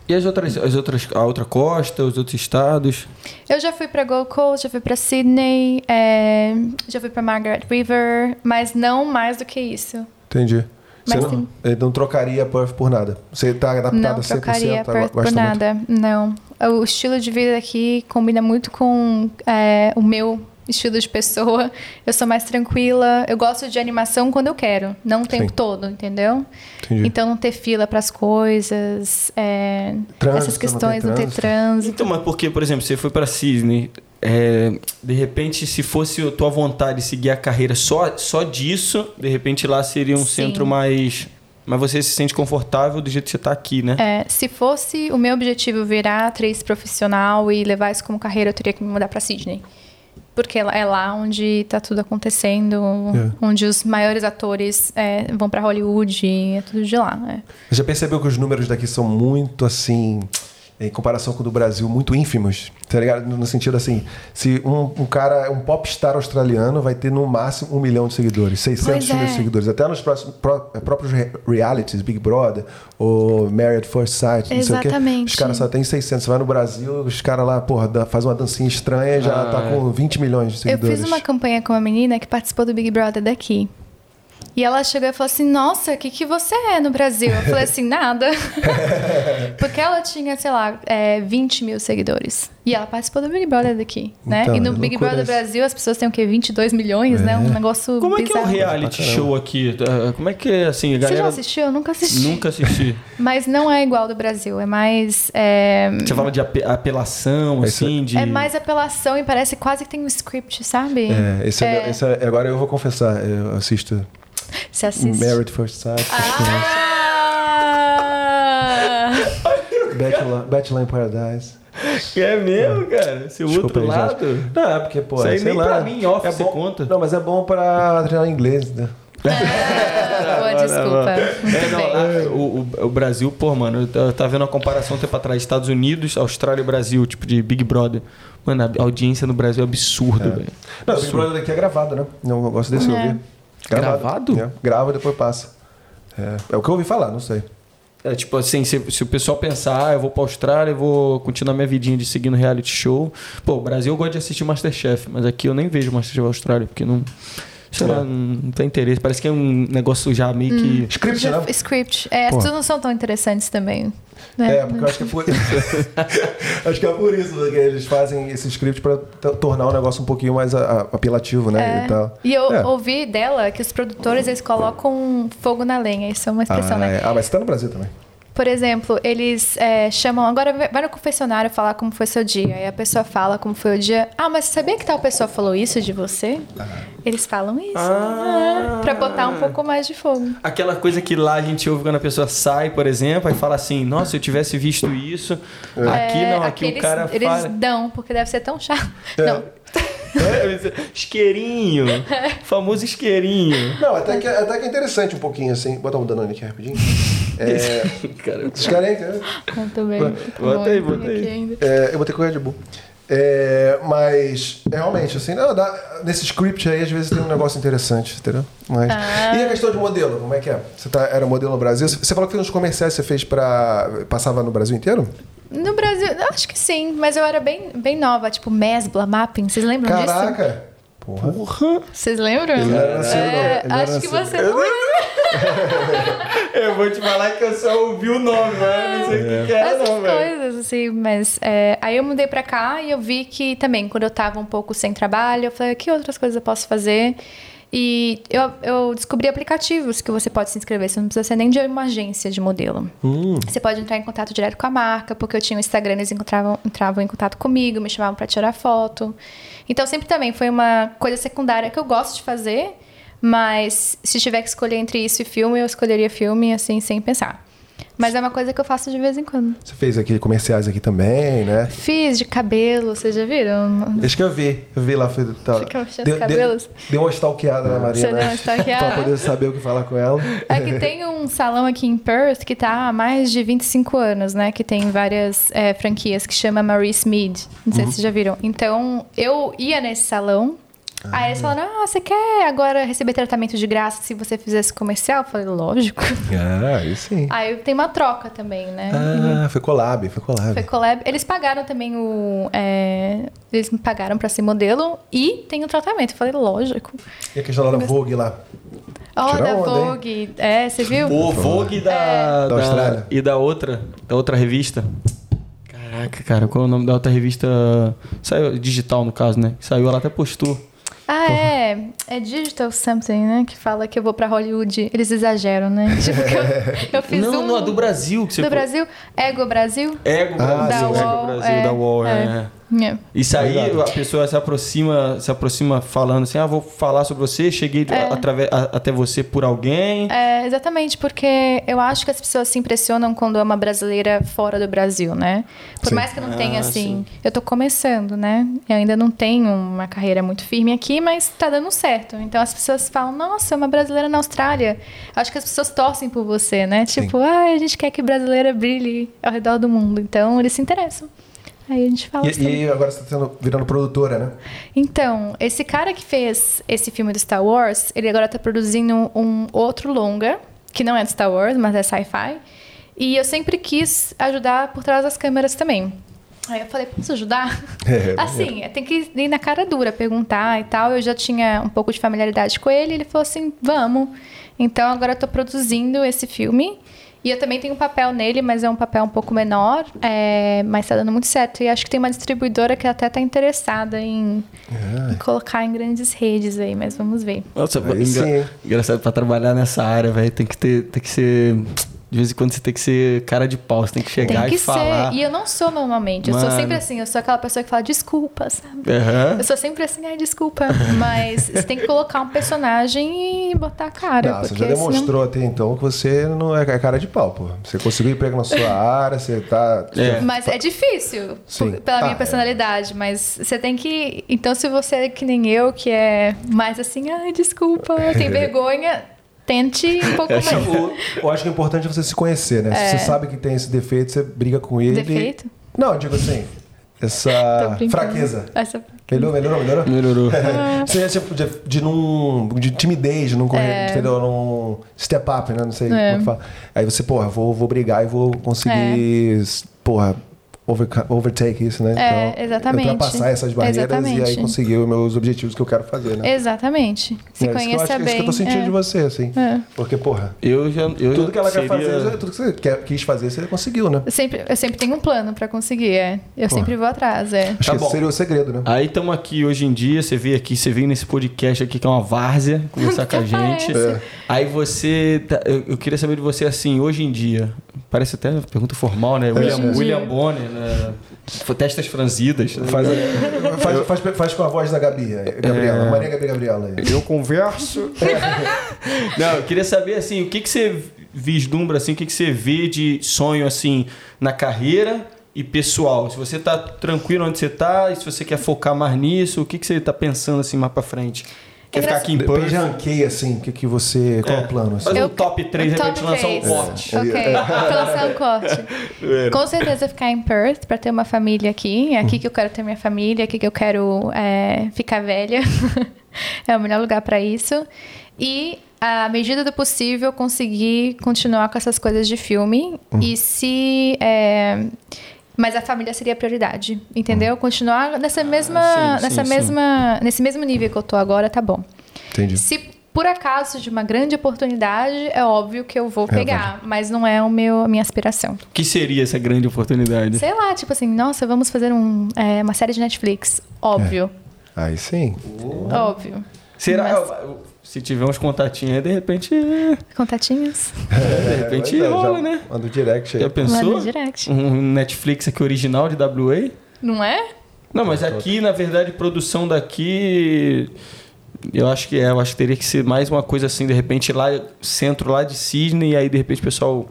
[SPEAKER 2] E as outras, as outras, a outra costa, os outros estados?
[SPEAKER 3] Eu já fui para Gold Coast, já fui para Sydney, é, já fui para Margaret River, mas não mais do que isso.
[SPEAKER 1] Entendi.
[SPEAKER 3] Mas
[SPEAKER 1] você não, eh, não trocaria Perth por nada. Você tá adaptada
[SPEAKER 3] Não
[SPEAKER 1] 100%,
[SPEAKER 3] trocaria
[SPEAKER 1] tá,
[SPEAKER 3] Perth por
[SPEAKER 1] gosta muito.
[SPEAKER 3] nada, não. O estilo de vida aqui combina muito com é, o meu estilo de pessoa. Eu sou mais tranquila. Eu gosto de animação quando eu quero, não o tempo
[SPEAKER 1] Sim.
[SPEAKER 3] todo, entendeu?
[SPEAKER 1] Entendi.
[SPEAKER 3] Então não ter fila para as coisas, é,
[SPEAKER 1] Trânsito,
[SPEAKER 3] essas
[SPEAKER 1] não
[SPEAKER 3] questões,
[SPEAKER 1] tem
[SPEAKER 3] não ter trânsito.
[SPEAKER 2] Então, mas porque, por exemplo, você foi pra Sydney, é, de repente, se fosse a tua vontade de seguir a carreira só, só disso, de repente lá seria um
[SPEAKER 3] Sim.
[SPEAKER 2] centro mais. Mas você se sente confortável do jeito que você tá aqui, né?
[SPEAKER 3] É, se fosse o meu objetivo virar atriz profissional e levar isso como carreira, eu teria que me mudar para Sydney. Porque é lá onde tá tudo acontecendo,
[SPEAKER 1] É.
[SPEAKER 3] onde os maiores atores é, vão para Hollywood, é tudo de lá. é.
[SPEAKER 1] Você já percebeu que os números daqui são muito assim, em comparação com o do Brasil, muito ínfimos? Tá ligado? No sentido assim, se um, um cara, um popstar australiano vai ter no máximo um milhão de seguidores, 600
[SPEAKER 3] Pois
[SPEAKER 1] mil
[SPEAKER 3] é.
[SPEAKER 1] seguidores. Até nos próximos, pró- próprios re- realities, Big Brother, ou Married First Sight, não sei o quê.
[SPEAKER 3] Exatamente.
[SPEAKER 1] Os caras só têm 600. Você vai no Brasil, os caras lá, porra, faz uma dancinha estranha e já
[SPEAKER 2] Ah,
[SPEAKER 1] tá
[SPEAKER 2] é.
[SPEAKER 1] com 20 milhões de
[SPEAKER 3] Eu
[SPEAKER 1] seguidores.
[SPEAKER 3] fiz uma campanha com uma menina que participou do Big Brother daqui. E ela chegou e falou assim: Nossa, o que, que você é no Brasil? Eu falei assim: Nada. Porque ela tinha, sei lá, é, 20 mil seguidores. E ela participou do Big Brother daqui, né?
[SPEAKER 1] Então,
[SPEAKER 3] e no
[SPEAKER 1] é
[SPEAKER 3] Big
[SPEAKER 1] loucura
[SPEAKER 3] Brother. Brasil as pessoas têm o quê? 22 milhões, né? Um negócio
[SPEAKER 2] Como é que é o
[SPEAKER 3] bizarro.
[SPEAKER 2] reality show aqui? Ah, Como é que é assim, a
[SPEAKER 3] Você já
[SPEAKER 2] galera.
[SPEAKER 3] assistiu? Eu nunca assisti.
[SPEAKER 2] Nunca assisti.
[SPEAKER 3] Mas não é igual do Brasil. É mais. É,
[SPEAKER 2] Você fala de ape- apelação,
[SPEAKER 1] Esse-
[SPEAKER 2] assim, de.
[SPEAKER 3] é mais apelação e parece quase que tem um script, sabe?
[SPEAKER 1] É, esse é,
[SPEAKER 3] É.
[SPEAKER 1] esse é- agora eu vou confessar, eu assisto
[SPEAKER 3] Você assiste.
[SPEAKER 1] Married First Sight,
[SPEAKER 3] Ah!
[SPEAKER 1] Bachelor, Bachelor in Paradise.
[SPEAKER 2] É mesmo, cara? Seu
[SPEAKER 1] Desculpa
[SPEAKER 2] outro
[SPEAKER 1] aí,
[SPEAKER 2] lado?
[SPEAKER 1] gente. Não, é porque, pô,
[SPEAKER 2] Isso aí
[SPEAKER 1] sei
[SPEAKER 2] nem
[SPEAKER 1] lá.
[SPEAKER 2] pra mim, off,
[SPEAKER 1] é
[SPEAKER 2] você
[SPEAKER 1] bom,
[SPEAKER 2] conta.
[SPEAKER 1] Não, mas é bom pra treinar inglês, né?
[SPEAKER 3] Boa desculpa.
[SPEAKER 2] É, não, o, o- o Brasil, pô, mano, eu t- eu tava vendo uma comparação um tempo atrás, Estados Unidos, Austrália e Brasil, tipo de Big Brother. Mano, a audiência no Brasil é absurda, velho.
[SPEAKER 1] Não, o Big Brother daqui é gravado, né? Não eu gosto desse
[SPEAKER 3] É.
[SPEAKER 1] ouvir.
[SPEAKER 2] Gravado?
[SPEAKER 1] É, grava e depois passa. É, é o que eu ouvi falar, não sei.
[SPEAKER 2] É tipo assim, se, se o pessoal pensar, ah, eu vou pra Austrália, eu vou continuar minha vidinha de seguir no reality show. Pô, o Brasil eu gosto de assistir Masterchef, mas aqui eu nem vejo Masterchef Austrália, porque não. Sei
[SPEAKER 1] É.
[SPEAKER 2] lá, não, não tem interesse. Parece que é um negócio já meio que.
[SPEAKER 1] Script, né?
[SPEAKER 3] Script. É, as pessoas não são tão interessantes também. Né?
[SPEAKER 1] É, porque eu acho que é por acho que é por isso que eles fazem esse script pra t- tornar o negócio um pouquinho mais apelativo, né?
[SPEAKER 3] É.
[SPEAKER 1] E tal.
[SPEAKER 3] E eu
[SPEAKER 1] É.
[SPEAKER 3] ouvi dela que os produtores eles colocam fogo na lenha. Isso é uma expressão,
[SPEAKER 1] ah,
[SPEAKER 3] né?
[SPEAKER 1] é. ah, mas você tá no Brasil também.
[SPEAKER 3] Por exemplo, eles é, chamam. Agora vai- no confessionário falar como foi seu dia. Aí a pessoa fala como foi o dia. Ah, mas sabia que tal pessoa falou isso de você? Eles falam isso.
[SPEAKER 2] Ah.
[SPEAKER 3] Ah, pra botar um pouco mais de fogo.
[SPEAKER 2] Aquela coisa que lá a gente ouve quando a pessoa sai, por exemplo, e fala assim, nossa, se eu tivesse visto isso. Aqui
[SPEAKER 3] É,
[SPEAKER 2] não, aqui
[SPEAKER 3] eles,
[SPEAKER 2] o cara
[SPEAKER 3] eles
[SPEAKER 2] fala.
[SPEAKER 3] dão, porque deve ser tão chato.
[SPEAKER 1] É.
[SPEAKER 3] Não,
[SPEAKER 2] isqueirinho. famoso isqueirinho.
[SPEAKER 1] Não, até que, até que é interessante um pouquinho assim. Vou botar um Danone aqui rapidinho. É,
[SPEAKER 2] Cara,
[SPEAKER 1] esses caras aí, cara.
[SPEAKER 3] muito bem.
[SPEAKER 2] Bota aí, bota aí.
[SPEAKER 1] É, eu vou ter que correr de Bull. É, mas, é, realmente, assim, não, dá, nesse script aí, às vezes tem um negócio interessante, entendeu? Mas,
[SPEAKER 3] Ah.
[SPEAKER 1] E a questão de modelo, como é que é? Você tá, era modelo no Brasil? Você falou que fez uns comerciais que você fez pra. passava no Brasil inteiro?
[SPEAKER 3] No Brasil, eu acho que sim, mas eu era bem, bem nova, tipo Mesbla, Mapping. Vocês lembram disso?
[SPEAKER 1] Caraca! Porra.
[SPEAKER 3] Vocês lembram?
[SPEAKER 1] Ele não era.
[SPEAKER 3] É,
[SPEAKER 1] Ele não era
[SPEAKER 3] acho que você não
[SPEAKER 2] Eu vou te falar que eu só ouvi o nome, mas não sei o que, que era,
[SPEAKER 3] Essas
[SPEAKER 2] não, velho.
[SPEAKER 3] coisas, assim, mas é, aí eu mudei pra cá e eu vi que também, quando eu tava um pouco sem trabalho, eu falei, que outras coisas eu posso fazer? E eu, eu descobri aplicativos que você pode se inscrever, você não precisa ser nem de uma agência de modelo. Você pode entrar em contato direto com a marca, porque eu tinha um Instagram, eles encontravam, entravam em contato comigo, me chamavam pra tirar foto. Então sempre também foi uma coisa secundária que eu gosto de fazer, mas se tiver que escolher entre isso e filme, eu escolheria filme, assim, sem pensar. Mas é uma coisa que eu faço de vez em quando.
[SPEAKER 1] Você fez aqui comerciais aqui também, né?
[SPEAKER 3] Fiz de cabelo, vocês já viram?
[SPEAKER 1] Acho que eu vi. Eu vi lá. Foi, tá,
[SPEAKER 3] Fica
[SPEAKER 1] deu,
[SPEAKER 3] os cabelos?
[SPEAKER 1] Deu, deu uma stalkeada na Marina.
[SPEAKER 3] Você deu uma stalkeada?
[SPEAKER 1] pra poder saber o que falar com ela.
[SPEAKER 3] É que tem um salão aqui em Perth que tá há mais de 25 anos, né? Que tem várias é, franquias que chama Maurice Mead. Não sei se vocês já viram. Então, eu ia nesse salão. Aí eles falaram, ah, você quer agora receber tratamento de graça se você fizer esse comercial? Eu falei, lógico.
[SPEAKER 1] Ah, aí sim.
[SPEAKER 3] Aí tem uma troca também, né?
[SPEAKER 1] Ah, foi collab, foi collab.
[SPEAKER 3] Foi collab. Eles pagaram também o. é, eles me pagaram pra ser modelo e tem o tratamento. Eu falei, lógico.
[SPEAKER 1] E a questão lá da Vogue lá.
[SPEAKER 3] Ó,
[SPEAKER 1] Tira
[SPEAKER 3] da
[SPEAKER 1] onda, hein?
[SPEAKER 3] Vogue. É, você viu?
[SPEAKER 2] O Vogue da,
[SPEAKER 3] É.
[SPEAKER 1] Da Austrália.
[SPEAKER 2] E da outra, da outra revista. Caraca, cara, qual é o nome da outra revista? Saiu digital, no caso, né? Saiu, ela até postou.
[SPEAKER 3] Ah, é. É Digital Something, né? Que fala que eu vou pra Hollywood. Eles exageram, né? Tipo, que eu, eu fiz
[SPEAKER 2] não,
[SPEAKER 3] um...
[SPEAKER 2] não, a do Brasil que você
[SPEAKER 3] Do Brasil? Ego Brasil?
[SPEAKER 2] Ego
[SPEAKER 1] Ah,
[SPEAKER 2] Brasil,
[SPEAKER 1] sim,
[SPEAKER 2] Ego
[SPEAKER 3] sim.
[SPEAKER 2] Brasil,
[SPEAKER 3] É,
[SPEAKER 2] da UOL, é.
[SPEAKER 3] é. É.
[SPEAKER 2] Isso aí,
[SPEAKER 1] Verdade.
[SPEAKER 2] a pessoa se aproxima, se aproxima falando assim: ah, vou falar sobre você, cheguei
[SPEAKER 3] É.
[SPEAKER 2] atrave- a- até você por alguém.
[SPEAKER 3] É, exatamente, porque eu acho que as pessoas se impressionam quando é uma brasileira fora do Brasil, né? Por
[SPEAKER 1] Sim.
[SPEAKER 3] mais que eu não tenha,
[SPEAKER 2] Ah,
[SPEAKER 3] assim... Eu tô começando, né? Eu ainda não tenho uma carreira muito firme aqui, mas tá dando certo. Então as pessoas falam, nossa, é uma brasileira na Austrália. Acho que as pessoas torcem por você, né?
[SPEAKER 1] Sim.
[SPEAKER 3] Tipo, ah, a gente quer que brasileira brilhe ao redor do mundo. Então eles se interessam. Aí a gente fala assim.
[SPEAKER 1] E, e agora você tá sendo, virando produtora, né?
[SPEAKER 3] Então, esse cara que fez esse filme do Star Wars, ele agora tá produzindo um outro longa, que não é do Star Wars, mas é sci-fi. E eu sempre quis ajudar por trás das câmeras também. Aí eu falei, posso ajudar?
[SPEAKER 1] É,
[SPEAKER 3] assim, tem que ir na cara dura, perguntar e tal. Eu já tinha um pouco de familiaridade com ele, ele falou assim, vamos. Então agora eu tô produzindo esse filme. E eu também tenho um papel nele, mas é um papel um pouco menor, é, mas tá dando muito certo. E acho que tem uma distribuidora que até tá interessada em, em colocar em grandes redes aí, mas vamos ver.
[SPEAKER 2] Nossa,
[SPEAKER 1] hein?
[SPEAKER 2] engraçado pra trabalhar nessa área, velho. Tem que ter, tem que ser. De vez em quando você tem que ser cara de pau, você tem que chegar
[SPEAKER 3] Tem que
[SPEAKER 2] e falar.
[SPEAKER 3] ser. E eu não sou normalmente. Eu sou
[SPEAKER 2] Mano.
[SPEAKER 3] sempre assim, eu sou aquela pessoa que fala desculpa, sabe?
[SPEAKER 2] Aham.
[SPEAKER 3] Eu sou sempre assim, ai, desculpa. Mas você tem que colocar um personagem e botar a cara.
[SPEAKER 1] Não, você já demonstrou até então que você não é cara de pau, pô. Você conseguiu emprego na sua área, você tá.
[SPEAKER 2] É.
[SPEAKER 3] senão- Mas é difícil,
[SPEAKER 1] Sim.
[SPEAKER 3] pela
[SPEAKER 1] Ah,
[SPEAKER 3] minha
[SPEAKER 1] é.
[SPEAKER 3] personalidade. Mas você tem que. Então, se você é que nem eu, que é mais assim, ai, desculpa, tem vergonha, tente um pouco mais.
[SPEAKER 1] O- Eu acho que o importante é você se conhecer, né? Se você sabe que tem esse defeito, você briga com ele.
[SPEAKER 3] Defeito?
[SPEAKER 1] Não, eu digo assim, essa fraqueza.
[SPEAKER 3] Essa-
[SPEAKER 1] Melhorou, melhorou, melhorou?
[SPEAKER 2] Melhorou.
[SPEAKER 1] Você é tipo de, de não. de timidez, de não correr, entendeu? Não step up, né? Não sei
[SPEAKER 3] É.
[SPEAKER 1] como que fala. Aí você, porra, vou, vou brigar e vou conseguir, porra, overca- overtake isso, né?
[SPEAKER 3] É,
[SPEAKER 1] então,
[SPEAKER 3] exatamente.
[SPEAKER 1] Ultrapassar essas barreiras e aí
[SPEAKER 3] Exatamente.
[SPEAKER 1] conseguir os meus objetivos que eu quero fazer, né?
[SPEAKER 3] Exatamente. Se
[SPEAKER 1] é, isso que eu
[SPEAKER 3] conheça
[SPEAKER 1] acho, é
[SPEAKER 3] bem.
[SPEAKER 1] isso que eu tô sentindo
[SPEAKER 3] é.
[SPEAKER 1] de você, assim.
[SPEAKER 3] É.
[SPEAKER 1] Porque, porra,
[SPEAKER 2] Eu já. Eu
[SPEAKER 1] tudo que ela
[SPEAKER 2] seria...
[SPEAKER 1] quer fazer, tudo que você quer, quis fazer, você conseguiu, né?
[SPEAKER 3] Eu sempre, eu sempre tenho um plano pra conseguir, é. Eu
[SPEAKER 1] Pô.
[SPEAKER 3] sempre vou atrás, é.
[SPEAKER 1] Acho
[SPEAKER 2] Tá
[SPEAKER 1] que
[SPEAKER 2] bom.
[SPEAKER 1] esse seria o segredo, né?
[SPEAKER 2] Aí estamos aqui hoje em dia, você veio aqui, você veio nesse podcast aqui que é uma várzea, conversar com a gente.
[SPEAKER 1] É.
[SPEAKER 2] Aí você. tá- eu, eu queria saber de você assim, hoje em dia. Parece até uma pergunta formal, né? William,
[SPEAKER 3] em
[SPEAKER 2] William
[SPEAKER 3] dia.
[SPEAKER 2] Bonner, né? Testas franzidas.
[SPEAKER 1] Faz, faz, faz, faz com a voz da Gabi, Gabriela.
[SPEAKER 2] É.
[SPEAKER 1] Maria Gabi Gabriela.
[SPEAKER 2] Eu converso. Não, eu queria saber assim, o que, que você vislumbra assim, o que, que você vê de sonho assim na carreira e pessoal? Se você tá tranquilo onde você tá, e se você quer focar mais nisso, o que, que você tá pensando assim mais pra frente? Quer ficar aqui em Perth?
[SPEAKER 1] ranqueia, assim, o que, que você. Qual é o plano? Assim?
[SPEAKER 2] Fazer um
[SPEAKER 3] Eu-
[SPEAKER 2] top 3 aí pra
[SPEAKER 3] Top
[SPEAKER 2] gente lançar um
[SPEAKER 3] três.
[SPEAKER 2] corte.
[SPEAKER 3] Ok, pra lançar um corte. Com certeza ficar em Perth pra ter uma família aqui. É aqui que eu quero ter minha família, é aqui que eu quero é, ficar velha. é o melhor lugar pra isso. E, à medida do possível, conseguir continuar com essas coisas de filme. E se. é, mas a família seria a prioridade, entendeu? Continuar nessa mesma,
[SPEAKER 2] sim, sim,
[SPEAKER 3] nessa
[SPEAKER 2] sim.
[SPEAKER 3] mesma, nesse mesmo nível que eu tô agora, tá bom.
[SPEAKER 1] Entendi.
[SPEAKER 3] Se por acaso de uma grande oportunidade, é óbvio que eu vou pegar, mas não é o meu, a minha aspiração.
[SPEAKER 2] O que seria essa grande oportunidade?
[SPEAKER 3] Sei lá, tipo assim, nossa, vamos fazer um, é, uma série de Netflix. Óbvio,
[SPEAKER 1] Aí sim.
[SPEAKER 3] óbvio.
[SPEAKER 2] Será?
[SPEAKER 3] Mas-
[SPEAKER 2] Se tiver uns contatinhos aí, de repente.
[SPEAKER 3] Contatinhos?
[SPEAKER 2] De repente
[SPEAKER 1] é,
[SPEAKER 2] rola,
[SPEAKER 1] já
[SPEAKER 2] né?
[SPEAKER 1] Manda o direct aí.
[SPEAKER 2] Já pensou?
[SPEAKER 3] no direct.
[SPEAKER 2] Um Netflix aqui original de WA?
[SPEAKER 3] Não é?
[SPEAKER 2] Não, mas aqui, na verdade, produção daqui. Eu acho que é, eu acho que teria que ser mais uma coisa assim, de repente, lá, centro lá de Sydney, e aí de repente o pessoal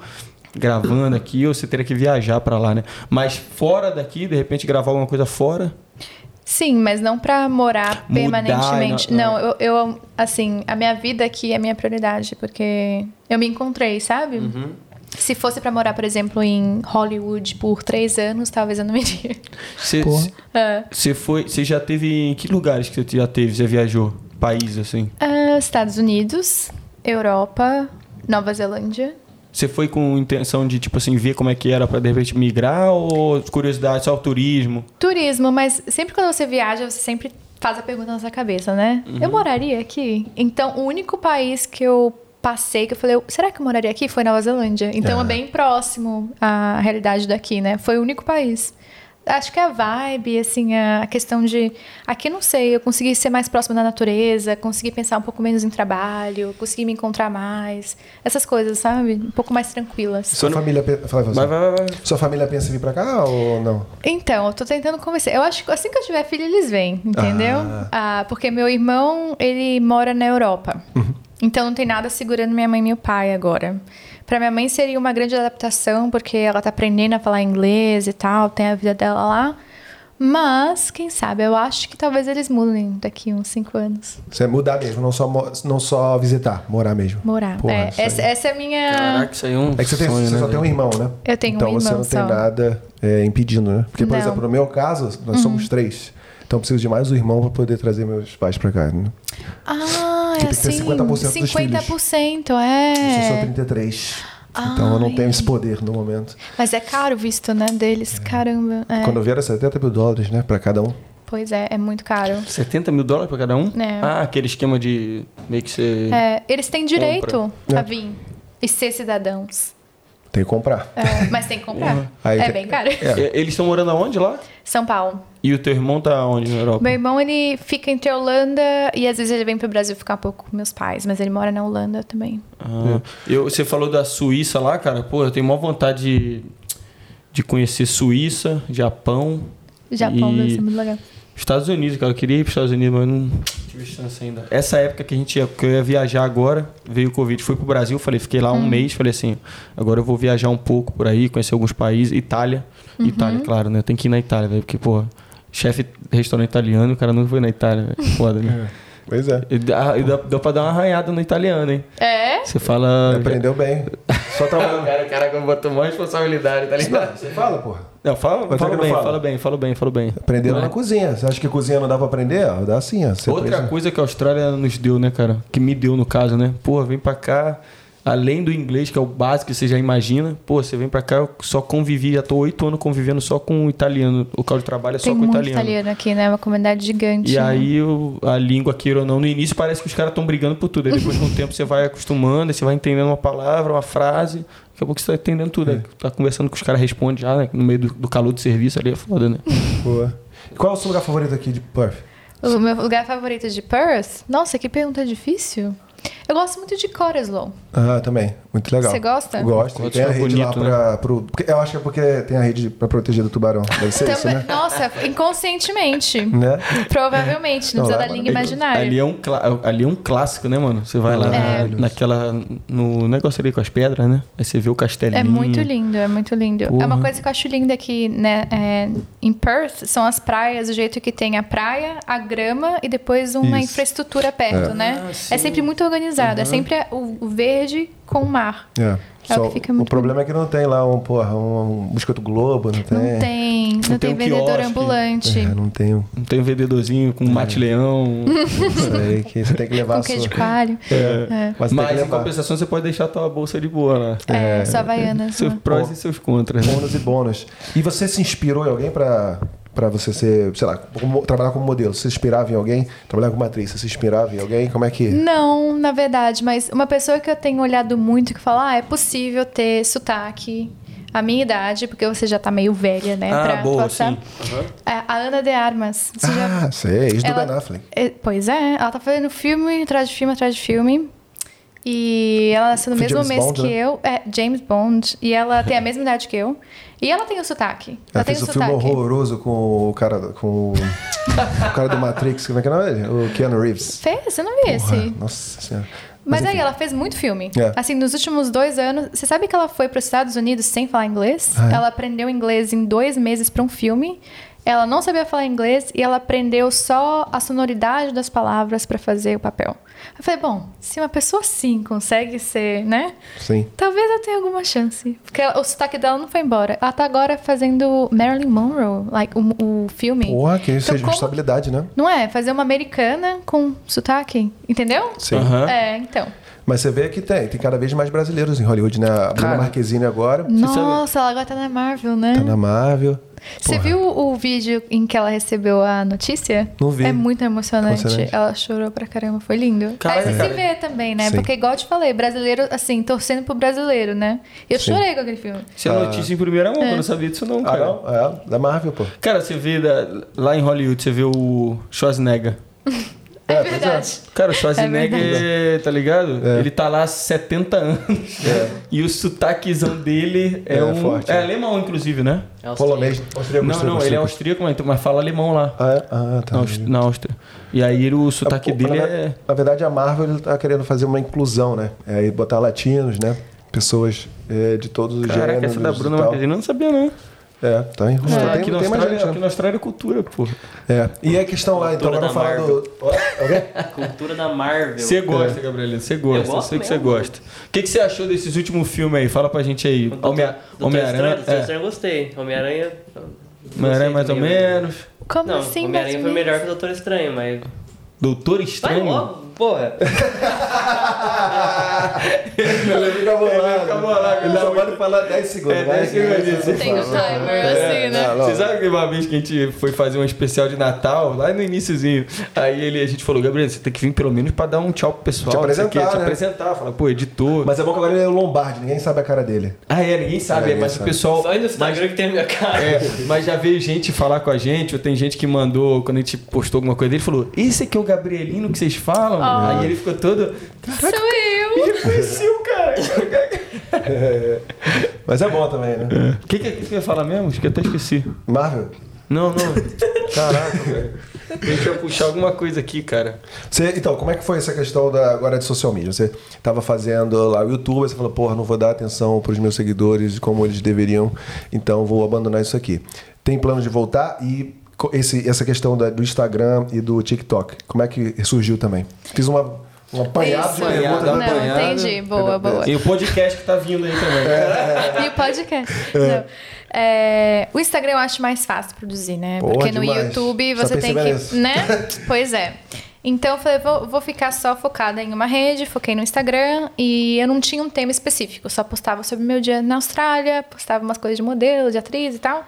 [SPEAKER 2] gravando aqui ou você teria que viajar pra lá, né? Mas fora daqui, de repente gravar alguma coisa fora.
[SPEAKER 3] Sim, mas não pra morar
[SPEAKER 2] Mudar,
[SPEAKER 3] permanentemente.
[SPEAKER 2] não-
[SPEAKER 3] Não, eu, eu, assim, a minha vida aqui é minha prioridade, porque eu me encontrei, sabe?
[SPEAKER 2] Uhum.
[SPEAKER 3] Se fosse pra morar, por exemplo, em Hollywood por três anos, talvez eu não iria.
[SPEAKER 2] Você, você foi, você já teve em que lugares que você já teve? Você viajou? País assim?
[SPEAKER 3] ah, Estados Unidos, Europa, Nova Zelândia.
[SPEAKER 2] Você foi com intenção de tipo assim ver como é que era pra de repente migrar ou curiosidade só o turismo?
[SPEAKER 3] Turismo, mas sempre quando você viaja, você sempre faz a pergunta na sua cabeça, né?
[SPEAKER 2] Uhum.
[SPEAKER 3] Eu moraria aqui? Então, o único país que eu passei, que eu falei, será que eu moraria aqui? Foi Nova Zelândia. Então,
[SPEAKER 1] Ah.
[SPEAKER 3] é bem próximo à realidade daqui, né? Foi o único país. Acho que a vibe, assim, a questão de... Aqui, não sei, eu consegui ser mais próxima da natureza, consegui pensar um pouco menos em trabalho, consegui me encontrar mais. Essas coisas, sabe? Um pouco mais tranquilas.
[SPEAKER 1] Sua família. Fala,
[SPEAKER 2] Vai, vai, vai.
[SPEAKER 1] Sua família pensa em vir pra cá ou não?
[SPEAKER 3] Então, eu tô tentando convencer. Eu acho que assim que eu tiver filho, eles vêm, entendeu? Ah, porque meu irmão, ele mora na Europa. Então não tem nada segurando minha mãe e meu pai agora. Pra minha mãe seria uma grande adaptação, porque ela tá aprendendo a falar inglês e tal, tem a vida dela lá. Mas, quem sabe, eu acho que talvez eles mudem daqui uns cinco anos.
[SPEAKER 1] Você é mudar mesmo, não só, não só visitar, morar mesmo.
[SPEAKER 3] Morar.
[SPEAKER 1] Porra,
[SPEAKER 3] É, essa, essa é a minha.
[SPEAKER 2] Caraca, isso aí é um
[SPEAKER 1] É que você, tem,
[SPEAKER 2] sonho,
[SPEAKER 1] você
[SPEAKER 2] né,
[SPEAKER 1] só tem um irmão, né?
[SPEAKER 3] Eu tenho um
[SPEAKER 1] então você
[SPEAKER 3] irmão
[SPEAKER 1] não tem
[SPEAKER 3] só.
[SPEAKER 1] nada é, impedindo, né? Porque, por
[SPEAKER 3] Não. Uhum.
[SPEAKER 1] exemplo, no meu caso, nós somos três. Então eu preciso de mais um irmão para poder trazer meus pais pra cá. Né?
[SPEAKER 3] Ah,
[SPEAKER 1] Que
[SPEAKER 3] é
[SPEAKER 1] tem que ter
[SPEAKER 3] assim.
[SPEAKER 1] 50% dos filhos.
[SPEAKER 3] 50%,
[SPEAKER 1] Eu
[SPEAKER 3] é.
[SPEAKER 1] sou 33. Então eu não tenho esse poder no momento.
[SPEAKER 3] Mas é caro o visto, né, deles. Caramba. é.
[SPEAKER 1] Quando eu vi era 70 mil dólares, né? Pra cada um.
[SPEAKER 3] Pois é, é muito caro.
[SPEAKER 2] 70 mil dólares pra cada um?
[SPEAKER 3] É.
[SPEAKER 2] Ah, aquele esquema de meio que você.
[SPEAKER 3] É, eles têm direito
[SPEAKER 1] É.
[SPEAKER 3] a vir e ser cidadãos.
[SPEAKER 1] Tem que comprar.
[SPEAKER 3] É, mas tem que comprar.
[SPEAKER 1] Aí
[SPEAKER 3] é
[SPEAKER 1] tem-
[SPEAKER 3] bem caro.
[SPEAKER 2] É, Eles estão morando aonde lá?
[SPEAKER 3] São Paulo.
[SPEAKER 2] E o teu irmão tá onde na Europa?
[SPEAKER 3] Meu irmão, ele fica entre a Holanda e às vezes ele vem pro Brasil ficar um pouco com meus pais, mas ele mora na Holanda também.
[SPEAKER 2] Ah, eu, você falou da Suíça lá, cara. Pô, eu tenho maior vontade de, de conhecer Suíça, Japão.
[SPEAKER 3] Japão
[SPEAKER 2] E-
[SPEAKER 3] deve ser muito legal.
[SPEAKER 2] Estados Unidos, cara. Eu queria ir para Estados Unidos, mas não tive chance ainda. Essa época que a gente ia, que eu ia viajar agora, veio o Covid. Fui pro Brasil, falei, fiquei lá um
[SPEAKER 3] Hum.
[SPEAKER 2] mês, falei assim, agora eu vou viajar um pouco por aí, conhecer alguns países. Itália.
[SPEAKER 3] Uhum.
[SPEAKER 2] Itália, claro, né? Tem que ir na Itália, velho. Porque, pô, chefe de restaurante italiano, o cara nunca foi na Itália, velho. Foda, né?
[SPEAKER 1] Pois é.
[SPEAKER 2] E dá, e dá, dá pra dar uma arranhada no italiano, hein?
[SPEAKER 3] É?
[SPEAKER 2] Você fala.
[SPEAKER 1] Aprendeu bem. Só
[SPEAKER 2] O
[SPEAKER 1] trabalhando.
[SPEAKER 2] cara, o cara botou mais responsabilidade, tá ligado?
[SPEAKER 1] Você fala, porra.
[SPEAKER 2] Não, fala,
[SPEAKER 1] Mas
[SPEAKER 2] fala
[SPEAKER 1] é que
[SPEAKER 2] bem,
[SPEAKER 1] não fala.
[SPEAKER 2] fala bem, fala bem, fala bem.
[SPEAKER 1] Aprenderam
[SPEAKER 2] é?
[SPEAKER 1] na cozinha. Você acha que cozinha não dá pra aprender? Dá sim, ó.
[SPEAKER 2] Outra
[SPEAKER 1] precisa-
[SPEAKER 2] coisa que a Austrália nos deu, né, cara? Que me deu no caso, né? Pô, vem pra cá, além do inglês, que é o básico que você já imagina, pô, você vem pra cá, eu só convivi, já tô oito anos convivendo só com italiano. O local de trabalho é só
[SPEAKER 3] Tem
[SPEAKER 2] com
[SPEAKER 3] muito
[SPEAKER 2] italiano.
[SPEAKER 3] italiano. aqui, né? Uma comunidade gigante.
[SPEAKER 2] E
[SPEAKER 3] né?
[SPEAKER 2] aí o- a língua, queira ou não, no início parece que os caras estão brigando por tudo. Aí depois com o tempo você vai acostumando, aí você vai entendendo uma palavra, uma frase, daqui a pouco você tá entendendo tudo. Aí tá conversando com os caras, responde já, né? No meio do, do calor de serviço ali é foda, né?
[SPEAKER 1] Boa. Qual é o seu lugar favorito aqui de Perth?
[SPEAKER 3] O meu lugar favorito de Perth? Nossa, que pergunta difícil. Eu gosto muito de Cottesloe.
[SPEAKER 1] Ah, também. Muito legal.
[SPEAKER 3] Você gosta?
[SPEAKER 1] Gosto. Tem a
[SPEAKER 2] ser
[SPEAKER 1] rede lá
[SPEAKER 2] bonito, né?
[SPEAKER 1] pra, pro... porque Eu acho que é porque tem a rede pra proteger do tubarão. Deve ser isso,
[SPEAKER 3] Também-
[SPEAKER 1] né?
[SPEAKER 3] Nossa, inconscientemente.
[SPEAKER 1] Né?
[SPEAKER 3] Provavelmente, não
[SPEAKER 1] Não,
[SPEAKER 3] precisa
[SPEAKER 1] lá
[SPEAKER 3] da
[SPEAKER 1] é
[SPEAKER 3] língua imaginária.
[SPEAKER 2] Ali é, um, ali é um clássico, né, mano? Você vai lá
[SPEAKER 1] É.
[SPEAKER 2] na- naquela. no negócio ali com as pedras, né? Aí você vê o castelinho.
[SPEAKER 3] É muito lindo, é muito lindo.
[SPEAKER 2] Porra.
[SPEAKER 3] É uma coisa que eu acho linda aqui, né? é, em Perth, são as praias, do jeito que tem a praia, a grama e depois uma
[SPEAKER 1] Isso.
[SPEAKER 3] infraestrutura perto, né?
[SPEAKER 2] Ah,
[SPEAKER 3] é sempre muito organizado. É sempre o o verde com o mar.
[SPEAKER 1] É.
[SPEAKER 3] É o
[SPEAKER 1] Só- o
[SPEAKER 3] muito
[SPEAKER 1] problema é que não tem lá um, porra, um, um biscoito Globo, não tem.
[SPEAKER 3] Não tem, não,
[SPEAKER 2] tem
[SPEAKER 3] tem
[SPEAKER 2] um
[SPEAKER 3] vendedor
[SPEAKER 2] quiosque.
[SPEAKER 3] ambulante.
[SPEAKER 1] É, não tem. um-
[SPEAKER 2] Não tem um vendedorzinho com mate-leão.
[SPEAKER 1] Isso aí que você tem que levar
[SPEAKER 3] Com
[SPEAKER 1] a sua.
[SPEAKER 3] coalho.
[SPEAKER 1] É. Mas,
[SPEAKER 2] Mas em compensação você pode deixar a tua bolsa de boa lá.
[SPEAKER 3] É, só Havaianas.
[SPEAKER 2] Seus
[SPEAKER 3] né?
[SPEAKER 2] prós e seus contras. né?
[SPEAKER 1] Bônus e bônus. E você se inspirou em alguém pra, pra você ser, sei lá, trabalhar como modelo? Você se inspirava em alguém? Trabalhar como atriz, você se inspirava em alguém? Como é que.
[SPEAKER 3] Não, na verdade, mas uma pessoa que eu tenho olhado muito que fala, ah, é possível ter sotaque a minha idade, porque você já tá meio velha, né?
[SPEAKER 2] Ah,
[SPEAKER 3] pra
[SPEAKER 2] boa,
[SPEAKER 3] atuação.
[SPEAKER 2] sim.
[SPEAKER 3] É, a Ana de Armas. Você já-
[SPEAKER 1] Ah, sei, ex do
[SPEAKER 3] Ela-
[SPEAKER 1] Ben Affleck.
[SPEAKER 3] É, Pois é, ela tá fazendo filme atrás de filme atrás de filme. E ela nasceu no
[SPEAKER 1] Foi
[SPEAKER 3] mesmo
[SPEAKER 1] James
[SPEAKER 3] mês
[SPEAKER 1] Bond,
[SPEAKER 3] que
[SPEAKER 1] né?
[SPEAKER 3] eu. É, James Bond. E ela tem a mesma idade que eu. E ela tem o sotaque. Ela,
[SPEAKER 1] Ela
[SPEAKER 3] tem
[SPEAKER 1] fez
[SPEAKER 3] o
[SPEAKER 1] um filme
[SPEAKER 3] sotaque.
[SPEAKER 1] horroroso com o cara, com o, o cara do Matrix, como é que é o nome? O Keanu Reeves.
[SPEAKER 3] Fez? Eu não vi
[SPEAKER 1] Porra,
[SPEAKER 3] esse.
[SPEAKER 1] nossa senhora.
[SPEAKER 3] Mas, aí
[SPEAKER 1] enfim.
[SPEAKER 3] ela fez muito filme.
[SPEAKER 1] É.
[SPEAKER 3] Assim, nos últimos dois anos. Você sabe que ela foi para os Estados Unidos sem falar inglês?
[SPEAKER 1] Ah, é?
[SPEAKER 3] Ela aprendeu inglês em dois meses para um filme. Ela não sabia falar inglês e ela aprendeu só a sonoridade das palavras para fazer o papel. Eu falei, bom, se uma pessoa assim consegue ser, né?
[SPEAKER 1] Sim.
[SPEAKER 3] Talvez eu tenha alguma chance. Porque ela- o sotaque dela não foi embora. Ela tá agora fazendo Marilyn Monroe, like, o, o filme.
[SPEAKER 1] Porra, que isso
[SPEAKER 3] Então,
[SPEAKER 1] é
[SPEAKER 3] como-
[SPEAKER 1] responsabilidade, né?
[SPEAKER 3] Não é? Fazer uma americana com sotaque. Entendeu?
[SPEAKER 1] Sim.
[SPEAKER 2] Aham.
[SPEAKER 3] É, então.
[SPEAKER 1] Mas você vê que tem, tem cada vez mais brasileiros em Hollywood, né? A Bruna. Marquezine agora
[SPEAKER 3] Nossa, ela agora tá na Marvel, né?
[SPEAKER 1] tá na Marvel.
[SPEAKER 3] Você viu o vídeo em que ela recebeu a notícia?
[SPEAKER 1] Não vi.
[SPEAKER 3] É muito emocionante.
[SPEAKER 1] Emocionante.
[SPEAKER 3] Ela chorou pra caramba, foi lindo.
[SPEAKER 2] Caraca,
[SPEAKER 3] você
[SPEAKER 2] cara.
[SPEAKER 3] se vê também, né?
[SPEAKER 1] Sim.
[SPEAKER 3] Porque, igual eu te falei, brasileiro, assim, torcendo pro brasileiro, né? Eu
[SPEAKER 1] Sim.
[SPEAKER 3] chorei com aquele filme.
[SPEAKER 2] Isso é notícia em primeira mão,
[SPEAKER 3] É.
[SPEAKER 2] eu não sabia disso não,
[SPEAKER 1] Ah,
[SPEAKER 2] cara.
[SPEAKER 1] não? É, da Marvel, pô.
[SPEAKER 2] Cara, você vê da- lá em Hollywood, você vê o Schwarzenegger.
[SPEAKER 3] É,
[SPEAKER 1] pois é.
[SPEAKER 3] verdade.
[SPEAKER 2] Cara, o Schwarzenegger, tá ligado?
[SPEAKER 1] É.
[SPEAKER 2] Ele tá lá há 70 anos. E o sotaquezão dele é,
[SPEAKER 1] É,
[SPEAKER 2] um.
[SPEAKER 1] forte,
[SPEAKER 2] é
[SPEAKER 1] é.
[SPEAKER 2] alemão, inclusive, né?
[SPEAKER 4] É.
[SPEAKER 1] Polonês. Austríaco,
[SPEAKER 2] Não, não, ele é
[SPEAKER 1] austríaco.
[SPEAKER 2] mas, fala alemão lá.
[SPEAKER 1] Ah, é? Ah, tá.
[SPEAKER 2] Na, Aust- na Áustria. E aí o sotaque dele
[SPEAKER 1] na,
[SPEAKER 2] é.
[SPEAKER 1] na verdade, a Marvel ele tá querendo fazer uma inclusão, né? É, e botar latinos, né? Pessoas é, de todos os
[SPEAKER 2] Caraca,
[SPEAKER 1] gêneros
[SPEAKER 2] essa da Bruna. Marquezine eu não sabia, não.
[SPEAKER 1] É, tá em...
[SPEAKER 2] É,
[SPEAKER 1] tem,
[SPEAKER 2] aqui, na Austrália,
[SPEAKER 1] gente,
[SPEAKER 2] aqui
[SPEAKER 1] né?
[SPEAKER 2] na Austrália é cultura, pô.
[SPEAKER 1] É. E a questão lá, então,
[SPEAKER 4] Cultura
[SPEAKER 1] agora
[SPEAKER 4] da
[SPEAKER 1] falando... Alguém?
[SPEAKER 4] Cultura da Marvel.
[SPEAKER 2] Você gosta, Gabriela, você gosta, eu,
[SPEAKER 4] gosto
[SPEAKER 2] sei que você
[SPEAKER 4] mesmo.
[SPEAKER 2] gosta. O que, que você achou desses últimos filmes aí? Fala pra gente aí. Homem- Homem-Aranha.
[SPEAKER 4] Doutor
[SPEAKER 2] É.
[SPEAKER 4] Estranho eu gostei. Homem-Aranha.
[SPEAKER 2] Homem-Aranha mais ou
[SPEAKER 4] né?
[SPEAKER 2] menos.
[SPEAKER 3] Como
[SPEAKER 4] Não,
[SPEAKER 3] assim,
[SPEAKER 4] Homem-Aranha foi melhor que o Doutor Estranho, mas.
[SPEAKER 2] Doutor
[SPEAKER 4] Vai
[SPEAKER 2] Estranho?
[SPEAKER 4] logo, porra.
[SPEAKER 1] Ele fica bolado.
[SPEAKER 2] fica bolado.
[SPEAKER 1] Ele só pode falar 10 segundos.
[SPEAKER 2] É,
[SPEAKER 1] vai,
[SPEAKER 2] 10 segundos.
[SPEAKER 1] vai,
[SPEAKER 3] Tem o timer,
[SPEAKER 1] É,
[SPEAKER 3] assim, né?
[SPEAKER 1] não, não.
[SPEAKER 2] Você sabe que uma vez que a gente foi fazer um especial de Natal, lá no iníciozinho, aí ele, a gente falou, Gabriel, você tem que vir pelo menos pra dar um tchau pro pessoal.
[SPEAKER 1] Te apresentar,
[SPEAKER 2] Te
[SPEAKER 1] né?
[SPEAKER 2] apresentar, falar, pô, editor.
[SPEAKER 1] Mas é bom que agora ele é o Lombardi, ninguém sabe a cara dele.
[SPEAKER 2] Ah, é, ninguém sabe,
[SPEAKER 1] É,
[SPEAKER 2] mas
[SPEAKER 1] sabe.
[SPEAKER 2] o pessoal...
[SPEAKER 4] Só aí no Instagram que tem a minha cara.
[SPEAKER 2] É, mas já veio gente falar com a gente, ou tem gente que mandou, quando a gente postou alguma coisa dele, falou: Esse aqui é o Gabrielino que vocês falam?
[SPEAKER 3] Ah.
[SPEAKER 2] Aí ele ficou todo.
[SPEAKER 3] Sou eu!
[SPEAKER 2] Me reconheceu, cara.
[SPEAKER 1] Mas é bom também, né?
[SPEAKER 2] O que, que, que você ia falar mesmo? Acho que eu até esqueci.
[SPEAKER 1] Marvel.
[SPEAKER 2] Não, não. Caraca, velho. Deixa eu puxar alguma coisa aqui, cara.
[SPEAKER 1] Você, então, como é que foi essa questão da, agora de social media? Você estava fazendo lá o YouTube, você falou, porra, não vou dar atenção para os meus seguidores como eles deveriam, então vou abandonar isso aqui. Tem plano de voltar e esse, essa questão da- do Instagram e do TikTok, como é que surgiu também? Fiz uma, um apanhado
[SPEAKER 3] Isso.
[SPEAKER 1] de perguntas.
[SPEAKER 3] Não,
[SPEAKER 2] apanhado.
[SPEAKER 3] entendi. Boa, boa.
[SPEAKER 2] E o podcast que tá vindo aí também.
[SPEAKER 3] E o podcast? Não. É, o Instagram eu acho mais fácil produzir, né?
[SPEAKER 1] Porra,
[SPEAKER 3] Porque no
[SPEAKER 1] demais.
[SPEAKER 3] YouTube
[SPEAKER 1] Só
[SPEAKER 3] você tem que.
[SPEAKER 1] isso.
[SPEAKER 3] Né? Pois é. Então eu falei, vou, vou ficar só focada em uma rede, foquei no Instagram e eu não tinha um tema específico. Eu só postava sobre meu dia na Austrália, postava umas coisas de modelo, de atriz e tal.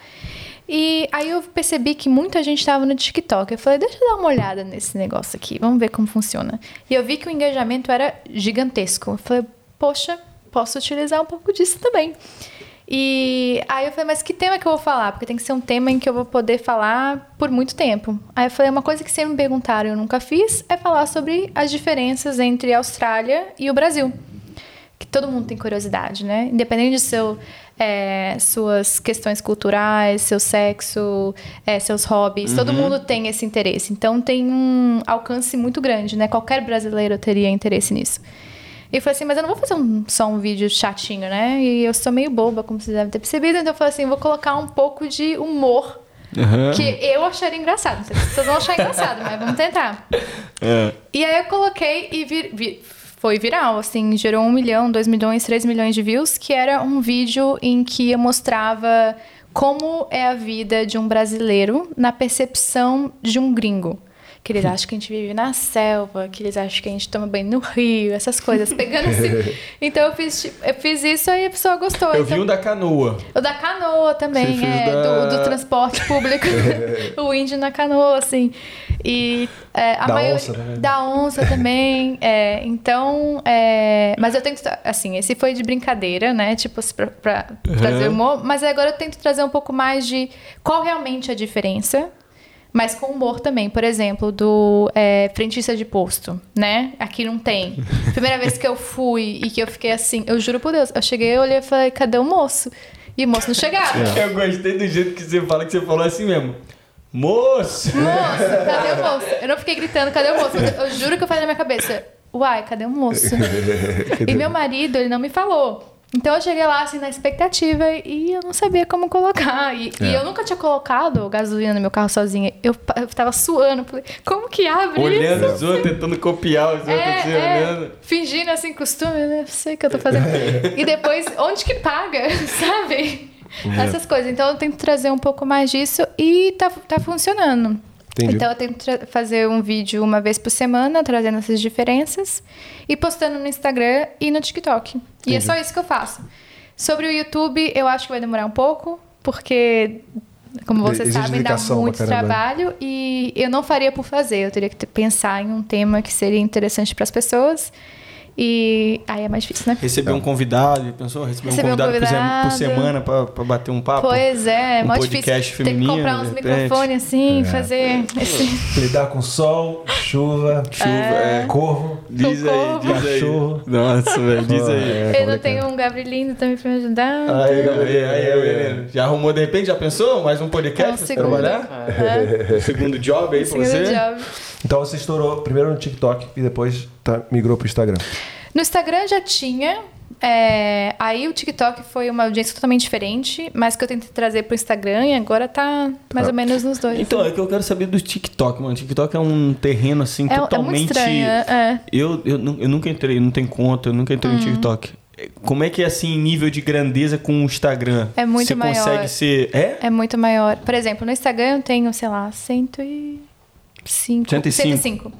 [SPEAKER 3] E aí eu percebi que muita gente estava no TikTok. Eu falei, deixa eu dar uma olhada nesse negócio aqui, vamos ver como funciona. E eu vi que o engajamento era gigantesco. Eu falei, poxa, posso utilizar um pouco disso também. E aí eu falei, mas que tema que eu vou falar? Porque tem que ser um tema em que eu vou poder falar por muito tempo. Aí eu falei, uma coisa que sempre me perguntaram e eu nunca fiz é falar sobre as diferenças entre a Austrália e o Brasil. Que todo mundo tem curiosidade, né? Independente de seu, é, suas questões culturais, seu sexo, é, seus hobbies, todo mundo tem esse interesse. Então tem um alcance muito grande, né? Qualquer brasileiro teria interesse nisso. E eu falei assim, mas eu não vou fazer um- só um vídeo chatinho, né? E eu sou meio boba, como vocês devem ter percebido. Então eu falei assim, vou colocar um pouco de humor. Que eu acharia engraçado. Não sei se vocês vão achar engraçado, mas vamos tentar.
[SPEAKER 2] É.
[SPEAKER 3] E aí eu coloquei e vi- foi viral, assim, gerou um milhão, dois milhões, três milhões de views, que era um vídeo em que eu mostrava como é a vida de um brasileiro na percepção de um gringo. Que eles acham que a gente vive na selva, que eles acham que a gente toma banho no rio, essas coisas, pegando assim. Então eu fiz, eu fiz isso e a pessoa gostou.
[SPEAKER 2] Eu
[SPEAKER 3] então,
[SPEAKER 2] vi um da canoa.
[SPEAKER 3] o da canoa também, é,
[SPEAKER 2] da-
[SPEAKER 3] do, do transporte público. o índio na canoa, assim. E é, a
[SPEAKER 1] Da
[SPEAKER 3] maioria-
[SPEAKER 1] onça também.
[SPEAKER 3] Da onça também. é, então, é, mas eu tento, assim, esse foi de brincadeira, né? Tipo, pra, pra trazer humor. Mas agora eu tento trazer um pouco mais de qual realmente é a diferença. mas com humor também. Por exemplo, do é, frentista de posto, né? Aqui não tem. Primeira vez que eu fui e que eu fiquei assim, eu juro por Deus, eu cheguei, eu olhei e falei, cadê o moço? E o moço não chegava.
[SPEAKER 2] Eu gostei do jeito que você fala, que você falou assim mesmo. Moço!
[SPEAKER 3] Moço, cadê o moço? Eu não fiquei gritando, cadê o moço? Eu juro que eu falei na minha cabeça, uai, cadê o moço? e meu marido, ele não me falou. Então eu cheguei lá assim na expectativa e eu não sabia como colocar. E, e eu nunca tinha colocado gasolina no meu carro sozinha. Eu, eu tava suando. Falei, como que abre
[SPEAKER 2] Olhando
[SPEAKER 3] isso?
[SPEAKER 2] os outros, tentando copiar os outros, assim,
[SPEAKER 3] É, é,
[SPEAKER 2] olhando.
[SPEAKER 3] fingindo assim, costume, né? Sei que eu tô fazendo. e depois, onde que paga, sabe? Essas coisas. Então eu tento trazer um pouco mais disso e tá, tá funcionando.
[SPEAKER 1] Entendi.
[SPEAKER 3] Então eu tento fazer um vídeo uma vez por semana, trazendo essas diferenças e postando no Instagram e no TikTok. E é só isso que eu faço. Sobre o YouTube, eu acho que vai demorar um pouco, porque, como vocês
[SPEAKER 1] Exige
[SPEAKER 3] sabem, dá muito trabalho e eu não faria por fazer. Eu teria que pensar em um tema que seria interessante para as pessoas. E aí é mais difícil, né?
[SPEAKER 2] Receber um convidado, já pensou? Receber,
[SPEAKER 3] Receber
[SPEAKER 2] um
[SPEAKER 3] um
[SPEAKER 2] convidado, por sem- por
[SPEAKER 3] convidado.
[SPEAKER 2] semana pra, pra bater um papo.
[SPEAKER 3] Pois é, é
[SPEAKER 2] um
[SPEAKER 3] mó
[SPEAKER 2] podcast
[SPEAKER 3] difícil. Tem que
[SPEAKER 2] feminino,
[SPEAKER 3] comprar uns microfones assim, fazer esse.
[SPEAKER 1] Lidar com sol, chuva,
[SPEAKER 2] Chuva, é.
[SPEAKER 1] corvo.
[SPEAKER 2] Diz aí, diz aí.
[SPEAKER 1] Cachorro.
[SPEAKER 2] Nossa, velho, diz aí.
[SPEAKER 1] É,
[SPEAKER 3] Eu não
[SPEAKER 1] complicado.
[SPEAKER 3] tenho um Gabrielino também pra me ajudar.
[SPEAKER 2] Aí, Gabriel, aí, Gabriel. Já arrumou de repente? Já pensou? Mais um
[SPEAKER 3] É um
[SPEAKER 2] podcast pra
[SPEAKER 3] segundo.
[SPEAKER 2] trabalhar?
[SPEAKER 3] É,
[SPEAKER 2] Um segundo job aí pra
[SPEAKER 3] segundo
[SPEAKER 2] você?
[SPEAKER 3] job.
[SPEAKER 1] Então você estourou primeiro no TikTok e depois tá, migrou pro Instagram.
[SPEAKER 3] No Instagram já tinha. é, aí o TikTok foi uma audiência totalmente diferente, mas que eu tentei trazer pro Instagram e agora tá mais ou menos nos dois.
[SPEAKER 2] Então, é que eu quero saber do TikTok, mano. TikTok é um terreno assim
[SPEAKER 3] é, é
[SPEAKER 2] totalmente.
[SPEAKER 3] muito estranho. É.
[SPEAKER 2] Eu, eu, eu nunca entrei, não tenho conta, eu nunca entrei
[SPEAKER 3] Uhum.
[SPEAKER 2] no TikTok. Como é que é assim, nível de grandeza com o Instagram?
[SPEAKER 3] É muito
[SPEAKER 2] Você
[SPEAKER 3] maior.
[SPEAKER 2] consegue ser. É?
[SPEAKER 3] É muito maior. Por exemplo, no Instagram eu tenho, sei lá, 105.
[SPEAKER 2] 105.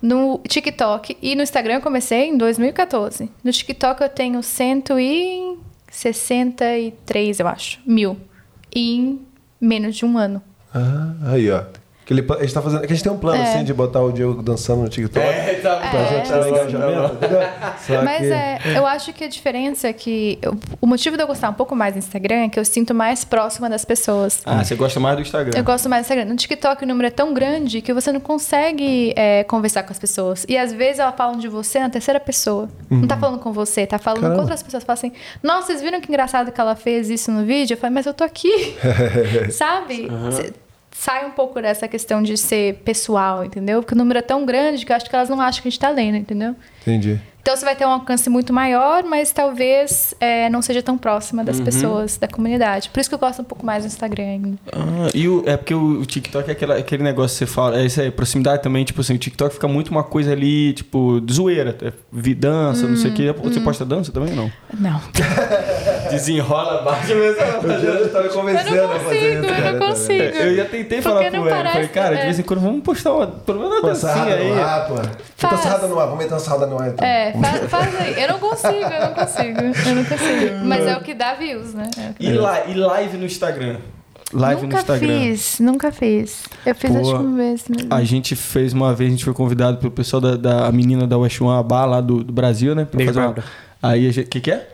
[SPEAKER 3] No TikTok e no Instagram eu comecei em 2014. No TikTok eu tenho 163, eu acho, mil. Em menos de um ano.
[SPEAKER 1] Ah, aí, ó. Que ele, a gente tá fazendo. que a gente tem um plano
[SPEAKER 3] É.
[SPEAKER 1] assim de botar o Diego dançando no TikTok.
[SPEAKER 2] tá
[SPEAKER 1] Pra gente ter engajamento, entendeu? Só
[SPEAKER 3] Mas
[SPEAKER 1] que-
[SPEAKER 3] é, eu acho que a diferença é que. eu- o motivo de eu gostar um pouco mais do Instagram é que eu sinto mais próxima das pessoas.
[SPEAKER 2] Ah, você gosta mais do Instagram.
[SPEAKER 3] Eu gosto mais do Instagram. No TikTok o número é tão grande que você não consegue é, conversar com as pessoas. E às vezes elas falam de você na terceira pessoa. Não tá falando com você, tá falando
[SPEAKER 1] Caramba.
[SPEAKER 3] com outras pessoas. Fala assim, nossa, vocês viram que engraçado que ela fez isso no vídeo? Eu falei, mas eu tô aqui. Sabe? Cê- Sai um pouco dessa questão de ser pessoal, entendeu? Porque o número é tão grande que eu acho que elas não acham que a gente tá lendo, entendeu?
[SPEAKER 1] Entendi.
[SPEAKER 3] Então você vai ter um alcance muito maior, mas talvez é, não seja tão próxima das pessoas, da comunidade. Por isso que eu gosto um pouco mais do Instagram ainda.
[SPEAKER 2] Ah, e o, é porque o, o TikTok é aquela- aquele negócio que você fala, é isso aí, proximidade também, tipo assim, o TikTok fica muito uma coisa ali, tipo, de zoeira, é, vi dança, não sei o que. Você posta dança também não?
[SPEAKER 3] Não.
[SPEAKER 2] Desenrola, bate mesmo.
[SPEAKER 1] O Diego tá me
[SPEAKER 3] Eu não
[SPEAKER 1] a fazer isso,
[SPEAKER 3] consigo, eu não
[SPEAKER 1] tá
[SPEAKER 3] consigo.
[SPEAKER 2] Eu já tentei
[SPEAKER 3] Porque
[SPEAKER 2] falar com ele. Falei, cara, de
[SPEAKER 3] é.
[SPEAKER 2] vez em quando vamos postar uma, pelo menos uma dancinha aí.
[SPEAKER 1] no ar, pô.
[SPEAKER 3] Faz.
[SPEAKER 1] sarrada no ar, vamos meter uma sarrada no ar então.
[SPEAKER 3] É, faz, faz aí. Eu não consigo, eu não consigo. Eu não consigo. Mas é o que dá views, né? É
[SPEAKER 2] E, li- e live no Instagram? Live
[SPEAKER 3] nunca
[SPEAKER 2] no Instagram.
[SPEAKER 3] fiz, nunca fiz. Eu fiz
[SPEAKER 2] Pô,
[SPEAKER 3] acho que uma vez mesmo.
[SPEAKER 2] A gente fez uma vez, a gente foi convidado pelo pessoal da, da a menina da West One Bar lá do, do Brasil, né? Pra fazer uma... Aí a gente. O que, que é?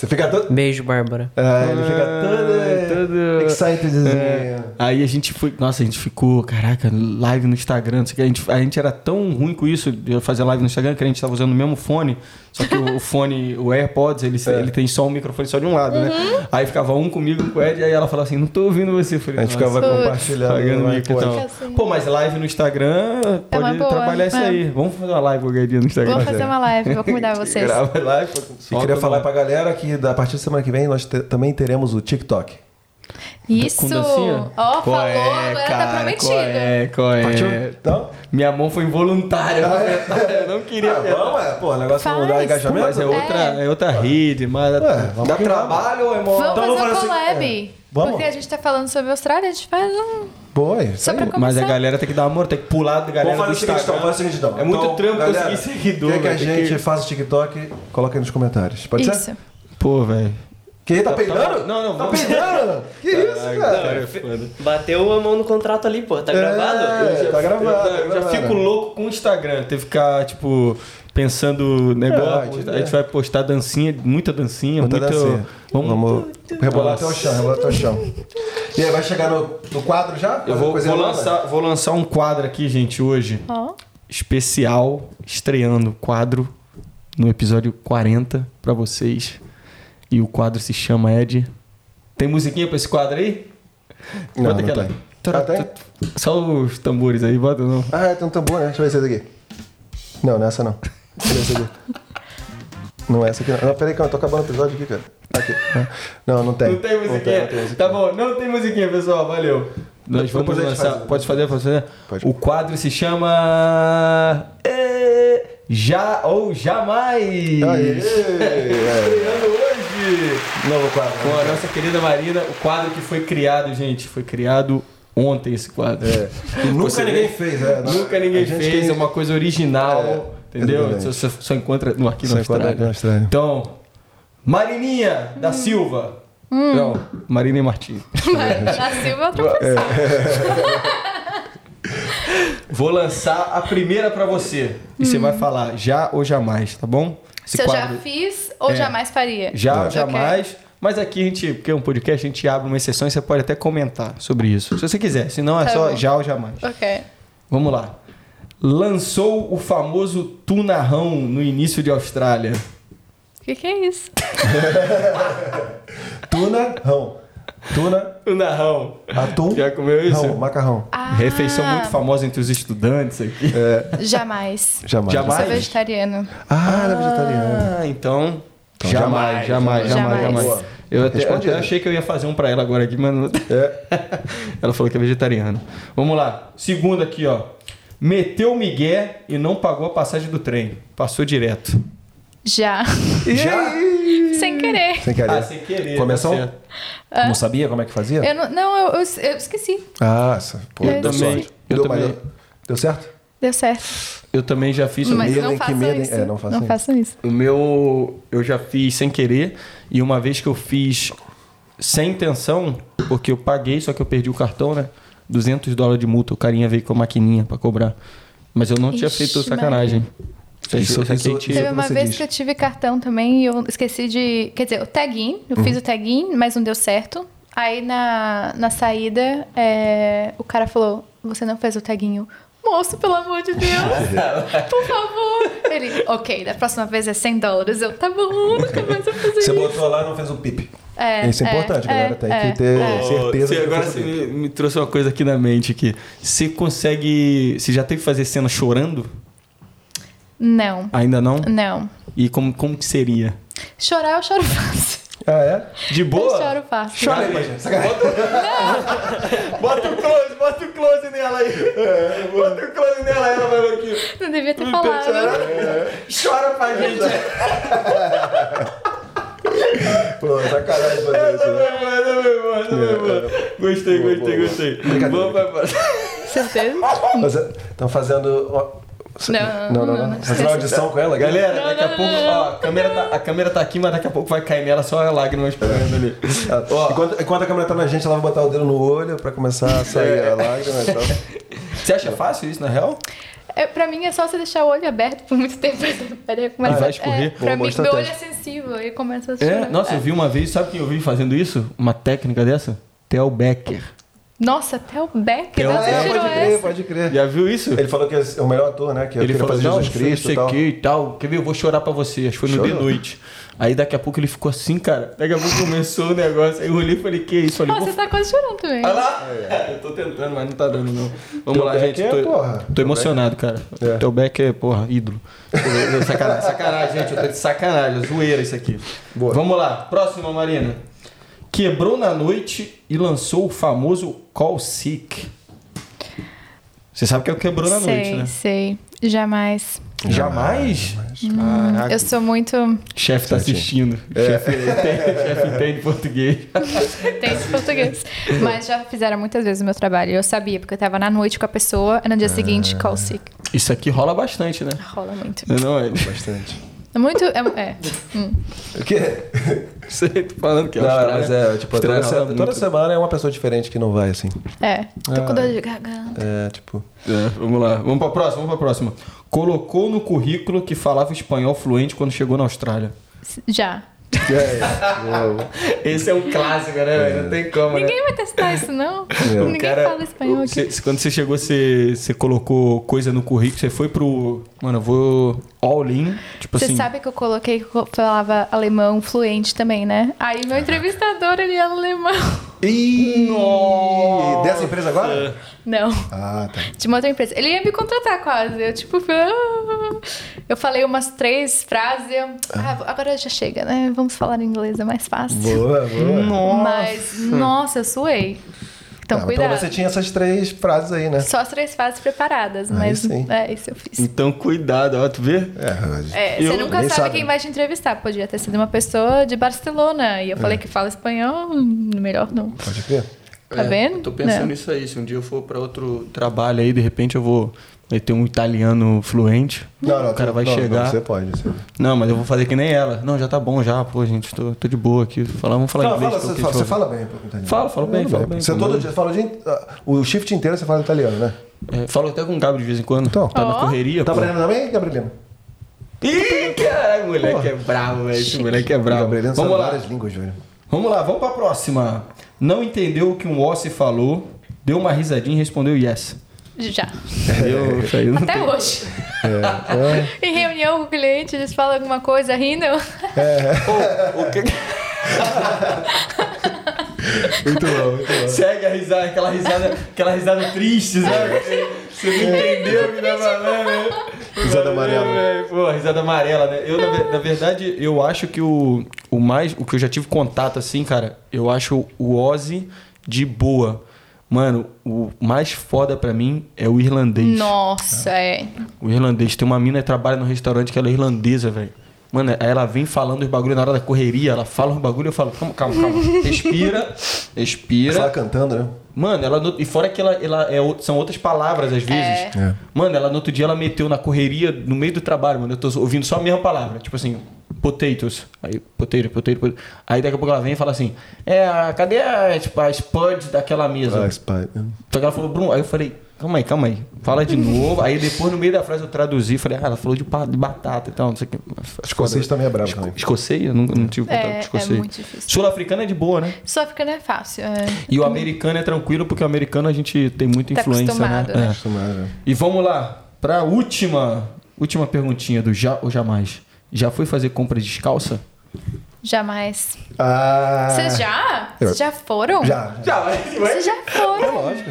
[SPEAKER 1] Você fica todo.
[SPEAKER 4] Beijo, Bárbara.
[SPEAKER 1] Ah, ele fica todo.
[SPEAKER 2] todo-
[SPEAKER 1] Excitedzinho.
[SPEAKER 2] É. Aí a gente foi. Nossa, a gente ficou, caraca, live no Instagram. não sei o que. A gente, a gente era tão ruim com isso de eu fazer live no Instagram que a gente tava usando o mesmo fone. Só que o, o fone, o AirPods, ele,
[SPEAKER 1] É.
[SPEAKER 2] ele tem só um microfone só de um lado, né? Aí ficava um comigo, um com o Ed, aí ela falava assim: não tô ouvindo você. Eu falei,
[SPEAKER 1] A gente
[SPEAKER 2] "Nossa,
[SPEAKER 1] ficava
[SPEAKER 3] Putz.
[SPEAKER 1] compartilhando.
[SPEAKER 2] Pagando mico e.
[SPEAKER 3] Fica assim.
[SPEAKER 2] Pô, mas live no Instagram,
[SPEAKER 3] É
[SPEAKER 2] pode
[SPEAKER 3] boa,
[SPEAKER 2] trabalhar isso
[SPEAKER 3] é.
[SPEAKER 2] aí. Vamos fazer uma live qualquer dia no Instagram.
[SPEAKER 3] Vou fazer uma live, vou convidar vocês.
[SPEAKER 2] Grava live.
[SPEAKER 1] E queria falar pra galera que da- a partir da semana que vem nós te- também teremos o TikTok.
[SPEAKER 3] Isso! Ó,
[SPEAKER 2] Qual
[SPEAKER 3] falou,
[SPEAKER 2] é,
[SPEAKER 3] agora
[SPEAKER 2] cara,
[SPEAKER 3] tá prometido.
[SPEAKER 2] Qual é, qual é?
[SPEAKER 1] Partiu? Então?
[SPEAKER 2] Minha mão foi involuntária. Eu não queria
[SPEAKER 1] Ah, vamos, é. Pô, o negócio é
[SPEAKER 3] Faz.
[SPEAKER 1] mudar o engajamento.
[SPEAKER 2] Mas é outra, é. outra rede, mas
[SPEAKER 1] vamos
[SPEAKER 2] dá
[SPEAKER 1] que
[SPEAKER 2] trabalho ou é mó...
[SPEAKER 3] Vamos
[SPEAKER 1] Então, vamos
[SPEAKER 3] fazer um
[SPEAKER 1] fazer assim,
[SPEAKER 3] collab.
[SPEAKER 1] é. Vamos?
[SPEAKER 3] Porque a gente tá falando sobre a Austrália, a gente faz um.
[SPEAKER 1] Boa, isso
[SPEAKER 3] Só pra
[SPEAKER 2] Mas a galera tem que dar amor, tem que pular da galera
[SPEAKER 1] Vamos fazer
[SPEAKER 2] do
[SPEAKER 1] o seguinte, então.
[SPEAKER 2] Instagram.
[SPEAKER 1] Faz o seguinte, então.
[SPEAKER 2] É muito
[SPEAKER 1] Então,
[SPEAKER 2] trampo
[SPEAKER 1] galera,
[SPEAKER 2] conseguir seguidor.
[SPEAKER 1] Quer que a
[SPEAKER 2] velho, tem
[SPEAKER 1] gente faça o TikTok? Coloca aí nos comentários. Pode ser?
[SPEAKER 2] Pô, velho.
[SPEAKER 1] Que tá peidando?
[SPEAKER 2] Não, não,
[SPEAKER 1] Tá peidando? Que isso, cara?
[SPEAKER 2] Cara, é foda.
[SPEAKER 4] Bateu a mão no contrato ali, pô. Tá gravado?
[SPEAKER 1] É, tá gravado.
[SPEAKER 2] Eu,
[SPEAKER 1] tá
[SPEAKER 2] eu já
[SPEAKER 1] gravado.
[SPEAKER 2] fico louco com o Instagram. Ter que ficar, tipo, pensando
[SPEAKER 1] É,
[SPEAKER 2] negócio.
[SPEAKER 1] é.
[SPEAKER 2] a gente vai postar dancinha, muita dancinha,
[SPEAKER 1] Muita
[SPEAKER 2] muito.
[SPEAKER 1] dancinha.
[SPEAKER 2] Vamos.
[SPEAKER 1] Vamos rebolar até o chão, rebolar até o chão. E aí, vai chegar no, no quadro já?
[SPEAKER 2] Eu vou, vou lançar, vou lançar um quadro aqui, gente, hoje.
[SPEAKER 3] Ó.
[SPEAKER 2] Especial, estreando quadro no episódio 40 pra vocês. E o quadro se chama Ed. Tem musiquinha pra esse quadro aí?
[SPEAKER 1] Não,
[SPEAKER 2] Bota
[SPEAKER 1] não
[SPEAKER 2] aquela.
[SPEAKER 1] tem. Ah, tem?
[SPEAKER 2] Só os tambores aí, bota não.
[SPEAKER 1] Ah, tem um tambor, né? Deixa eu ver esse daqui. Não, não é essa não. Deixa eu ver esse aqui. Não é essa aqui não. Não, peraí, calma, eu tô acabando o episódio aqui, cara. Aqui. Não, não tem.
[SPEAKER 2] Não tem musiquinha.
[SPEAKER 1] não tem musiquinha.
[SPEAKER 2] Tá bom, não tem musiquinha, pessoal. Valeu. Nós vamos
[SPEAKER 1] Depois gente
[SPEAKER 2] lançar.
[SPEAKER 1] faz.
[SPEAKER 2] Pode fazer, pode fazer?
[SPEAKER 1] Pode.
[SPEAKER 2] O quadro se chama. É, Já ou Jamais!
[SPEAKER 1] Aê! É.
[SPEAKER 2] Estreando
[SPEAKER 1] Novo quadro.
[SPEAKER 2] Com a nossa querida Marina, o quadro que foi criado, gente. Foi criado ontem esse quadro.
[SPEAKER 1] É. E nunca
[SPEAKER 2] Você
[SPEAKER 1] ninguém fez, é.
[SPEAKER 2] Nunca ninguém fez, é uma coisa original,
[SPEAKER 1] É,
[SPEAKER 2] entendeu?
[SPEAKER 1] exatamente.
[SPEAKER 2] Só, só- encontra no Arquivo Austrália. Então, Marininha da Silva. Não, Marina e Martins.
[SPEAKER 3] Na Silva é pessoa.
[SPEAKER 2] Vou lançar a primeira pra você. E você vai falar já ou jamais, tá bom?
[SPEAKER 3] Se eu já
[SPEAKER 2] quadro-
[SPEAKER 3] fiz ou
[SPEAKER 2] É.
[SPEAKER 3] jamais faria?
[SPEAKER 2] Já,
[SPEAKER 3] Ok.
[SPEAKER 2] jamais. Mas aqui a gente, porque é um podcast, a gente abre uma exceção e você pode até comentar sobre isso. Se você quiser. Se não, é
[SPEAKER 3] Tá
[SPEAKER 2] só
[SPEAKER 3] bom.
[SPEAKER 2] já ou jamais.
[SPEAKER 3] Ok.
[SPEAKER 2] Vamos lá. Lançou o famoso tunarrão no início de Austrália.
[SPEAKER 3] O que, que é isso?
[SPEAKER 1] Tuna, rão. Tuna,
[SPEAKER 2] Tunarrão.
[SPEAKER 1] atum,
[SPEAKER 2] Já comeu isso?
[SPEAKER 1] rão, macarrão.
[SPEAKER 3] Ah,
[SPEAKER 2] Refeição muito famosa entre os estudantes aqui.
[SPEAKER 3] Jamais.
[SPEAKER 1] Jamais.
[SPEAKER 2] Jamais.
[SPEAKER 3] Sou vegetariano.
[SPEAKER 1] Ah, ela é vegetariana.
[SPEAKER 2] Ah, então.
[SPEAKER 1] Então,
[SPEAKER 2] jamais, jamais, jamais,
[SPEAKER 3] jamais.
[SPEAKER 2] jamais. Eu até, até achei que eu ia fazer um pra ela agora aqui, mas não...
[SPEAKER 1] É.
[SPEAKER 2] ela falou que é vegetariana. Vamos lá. Segunda aqui, ó. Meteu o migué e não pagou a passagem do trem. Passou direto.
[SPEAKER 3] Já.
[SPEAKER 1] Já?
[SPEAKER 3] Sem querer.
[SPEAKER 1] Sem querer.
[SPEAKER 2] Ah, sem querer.
[SPEAKER 1] Começou?
[SPEAKER 2] certo.
[SPEAKER 1] Não sabia como é que fazia?
[SPEAKER 3] Eu não, não eu, eu, eu esqueci.
[SPEAKER 1] Ah, essa, pô,
[SPEAKER 3] Eu
[SPEAKER 1] deu
[SPEAKER 2] também.
[SPEAKER 1] sorte.
[SPEAKER 2] Eu
[SPEAKER 1] deu,
[SPEAKER 2] também.
[SPEAKER 1] deu- deu certo?
[SPEAKER 3] Deu certo.
[SPEAKER 2] Eu também já fiz.
[SPEAKER 3] Mas
[SPEAKER 1] medo,
[SPEAKER 3] não façam
[SPEAKER 1] medo,
[SPEAKER 3] isso.
[SPEAKER 1] É, não façam isso.
[SPEAKER 3] façam isso.
[SPEAKER 2] O meu eu já fiz sem querer e uma vez que eu fiz sem intenção, porque eu paguei, só que eu perdi o cartão, né? 200 dólares de multa, o carinha veio com a maquininha pra cobrar. Mas eu não tinha
[SPEAKER 3] Ixi,
[SPEAKER 2] feito sacanagem.
[SPEAKER 1] Isso- isso- isso-.
[SPEAKER 3] Teve uma
[SPEAKER 1] você
[SPEAKER 3] vez
[SPEAKER 1] diz.
[SPEAKER 3] que eu tive cartão também e eu esqueci de. Quer dizer, o tag-in. Eu fiz o tag-in, mas não deu certo. Aí na, na saída, é, o cara falou: Você não fez o tag-in? Eu, Moço, pelo amor de Deus, por favor. Ele, ok, da próxima vez é 100 dólares. Eu, tá bom, nunca mais eu fazer
[SPEAKER 1] Você
[SPEAKER 3] isso.
[SPEAKER 1] botou lá e não fez o pip.
[SPEAKER 3] É,
[SPEAKER 1] Isso é importante, galera. Tem que ter
[SPEAKER 3] é.
[SPEAKER 1] certeza
[SPEAKER 2] Você,
[SPEAKER 1] que
[SPEAKER 2] agora você me, me trouxe uma coisa aqui na mente aqui. Você consegue. Você já teve que fazer cena chorando?
[SPEAKER 3] Não,
[SPEAKER 2] Ainda não?
[SPEAKER 3] não.
[SPEAKER 2] E como, como que seria?
[SPEAKER 3] Chorar, eu choro fácil.
[SPEAKER 1] Ah, é?
[SPEAKER 2] De
[SPEAKER 3] Eu
[SPEAKER 2] boa?
[SPEAKER 3] choro fácil.
[SPEAKER 1] Chora aí, gente. Sacanagem.
[SPEAKER 2] Bota o close, bota o close nela aí. Bota o close nela, ela vai ver aqui.
[SPEAKER 3] Não devia ter falado.
[SPEAKER 2] Chora pra gente.
[SPEAKER 1] Pô, sacanagem fazer
[SPEAKER 2] Essa
[SPEAKER 1] isso, né?
[SPEAKER 2] foi boa, essa foi boa, essa foi boa. Gostei,
[SPEAKER 1] Boa,
[SPEAKER 2] gostei,
[SPEAKER 1] boa,
[SPEAKER 2] gostei. Vamos pra próxima.
[SPEAKER 3] Certeza?
[SPEAKER 1] Estão fazendo.
[SPEAKER 3] Não,
[SPEAKER 1] não, não. Fazendo uma audição com ela?
[SPEAKER 2] Galera, daqui a pouco, ó, a câmera, tá, a câmera tá aqui, mas daqui a pouco vai cair nela só a lágrima esperando ali.
[SPEAKER 1] Ah,
[SPEAKER 2] Ó.
[SPEAKER 1] Enquanto, enquanto a câmera tá na gente, ela vai botar o dedo no olho pra começar a sair a lágrima e tal.
[SPEAKER 2] Você acha fácil isso, na real?
[SPEAKER 3] É, pra mim é só você deixar o olho aberto por muito tempo. Peraí, começa,
[SPEAKER 2] E vai escorrer?
[SPEAKER 3] É, pra
[SPEAKER 1] boa
[SPEAKER 3] mim, meu olho é sensível e começa a chorar.
[SPEAKER 2] É, nossa, eu vi uma vez, sabe quem eu vi fazendo isso? Uma técnica dessa? Theo Becker.
[SPEAKER 3] Nossa, até o Becker,
[SPEAKER 2] Theo
[SPEAKER 1] É,
[SPEAKER 3] tirou
[SPEAKER 1] pode crer,
[SPEAKER 3] essa?
[SPEAKER 1] pode crer.
[SPEAKER 2] Já viu isso?
[SPEAKER 1] Ele falou que é o melhor ator, né? Que
[SPEAKER 2] Ele
[SPEAKER 1] ele
[SPEAKER 2] falou,
[SPEAKER 1] fazer
[SPEAKER 2] não,
[SPEAKER 1] Jesus
[SPEAKER 2] foi não
[SPEAKER 1] Cristo
[SPEAKER 2] sei
[SPEAKER 1] e tal.
[SPEAKER 2] o que e tal. Quer ver? Eu vou chorar pra você. Acho que foi no
[SPEAKER 1] Chorou?
[SPEAKER 2] de noite. Aí daqui a pouco ele ficou assim, cara. Daqui a pouco começou o negócio. Aí eu olhei e falei, que isso? Falei,
[SPEAKER 3] Ó,
[SPEAKER 2] vou...
[SPEAKER 3] você tá quase chorando também.
[SPEAKER 2] Olha lá! Eu tô tentando, mas não tá dando, não. Vamos
[SPEAKER 1] Teu
[SPEAKER 2] lá,
[SPEAKER 1] Beck
[SPEAKER 2] gente.
[SPEAKER 1] é,
[SPEAKER 2] tô,
[SPEAKER 1] porra.
[SPEAKER 2] tô emocionado, cara.
[SPEAKER 1] É.
[SPEAKER 2] Teu Beck é, porra, ídolo. sacanagem, sacanagem, gente. Eu tô de sacanagem. é Zoeira isso aqui.
[SPEAKER 1] Boa.
[SPEAKER 2] Vamos lá. Próxima, Marina. Quebrou na noite e lançou o famoso Call Sick. Você sabe que é o quebrou na
[SPEAKER 3] sei,
[SPEAKER 2] noite, né?
[SPEAKER 3] sei. Jamais.
[SPEAKER 2] Jamais? Caraca.
[SPEAKER 3] Eu sou muito.
[SPEAKER 2] Chefe tá assistindo. Chefe entende, chefe entende português.
[SPEAKER 3] Tem português. Mas já fizeram muitas vezes o meu trabalho. Eu sabia, porque eu tava na noite com a pessoa e no dia seguinte, call sick.
[SPEAKER 2] Isso aqui rola bastante, né?
[SPEAKER 3] Rola muito.
[SPEAKER 2] Não é?
[SPEAKER 1] Bastante.
[SPEAKER 3] É muito. É, é. Hum.
[SPEAKER 1] O quê?
[SPEAKER 2] Você tá falando que é
[SPEAKER 1] Não, mas é, tipo, toda,
[SPEAKER 2] Austrália
[SPEAKER 1] se-
[SPEAKER 2] rola
[SPEAKER 1] toda
[SPEAKER 2] muito.
[SPEAKER 1] semana é uma pessoa diferente que não vai, assim.
[SPEAKER 3] É. Tô
[SPEAKER 1] Ah.
[SPEAKER 3] com dor de garganta.
[SPEAKER 1] É, tipo.
[SPEAKER 2] É, vamos lá. Vamos pra próxima, vamos pra próxima. Colocou no currículo que falava espanhol fluente quando chegou na Austrália.
[SPEAKER 3] Já.
[SPEAKER 1] É, é.
[SPEAKER 2] Esse é um clássico, né? velho? Não tem como, né?
[SPEAKER 3] Ninguém vai testar isso, não.
[SPEAKER 1] É.
[SPEAKER 3] Ninguém fala espanhol aqui.
[SPEAKER 2] Você- quando você chegou, você, você colocou coisa no currículo, você foi pro. Mano, eu vou all in. Tipo
[SPEAKER 3] Você
[SPEAKER 2] assim.
[SPEAKER 3] sabe que eu coloquei que eu falava alemão fluente também, né? Aí meu entrevistador, ele é alemão.
[SPEAKER 1] Ih,
[SPEAKER 2] Nossa.
[SPEAKER 1] dessa empresa agora?
[SPEAKER 3] Não,
[SPEAKER 1] Ah, tá.
[SPEAKER 3] de uma outra empresa. Ele ia me contratar quase. Eu, tipo, ah. eu falei umas três frases eu... Ah, agora já chega, né? Vamos falar em inglês, é mais fácil.
[SPEAKER 1] Boa, boa.
[SPEAKER 2] Nossa.
[SPEAKER 3] Mas, nossa, eu suei. Então,
[SPEAKER 1] Ah,
[SPEAKER 3] cuidado.
[SPEAKER 1] Então você tinha essas três frases aí, né?
[SPEAKER 3] Só as três frases preparadas,
[SPEAKER 1] Aí
[SPEAKER 3] mas
[SPEAKER 1] sim.
[SPEAKER 3] é isso eu fiz.
[SPEAKER 2] Então, cuidado, ó, tu vê?
[SPEAKER 1] É,
[SPEAKER 3] É,
[SPEAKER 2] Eu-
[SPEAKER 3] você nunca sabe,
[SPEAKER 1] sabe.
[SPEAKER 3] quem vai te entrevistar. Podia ter sido uma pessoa de Barcelona. E eu
[SPEAKER 1] É.
[SPEAKER 3] falei que fala espanhol, melhor não.
[SPEAKER 1] pode crer.
[SPEAKER 3] Tá vendo?
[SPEAKER 2] Eu tô pensando
[SPEAKER 3] Não.
[SPEAKER 2] nisso aí. Se um dia eu for pra outro trabalho aí, de repente eu vou ter um italiano fluente.
[SPEAKER 1] Não, não,
[SPEAKER 2] o cara vai
[SPEAKER 1] não,
[SPEAKER 2] chegar.
[SPEAKER 1] Não, você pode. Você...
[SPEAKER 2] Não, mas eu vou fazer que nem ela. Não, já tá bom já, pô, gente, tô, tô de boa aqui. Falar, vamos falar
[SPEAKER 1] Fala,
[SPEAKER 2] inglês.
[SPEAKER 1] fala, você, fala, você fala bem, italiano.
[SPEAKER 2] Fala, fala bem,
[SPEAKER 1] Não, bem. Você todo dia fala o dia. O shift inteiro você fala italiano, né?
[SPEAKER 2] É, falo até com o Gabriel de vez em quando.
[SPEAKER 1] Então.
[SPEAKER 2] tá na
[SPEAKER 3] Ó.
[SPEAKER 2] correria,
[SPEAKER 1] Tá aprendendo também, Gabrielino?
[SPEAKER 2] Ih, caralho, moleque é bravo, velho. Esse moleque é bravo.
[SPEAKER 1] Gabrielino
[SPEAKER 2] Vamos lá.
[SPEAKER 1] várias línguas, velho.
[SPEAKER 2] Vamos lá, vamos pra próxima. Não entendeu o que um Ossi falou, deu uma risadinha e respondeu yes.
[SPEAKER 3] Já.
[SPEAKER 2] Eu, isso aí não
[SPEAKER 3] Até
[SPEAKER 2] tem-
[SPEAKER 3] hoje.
[SPEAKER 1] É,
[SPEAKER 3] Em reunião com o cliente, eles falam alguma coisa rindo.
[SPEAKER 2] Pô, o que...
[SPEAKER 1] Muito bom, muito bom.
[SPEAKER 2] Segue a risada, aquela risada, aquela risada triste, sabe? Você não entendeu o que tá falando, né?
[SPEAKER 1] Risada amarela.
[SPEAKER 2] É, Pô, risada amarela, né? Eu, na, na verdade, eu acho que o, o mais. O que eu já tive contato, assim, cara, eu acho o Ozzy de boa. Mano, o mais foda pra mim é o irlandês.
[SPEAKER 3] Nossa, é.
[SPEAKER 2] O irlandês. Tem uma mina que trabalha no restaurante que ela é irlandesa, velho. Mano, aí ela vem falando os bagulho na hora da correria, ela fala os bagulho eu falo, calma, calma, calma. Respira, respira.
[SPEAKER 1] Fala cantando, né?
[SPEAKER 2] Mano, ela no- e fora que ela, ela é, são outras palavras às vezes.
[SPEAKER 3] É.
[SPEAKER 1] É.
[SPEAKER 2] Mano, ela no outro dia ela meteu na correria no meio do trabalho, mano. Eu tô ouvindo só a mesma palavra, tipo assim, potatoes. Aí, potato, potato, potato. Aí daqui a pouco ela vem e fala assim: "É, cadê a, tipo, a spud daquela mesa?"
[SPEAKER 1] Ah.
[SPEAKER 2] Só que ela falou, Bruno, aí eu falei, calma aí, calma aí, fala de novo. aí depois, no meio da frase, eu traduzi, falei, ah, ela falou de, de batata e tal, não sei o que.
[SPEAKER 1] Escocês também é bravo
[SPEAKER 2] Esco-
[SPEAKER 1] também.
[SPEAKER 2] Escocês? Eu não, não tive contato
[SPEAKER 3] É,
[SPEAKER 2] com
[SPEAKER 3] é
[SPEAKER 2] escocês.
[SPEAKER 3] muito difícil.
[SPEAKER 2] Sul-africano é de boa, né?
[SPEAKER 3] Sul-africano é fácil. É.
[SPEAKER 2] E o americano é tranquilo, porque o americano a gente tem muita
[SPEAKER 3] Tá
[SPEAKER 2] influência, né?
[SPEAKER 3] acostumado, né?
[SPEAKER 2] É.
[SPEAKER 1] Acostumado, né?
[SPEAKER 2] E vamos lá, pra última, última perguntinha do já ou jamais. Já foi fazer compra descalça?
[SPEAKER 3] Jamais.
[SPEAKER 1] Ah.
[SPEAKER 3] Vocês já?
[SPEAKER 1] Eu-
[SPEAKER 3] Vocês já foram?
[SPEAKER 1] Já.
[SPEAKER 2] Já,
[SPEAKER 3] Vocês já foram?
[SPEAKER 1] Lógico.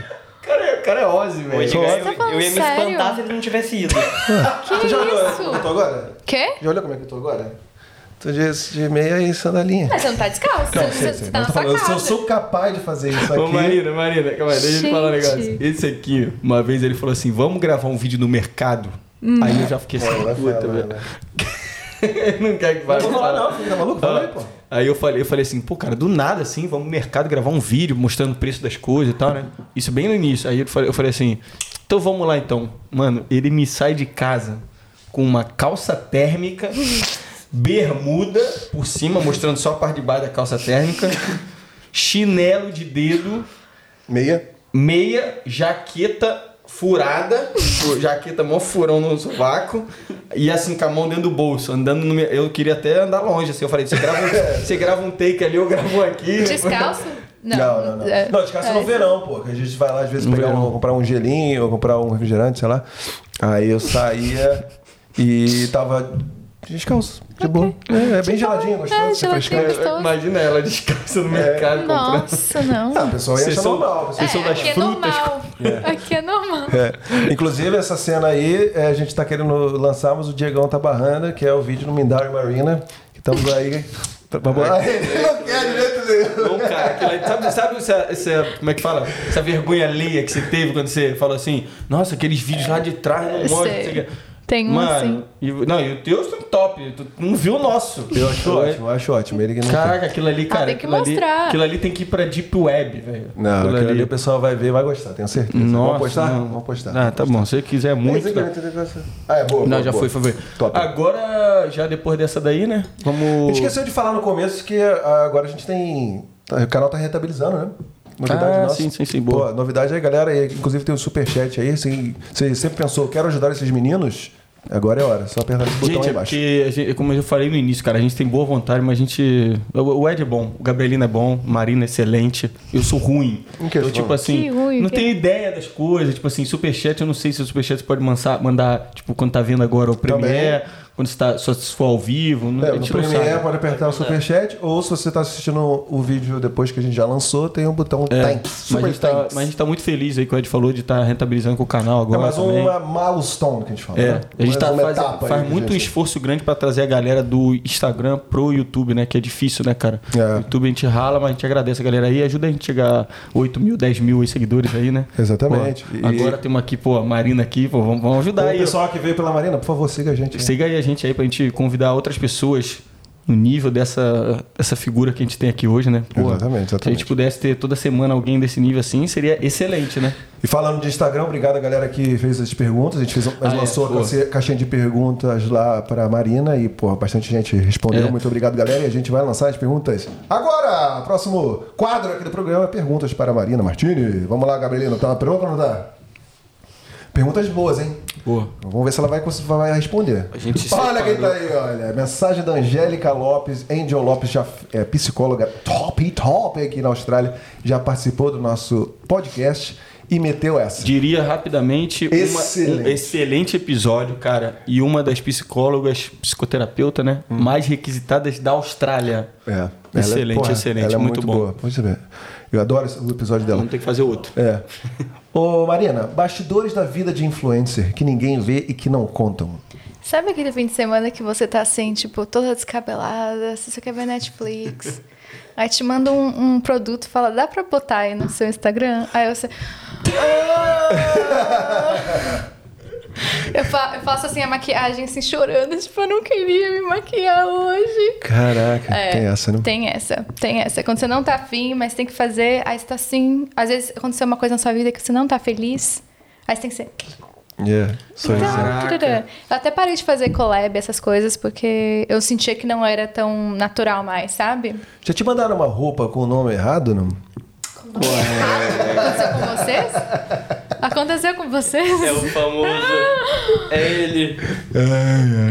[SPEAKER 2] Cara, é- cara é Ozzy, velho.
[SPEAKER 4] Hoje eu,
[SPEAKER 3] tá
[SPEAKER 4] eu ia me
[SPEAKER 3] sério?
[SPEAKER 4] espantar se ele não tivesse ido.
[SPEAKER 3] Que
[SPEAKER 1] Você já olhou como eu
[SPEAKER 3] isso?
[SPEAKER 1] tô agora?
[SPEAKER 3] Quê?
[SPEAKER 1] Já olhou como é que eu tô agora? Tô de, de meia e sandalinha.
[SPEAKER 3] Mas você não tá descalço.
[SPEAKER 1] Não,
[SPEAKER 3] você, você tá na sua
[SPEAKER 1] se eu
[SPEAKER 3] casa.
[SPEAKER 1] sou capaz de fazer isso
[SPEAKER 2] Ô
[SPEAKER 1] aqui.
[SPEAKER 2] Marina, Marina, calma aí, deixa eu te falar um negócio. Esse aqui, uma vez ele falou assim: vamos gravar um vídeo no mercado.
[SPEAKER 3] Hum.
[SPEAKER 2] Aí eu já fiquei assim,
[SPEAKER 1] vai
[SPEAKER 2] puta, velho. não quer que vá.
[SPEAKER 1] Não vou falar, não, filho, tá maluco? Fala aí, pô.
[SPEAKER 2] Aí eu falei, eu falei assim, pô, cara, do nada assim, vamos no mercado gravar um vídeo mostrando o preço das coisas e tal, né? Isso bem no início. Aí eu falei, eu falei assim, então vamos lá então. Mano, ele me sai de casa com uma calça térmica, bermuda por cima, mostrando só a parte de baixo da calça térmica, chinelo de dedo,
[SPEAKER 1] Meia.
[SPEAKER 2] meia, jaqueta furada, fu- jaqueta mó furão no sovaco, e assim com a mão dentro do bolso, andando no meu, Eu queria até andar longe, assim. Eu falei, você grava um, você grava um take ali, eu gravo aqui.
[SPEAKER 3] Descalço?
[SPEAKER 1] Não, não, não.
[SPEAKER 3] É,
[SPEAKER 1] Não, descansa no
[SPEAKER 3] é.
[SPEAKER 1] verão, pô. Que a gente vai lá às vezes
[SPEAKER 2] No
[SPEAKER 1] pegar um, comprar um gelinho ou comprar um refrigerante, sei lá. Aí eu saía e tava descalço, de boa. É, é bem geladinho, gostoso.
[SPEAKER 3] É,
[SPEAKER 1] você
[SPEAKER 3] geladinho,
[SPEAKER 1] fresquinho.
[SPEAKER 3] gostoso.
[SPEAKER 2] Imagina ela descalça no mercado comprando.
[SPEAKER 3] Nossa, não.
[SPEAKER 1] Ah, o pessoal ia
[SPEAKER 2] Vocês
[SPEAKER 1] achar
[SPEAKER 2] são-
[SPEAKER 1] normal.
[SPEAKER 2] vocês são
[SPEAKER 3] É,
[SPEAKER 2] das
[SPEAKER 3] aqui é
[SPEAKER 2] frutas.
[SPEAKER 3] normal. Aqui é normal.
[SPEAKER 1] É. Inclusive, essa cena aí, é, a gente tá querendo lançar, mas o Diegão tá barrando, que é o vídeo no Mindari Marina. Que estamos aí. Ah, ele não quer de jeito nenhum.
[SPEAKER 2] Não, cara, sabe, sabe essa, essa- como é que fala? Essa vergonha alheia que você teve quando você falou assim, nossa, aqueles vídeos lá de trás não mostram.
[SPEAKER 3] Sei.
[SPEAKER 2] não sei o quê."
[SPEAKER 3] Tem um
[SPEAKER 2] Mano,
[SPEAKER 3] assim.
[SPEAKER 2] e, não, e o teu são top. Tu não viu o nosso.
[SPEAKER 1] Eu acho ótimo, eu acho ótimo. Ele que não
[SPEAKER 2] Caraca, aquilo ali, cara.
[SPEAKER 3] Ah, tem que
[SPEAKER 2] aquilo ali-
[SPEAKER 3] mostrar.
[SPEAKER 2] aquilo ali tem que ir pra Deep Web, velho.
[SPEAKER 1] Não, aquilo ali o pessoal vai ver e vai gostar, tenho certeza.
[SPEAKER 2] Nossa,
[SPEAKER 1] Vamos postar?
[SPEAKER 2] não.
[SPEAKER 1] Vamos postar.
[SPEAKER 2] Ah, tá bom. Se você quiser muito. Tá.
[SPEAKER 1] Ah, é boa.
[SPEAKER 2] Não,
[SPEAKER 1] boa,
[SPEAKER 2] já
[SPEAKER 1] boa.
[SPEAKER 2] foi, foi.
[SPEAKER 1] Top.
[SPEAKER 2] Agora, já depois dessa daí, né?
[SPEAKER 1] A
[SPEAKER 2] Vamos.
[SPEAKER 1] gente esqueceu de falar no começo que ah, agora a gente tem. O canal tá rentabilizando, né? Novidade
[SPEAKER 2] Ah,
[SPEAKER 1] nossa.
[SPEAKER 2] sim, sim, sim, boa.
[SPEAKER 1] Pô, novidade aí, galera. e, Inclusive tem o superchat aí. Se você sempre pensou, quero ajudar esses meninos, Agora é hora, só apertar esse botão
[SPEAKER 2] Gente,
[SPEAKER 1] aí
[SPEAKER 2] é
[SPEAKER 1] embaixo.
[SPEAKER 2] gente- como eu falei no início, cara, a gente tem boa vontade, mas a gente. O Ed é bom, o Gabrielino é bom, o Marina é excelente, eu sou ruim.
[SPEAKER 1] Que
[SPEAKER 2] eu,
[SPEAKER 1] você
[SPEAKER 2] tipo assim,
[SPEAKER 3] Que ruim,
[SPEAKER 2] não
[SPEAKER 3] que-
[SPEAKER 2] tenho ideia das coisas. Tipo assim, superchat, eu não sei se o superchat pode mandar, mandar tipo, quando tá vendo agora o Premiere, quando você tá, só se for ao vivo. Não,
[SPEAKER 1] É, no Premiere pode apertar o superchat, ou se você tá assistindo o vídeo depois que a gente já lançou, tem um botão
[SPEAKER 2] É,
[SPEAKER 1] thanks,
[SPEAKER 2] mas,
[SPEAKER 1] super
[SPEAKER 2] tá,
[SPEAKER 1] thanks.
[SPEAKER 2] mas a gente tá muito feliz aí que o Ed falou de estar rentabilizando com o canal agora.
[SPEAKER 1] É mais
[SPEAKER 2] também.
[SPEAKER 1] uma milestone que a gente fala.
[SPEAKER 2] É,
[SPEAKER 1] né?
[SPEAKER 2] a gente tá faz,
[SPEAKER 1] aí
[SPEAKER 2] faz muito
[SPEAKER 1] gente-
[SPEAKER 2] esforço grande pra trazer a galera do Instagram pro YouTube, né? Que é difícil, né, cara?
[SPEAKER 1] É.
[SPEAKER 2] YouTube a gente rala, mas a gente agradece a galera aí. Ajuda a gente a chegar a 8 mil, 10 mil seguidores aí, né?
[SPEAKER 1] Exatamente.
[SPEAKER 2] Pô,
[SPEAKER 1] E-
[SPEAKER 2] Agora temos aqui, pô, a Marina aqui, pô, vamos, vamos ajudar
[SPEAKER 1] O
[SPEAKER 2] aí.
[SPEAKER 1] pessoal que veio pela Marina, por favor, siga a gente.
[SPEAKER 2] Siga aí a gente aí pra gente convidar outras pessoas no nível dessa, dessa figura que a gente tem aqui hoje, né? Pô,
[SPEAKER 1] Exatamente,
[SPEAKER 2] Se a
[SPEAKER 1] exatamente.
[SPEAKER 2] gente pudesse ter toda semana alguém desse nível assim, seria excelente, né?
[SPEAKER 1] E falando de Instagram, obrigado a galera que fez as perguntas. A gente fez,
[SPEAKER 2] Ah, é,
[SPEAKER 1] lançou a
[SPEAKER 2] boa.
[SPEAKER 1] caixa- caixinha de perguntas lá para a Marina e, pô, bastante gente respondeu.
[SPEAKER 2] É.
[SPEAKER 1] Muito obrigado, galera. E a gente vai lançar as perguntas agora. Próximo quadro aqui do programa é Perguntas para a Marina Martini. Vamos lá, Gabrielina. Tá pronto ou não tá? Perguntas boas, hein?
[SPEAKER 2] Pô,
[SPEAKER 1] Vamos ver se ela vai, vai responder.
[SPEAKER 2] A gente
[SPEAKER 1] olha quem tá aí, olha. Mensagem da Angélica Lopes. Angel Lopes, já é psicóloga top, top aqui na Austrália. Já participou do nosso podcast e meteu essa.
[SPEAKER 2] Diria rapidamente uma-
[SPEAKER 1] Excelente.
[SPEAKER 2] um excelente episódio, cara. E uma das psicólogas, psicoterapeuta, né? Mais requisitadas da Austrália.
[SPEAKER 1] É. Ela é-
[SPEAKER 2] Excelente,
[SPEAKER 1] porra,
[SPEAKER 2] excelente,
[SPEAKER 1] Ela é
[SPEAKER 2] muito
[SPEAKER 1] muito,
[SPEAKER 2] bom.
[SPEAKER 1] boa. Pode ver. Eu adoro esse- o episódio dela.
[SPEAKER 2] Vamos ter que fazer outro.
[SPEAKER 1] É. Ô, Marina, bastidores da vida de influencer que ninguém vê e que não contam.
[SPEAKER 3] Sabe aquele fim de semana que você tá assim, tipo, toda descabelada, você só quer ver Netflix? Aí te manda um, um produto e fala, dá pra botar aí no seu Instagram? Aí você. "Ah!" Eu, fa- eu faço assim a maquiagem, assim, chorando, tipo, eu não queria me maquiar hoje.
[SPEAKER 1] Caraca,
[SPEAKER 3] É,
[SPEAKER 1] tem essa, né?
[SPEAKER 3] Tem essa, tem essa. Quando você não tá afim, mas tem que fazer, aí você tá assim. Às vezes aconteceu uma coisa na sua vida que você não tá feliz, aí você tem que ser.
[SPEAKER 1] Yeah, sou
[SPEAKER 3] Então, eu até parei de fazer collab, essas coisas, porque eu sentia que não era tão natural mais, sabe?
[SPEAKER 1] Já te mandaram uma roupa com o nome errado, não?
[SPEAKER 3] Aconteceu com vocês? Aconteceu com vocês?
[SPEAKER 4] É o famoso. É ele.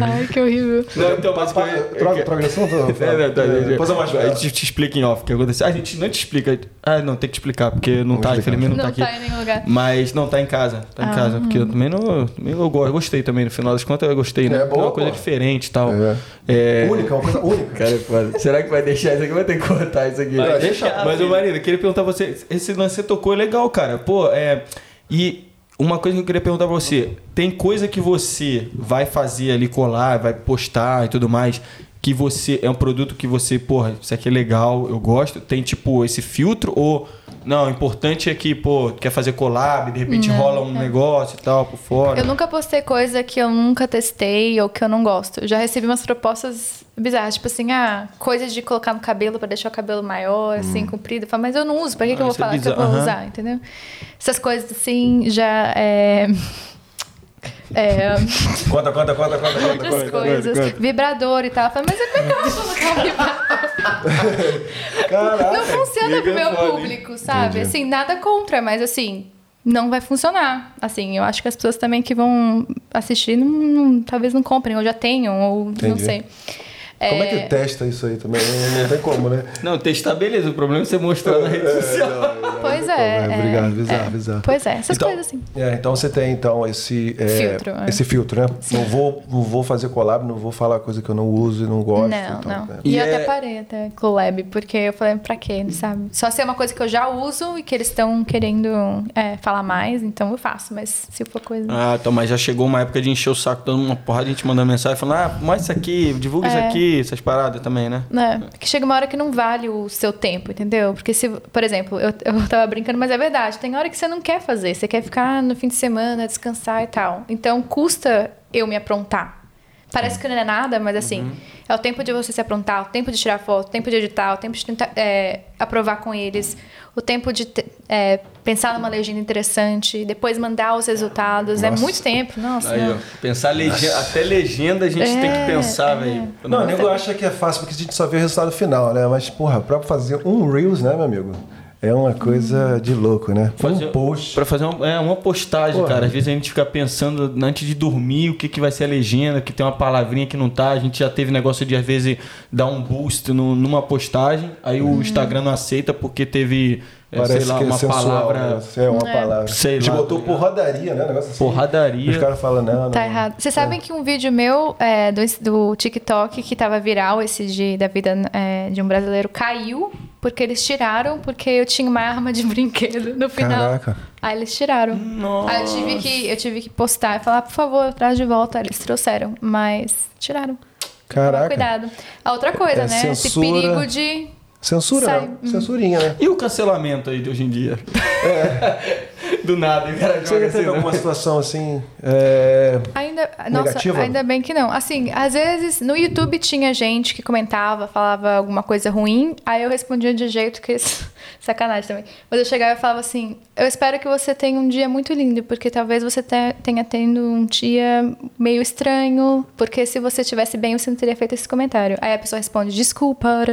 [SPEAKER 3] Ai, que horrível.
[SPEAKER 2] Não, então, mas
[SPEAKER 1] Pa- Troca, troca de assunto?
[SPEAKER 2] É verdade.
[SPEAKER 1] Depois eu mostro.
[SPEAKER 2] A gente te explica em off o que aconteceu. A gente não te explica. Ah, não, tem que explicar, porque não tá,
[SPEAKER 1] explicar.
[SPEAKER 2] infelizmente não,
[SPEAKER 3] Não
[SPEAKER 2] tá aqui.
[SPEAKER 3] tá em nenhum lugar.
[SPEAKER 2] Mas não tá em casa. Tá em
[SPEAKER 3] Ah.
[SPEAKER 2] casa. Porque eu também não. também Eu go- eu gostei também, no final das contas, eu gostei, né?
[SPEAKER 1] É boa,
[SPEAKER 2] uma coisa
[SPEAKER 1] pô.
[SPEAKER 2] diferente e tal.
[SPEAKER 1] É.
[SPEAKER 2] É.
[SPEAKER 1] Única, uma coisa única.
[SPEAKER 2] Cara, foda. será que vai deixar isso aqui? Vai ter que cortar isso aqui.
[SPEAKER 4] Vai
[SPEAKER 2] Deixa.
[SPEAKER 4] deixar,
[SPEAKER 2] Mas. Marina, eu queria perguntar pra você. Esse lance que você tocou é legal, cara. Pô, é. E uma coisa que eu queria perguntar pra você: tem coisa que você vai fazer ali, colar, vai postar e tudo mais. Que você é um produto que você, porra, isso aqui é legal, eu gosto. Tem tipo esse filtro ou não? O importante é que, pô, quer fazer collab, de repente rola um negócio e tal por fora.
[SPEAKER 3] Eu nunca postei coisa que eu nunca testei ou que eu não gosto. Eu já recebi umas propostas bizarras, tipo assim, ah, coisa de colocar no cabelo pra deixar o cabelo maior, assim, comprido. Eu falo, mas eu não uso, pra que, que
[SPEAKER 2] Ah,
[SPEAKER 3] eu vou
[SPEAKER 2] isso é
[SPEAKER 3] falar que eu vou
[SPEAKER 2] aham.
[SPEAKER 3] usar, entendeu? Essas coisas assim já é. É,
[SPEAKER 1] Conta, conta, conta, conta, conta.
[SPEAKER 3] outras coisas, vibrador e tal. Eu falo, mas é pra que eu vou colocar um vibrador?
[SPEAKER 1] Caraca.
[SPEAKER 3] Não funciona pro meu público, sabe?
[SPEAKER 1] Entendi.
[SPEAKER 3] Assim, nada contra, mas assim, não vai funcionar. Assim, eu acho que as pessoas também que vão assistir não, não- talvez não comprem, ou já tenham, ou não
[SPEAKER 1] Entendi.
[SPEAKER 3] sei.
[SPEAKER 1] Como é que testa isso aí também? Não, não tem como, né?
[SPEAKER 2] Não, testar beleza. O problema é você mostrar na rede social.
[SPEAKER 3] Pois é.
[SPEAKER 1] Como
[SPEAKER 3] é,
[SPEAKER 1] Obrigado, bizarro,
[SPEAKER 3] é.
[SPEAKER 1] bizarro.
[SPEAKER 3] Pois é, essas
[SPEAKER 1] Então-
[SPEAKER 3] coisas assim.
[SPEAKER 1] É, então você tem então esse é,
[SPEAKER 3] Filtro, é.
[SPEAKER 1] esse filtro, né? Não vou, não vou fazer collab, não vou falar coisa que eu não uso e não gosto.
[SPEAKER 3] Não,
[SPEAKER 1] então,
[SPEAKER 3] não.
[SPEAKER 1] né?
[SPEAKER 3] E,
[SPEAKER 2] E
[SPEAKER 3] eu
[SPEAKER 2] é-
[SPEAKER 3] até parei até collab, porque eu falei, pra quê, sabe? Só se é uma coisa que eu já uso e que eles estão querendo é, falar mais, então eu faço. Mas se for coisa.
[SPEAKER 2] Ah, então, mas já chegou uma época de encher o saco, dando uma porrada de gente mandando mensagem falando, ah, mostra isso aqui, divulga isso
[SPEAKER 3] É.
[SPEAKER 2] essas paradas também, né?
[SPEAKER 3] É, que chega uma hora que não vale o seu tempo, entendeu? Porque se, por exemplo, eu, eu tava brincando, mas é verdade, tem hora que você não quer fazer, você quer ficar no fim de semana, descansar e tal. Então custa eu me aprontar. Parece que não é nada, mas assim, é o tempo de você se aprontar, o tempo de tirar foto, o tempo de editar, o tempo de tentar é, aprovar com eles, o tempo de te- é, pensar numa legenda interessante, depois mandar os resultados. É
[SPEAKER 1] Nossa.
[SPEAKER 3] muito tempo, nossa.
[SPEAKER 2] Aí,
[SPEAKER 3] não.
[SPEAKER 2] ó, pensar legenda, até legenda a gente tem que
[SPEAKER 3] É,
[SPEAKER 2] pensar,
[SPEAKER 3] é.
[SPEAKER 2] velho.
[SPEAKER 1] Não, o nego acha que é fácil porque a gente só vê o resultado final, né? Mas, porra, pra fazer um Reels, né, meu amigo? É uma coisa de louco, né?
[SPEAKER 2] Fazer-
[SPEAKER 1] Um post.
[SPEAKER 2] Pra fazer uma, é, uma postagem,
[SPEAKER 1] Pô.
[SPEAKER 2] cara. Às vezes a gente fica pensando antes de dormir o que, que vai ser a legenda, que tem uma palavrinha que não tá. A gente já teve negócio de, às vezes, dar um boost no- numa postagem. Aí o Instagram não aceita porque teve, é, sei lá,
[SPEAKER 1] que é
[SPEAKER 2] uma
[SPEAKER 1] sensual,
[SPEAKER 2] palavra.
[SPEAKER 1] né? É uma palavra.
[SPEAKER 2] Sei
[SPEAKER 1] a gente
[SPEAKER 2] lá.
[SPEAKER 1] botou porradaria, né? Negócio assim.
[SPEAKER 2] Porradaria.
[SPEAKER 1] Os caras falam, não, não.
[SPEAKER 3] Tá errado. Vocês sabem que um vídeo meu é, do, do TikTok que tava viral esse de, da vida é, de um brasileiro caiu porque eles tiraram porque eu tinha uma arma de brinquedo no final.
[SPEAKER 1] Caraca.
[SPEAKER 3] Aí eles tiraram.
[SPEAKER 2] Nossa.
[SPEAKER 3] Aí eu tive que eu tive que postar e falar, por favor, traz de volta. Aí Eles trouxeram, mas tiraram. Toma
[SPEAKER 1] Caraca.
[SPEAKER 3] cuidado. A outra coisa,
[SPEAKER 1] É
[SPEAKER 3] né? Esse
[SPEAKER 1] censura.
[SPEAKER 3] perigo de
[SPEAKER 1] Censura,
[SPEAKER 3] Sai.
[SPEAKER 1] não. Censurinha, né?
[SPEAKER 2] E o cancelamento aí de hoje em dia? Do nada, o cara
[SPEAKER 1] Você já
[SPEAKER 2] assim,
[SPEAKER 1] teve
[SPEAKER 2] né?
[SPEAKER 1] alguma situação assim? é,
[SPEAKER 3] Ainda, nossa,
[SPEAKER 1] Negativa?
[SPEAKER 3] ainda bem que não. Assim, às vezes no YouTube tinha gente que comentava, falava alguma coisa ruim, aí eu respondia de jeito que sacanagem também. Mas eu chegava e falava assim: "Eu espero que você tenha um dia muito lindo, porque talvez você te- tenha tendo um dia meio estranho, porque se você tivesse bem, você não teria feito esse comentário". Aí a pessoa responde: "Desculpa".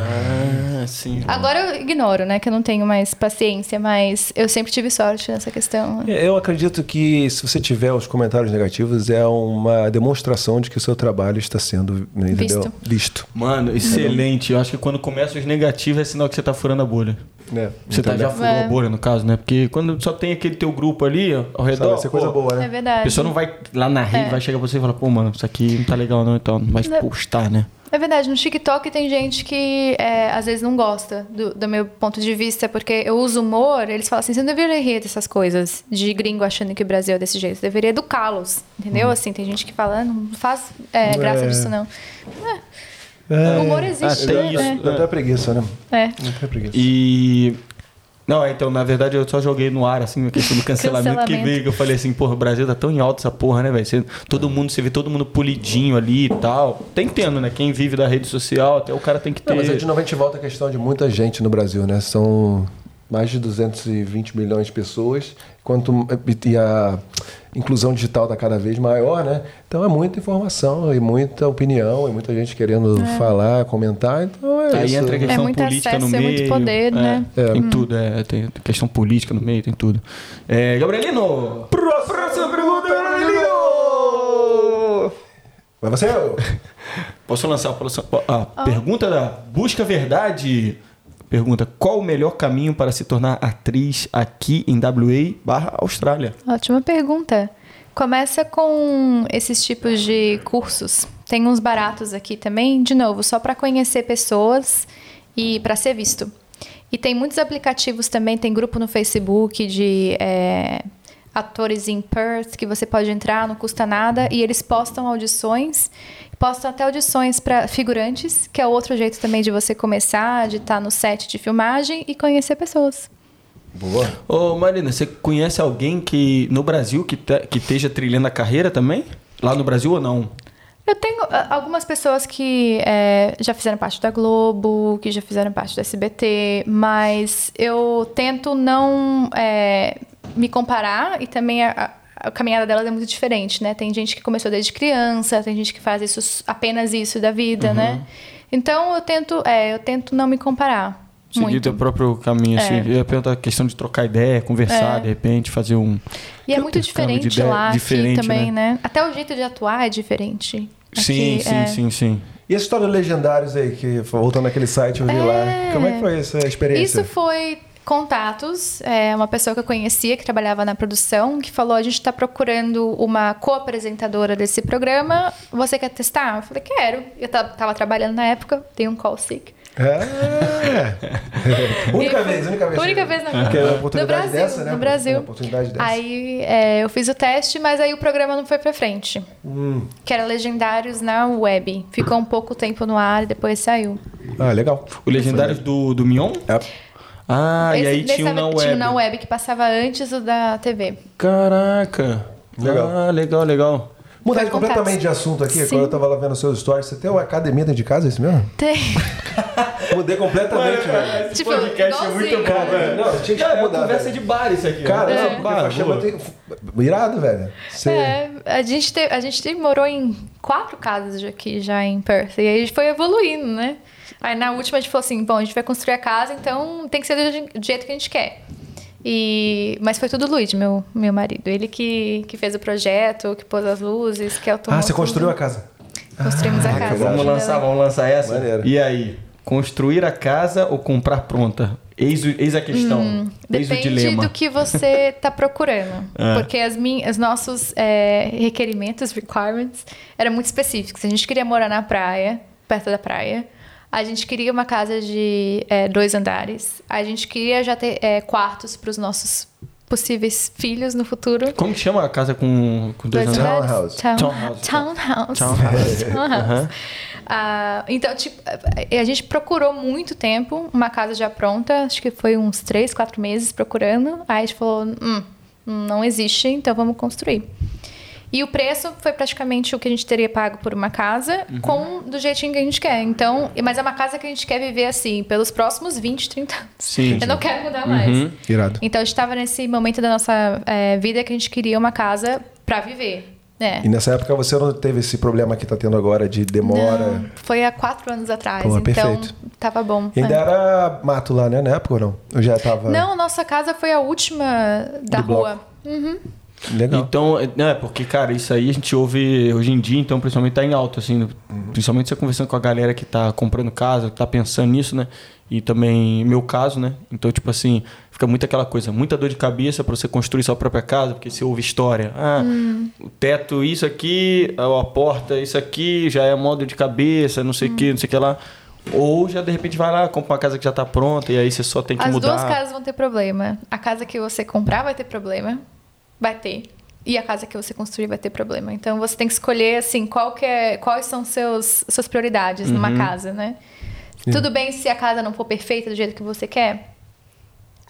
[SPEAKER 2] Ah, sim.
[SPEAKER 3] Agora eu ignoro, né, que eu não tenho mais paciência, mas eu sempre tive sorte nessa questão.
[SPEAKER 1] Eu acredito que se você tiver os comentários negativos, é uma demonstração de que o seu trabalho está sendo né, entendeu?
[SPEAKER 3] Visto.
[SPEAKER 1] Visto.
[SPEAKER 2] Mano, excelente. Eu acho que quando começa os negativos é sinal que você tá furando a bolha.
[SPEAKER 1] Né?
[SPEAKER 2] Você tá,
[SPEAKER 1] Entendeu?
[SPEAKER 2] já furou
[SPEAKER 3] É.
[SPEAKER 2] a bolha, no caso, né? Porque quando só tem aquele teu grupo ali ó, ao redor.
[SPEAKER 1] Isso é coisa boa,
[SPEAKER 3] É
[SPEAKER 1] né?
[SPEAKER 2] A
[SPEAKER 3] verdade.
[SPEAKER 2] pessoa não vai lá na rede,
[SPEAKER 3] É.
[SPEAKER 2] vai chegar pra você e falar, pô, mano, isso aqui não tá legal não, então não vai postar, né?
[SPEAKER 3] É verdade, no TikTok tem gente que é, às vezes não gosta do, do meu ponto de vista, porque eu uso humor, eles falam assim, você não deveria rir dessas coisas de gringo achando que o Brasil é desse jeito, você deveria educá-los, entendeu? Assim, tem gente que fala, "Ah, não faz é, graça
[SPEAKER 1] É.
[SPEAKER 3] disso não.
[SPEAKER 1] É.
[SPEAKER 3] O humor existe,
[SPEAKER 2] tem
[SPEAKER 3] né?
[SPEAKER 2] isso.
[SPEAKER 1] Dá até preguiça, né?
[SPEAKER 3] É.
[SPEAKER 1] Dá até preguiça.
[SPEAKER 2] E. Não, então, na verdade, eu só joguei no ar, assim, a questão do cancelamento, que
[SPEAKER 3] Cancelamento.
[SPEAKER 2] veio, que eu falei assim, porra, o Brasil tá tão em alta essa porra, né, velho? Você- Todo mundo, você vê todo mundo polidinho ali e tal. Tem tendo, né? Quem vive da rede social, até o cara tem que ter.
[SPEAKER 1] Não, mas aí de novo a gente volta à questão de muita gente no Brasil, né? São mais de 220 milhões de pessoas, quanto e a inclusão digital está cada vez maior, né? Então é muita informação e muita opinião e muita gente querendo falar, comentar. Então é
[SPEAKER 2] Aí
[SPEAKER 1] isso.
[SPEAKER 2] entra a questão
[SPEAKER 3] É muito
[SPEAKER 2] política no
[SPEAKER 3] acesso, é
[SPEAKER 2] meio.
[SPEAKER 3] muito poder,
[SPEAKER 2] é,
[SPEAKER 3] né?
[SPEAKER 2] Tem tudo, é, tem questão política no meio, tem tudo. É, Gabrielino! Próxima pergunta, Gabrielino!
[SPEAKER 1] Mas você
[SPEAKER 2] Posso lançar a a pergunta da Busca Verdade? Pergunta: qual o melhor caminho para se tornar atriz aqui em WA barra Austrália?
[SPEAKER 3] Ótima pergunta. Começa com esses tipos de cursos. Tem uns baratos aqui também, de novo, só para conhecer pessoas e para ser visto. E tem muitos aplicativos também, tem grupo no Facebook de é, atores em Perth que você pode entrar, não custa nada, e eles postam audições, postam até audições para figurantes, que é outro jeito também de você começar, de estar no set de filmagem e conhecer pessoas.
[SPEAKER 1] Boa.
[SPEAKER 2] Ô Marina, você conhece alguém que no Brasil que, te- que esteja trilhando a carreira também? Lá no Brasil ou não?
[SPEAKER 3] Eu tenho ah, algumas pessoas que é, já fizeram parte da Globo, que já fizeram parte do SBT, mas eu tento não é, me comparar e também a, a- a caminhada delas é muito diferente, né? Tem gente que começou desde criança, tem gente que faz isso apenas isso da vida, né? Então eu tento, é, eu tento não me comparar.
[SPEAKER 2] Seguir
[SPEAKER 3] muito.
[SPEAKER 2] teu próprio caminho, assim.
[SPEAKER 3] É.
[SPEAKER 2] Eu ia perguntar a questão de trocar ideia, conversar,
[SPEAKER 3] É.
[SPEAKER 2] de repente, fazer um.
[SPEAKER 3] E é muito diferente
[SPEAKER 2] ideia-
[SPEAKER 3] lá,
[SPEAKER 2] diferente,
[SPEAKER 3] aqui também,
[SPEAKER 2] né?
[SPEAKER 3] né? Até o jeito de atuar é diferente.
[SPEAKER 2] Sim,
[SPEAKER 3] Aqui,
[SPEAKER 2] sim,
[SPEAKER 3] é.
[SPEAKER 2] sim, sim.
[SPEAKER 1] E essa história de legendários aí, que voltando naquele site eu vi
[SPEAKER 3] É.
[SPEAKER 1] lá. Como é que foi essa experiência?
[SPEAKER 3] Isso foi contatos, é, uma pessoa que eu conhecia que trabalhava na produção, que falou: a gente está procurando uma co-apresentadora desse programa. Você quer testar? Eu falei, quero. Eu ta- tava trabalhando na época, dei um call sick.
[SPEAKER 1] É. única
[SPEAKER 3] E-
[SPEAKER 1] vez, única vez.
[SPEAKER 3] Única vez na
[SPEAKER 1] Porque é uma
[SPEAKER 3] no
[SPEAKER 1] oportunidade
[SPEAKER 3] Brasil,
[SPEAKER 1] dessa, né?
[SPEAKER 3] no Brasil.
[SPEAKER 1] Uma oportunidade dessa.
[SPEAKER 3] Aí é, eu fiz o teste, mas aí o programa não foi pra frente.
[SPEAKER 1] Hum.
[SPEAKER 3] Que era Legendários na web. Ficou um pouco tempo no ar e depois saiu.
[SPEAKER 1] Ah, legal.
[SPEAKER 2] O Legendários do, do Mion?
[SPEAKER 1] É.
[SPEAKER 2] Ah, e
[SPEAKER 3] Esse-
[SPEAKER 2] aí
[SPEAKER 3] nesse
[SPEAKER 2] tinha um na
[SPEAKER 3] tinha
[SPEAKER 2] web.
[SPEAKER 3] um na web que passava antes do da TV.
[SPEAKER 2] Caraca.
[SPEAKER 1] Legal.
[SPEAKER 2] Ah, legal, legal.
[SPEAKER 1] Mudar completamente de assunto aqui,
[SPEAKER 3] Sim.
[SPEAKER 1] quando eu tava lá vendo seus stories, você tem uma academia dentro de casa, é isso mesmo?
[SPEAKER 3] Tem.
[SPEAKER 1] Mudei completamente, velho.
[SPEAKER 2] Esse
[SPEAKER 3] Tipo,
[SPEAKER 2] podcast é muito bom,
[SPEAKER 1] Cara,
[SPEAKER 2] velho.
[SPEAKER 1] não, tinha que
[SPEAKER 2] Cara, é
[SPEAKER 1] mudar,
[SPEAKER 2] conversa
[SPEAKER 1] velho.
[SPEAKER 2] de bar isso aqui.
[SPEAKER 1] Cara,
[SPEAKER 2] É.
[SPEAKER 1] porque
[SPEAKER 2] bar,
[SPEAKER 1] tem... Irado, velho. Você...
[SPEAKER 3] É, a gente, te- a gente morou em quatro casas aqui já em Perth. E aí a gente foi evoluindo, né? Aí na última a gente falou assim: bom, a gente vai construir a casa, então tem que ser do je- do jeito que a gente quer. E, mas foi tudo o Luiz, meu, meu marido. Ele que, que fez o projeto, que pôs as luzes, que automou
[SPEAKER 1] Ah, você construiu
[SPEAKER 3] tudo.
[SPEAKER 1] a casa.
[SPEAKER 3] Construímos a casa.
[SPEAKER 2] Vamos lançar, vamos lançar essa.
[SPEAKER 1] Maneiro.
[SPEAKER 2] E aí? Construir a casa ou comprar pronta? Eis, o- eis a questão. eis o
[SPEAKER 3] Hum, Depende
[SPEAKER 2] dilema.
[SPEAKER 3] do que você está procurando.
[SPEAKER 2] É.
[SPEAKER 3] Porque as min os nossos é, requerimentos, requirements, eram muito específicos. A gente queria morar na praia, perto da praia. A gente queria uma casa de é, dois andares. A gente queria já ter é, quartos para os nossos possíveis filhos no futuro.
[SPEAKER 2] Como que chama a casa com, com dois,
[SPEAKER 3] Dois
[SPEAKER 2] andares?
[SPEAKER 1] Townhouse.
[SPEAKER 3] Town-
[SPEAKER 2] Townhouse.
[SPEAKER 3] Townhouse.
[SPEAKER 2] Townhouse.
[SPEAKER 3] Townhouse. Ah, então, tipo, a gente procurou muito tempo uma casa já pronta. Acho que foi uns três, quatro meses procurando. Aí a gente falou, hum, não existe, então vamos construir. E o preço foi praticamente o que a gente teria pago por uma casa, com do jeitinho que a gente quer. Então, mas é uma casa que a gente quer viver assim, pelos próximos 20, 30 anos.
[SPEAKER 2] Sim.
[SPEAKER 3] Eu não quero mudar mais.
[SPEAKER 1] Irado.
[SPEAKER 3] Então, a gente estava nesse momento da nossa eh, vida que a gente queria uma casa para viver. né?
[SPEAKER 1] E nessa época você não teve esse problema que tá tendo agora de demora.
[SPEAKER 3] Não, foi há quatro anos atrás,
[SPEAKER 1] Pô,
[SPEAKER 3] então
[SPEAKER 1] perfeito.
[SPEAKER 3] tava bom.
[SPEAKER 1] E ainda
[SPEAKER 3] É.
[SPEAKER 1] era mato lá, né? Na época ou não? Eu já tava.
[SPEAKER 3] Não, nossa casa foi a última da
[SPEAKER 1] Do bloco.
[SPEAKER 3] rua.
[SPEAKER 1] Legal.
[SPEAKER 2] Então, é, né, porque, cara, isso aí a gente ouve hoje em dia, então, principalmente tá em alta, assim, principalmente você conversando com a galera que tá comprando casa, que tá pensando nisso, né? E também meu caso, né? Então, tipo assim, fica muito aquela coisa, muita dor de cabeça pra você construir sua própria casa, porque você ouve história. Ah, o teto, isso aqui, a porta, isso aqui, já é modo de cabeça, não sei o que, não sei o que lá. Ou já de repente vai lá, compra uma casa que já tá pronta e aí você só tem que
[SPEAKER 3] As
[SPEAKER 2] mudar.
[SPEAKER 3] duas casas vão ter problema. A casa que você comprar vai ter problema, vai ter. E a casa que você construir vai ter problema. Então você tem que escolher assim, qual que é, quais são seus suas prioridades
[SPEAKER 2] Uhum.
[SPEAKER 3] numa casa, né? Tudo bem se a casa não for perfeita do jeito que você quer?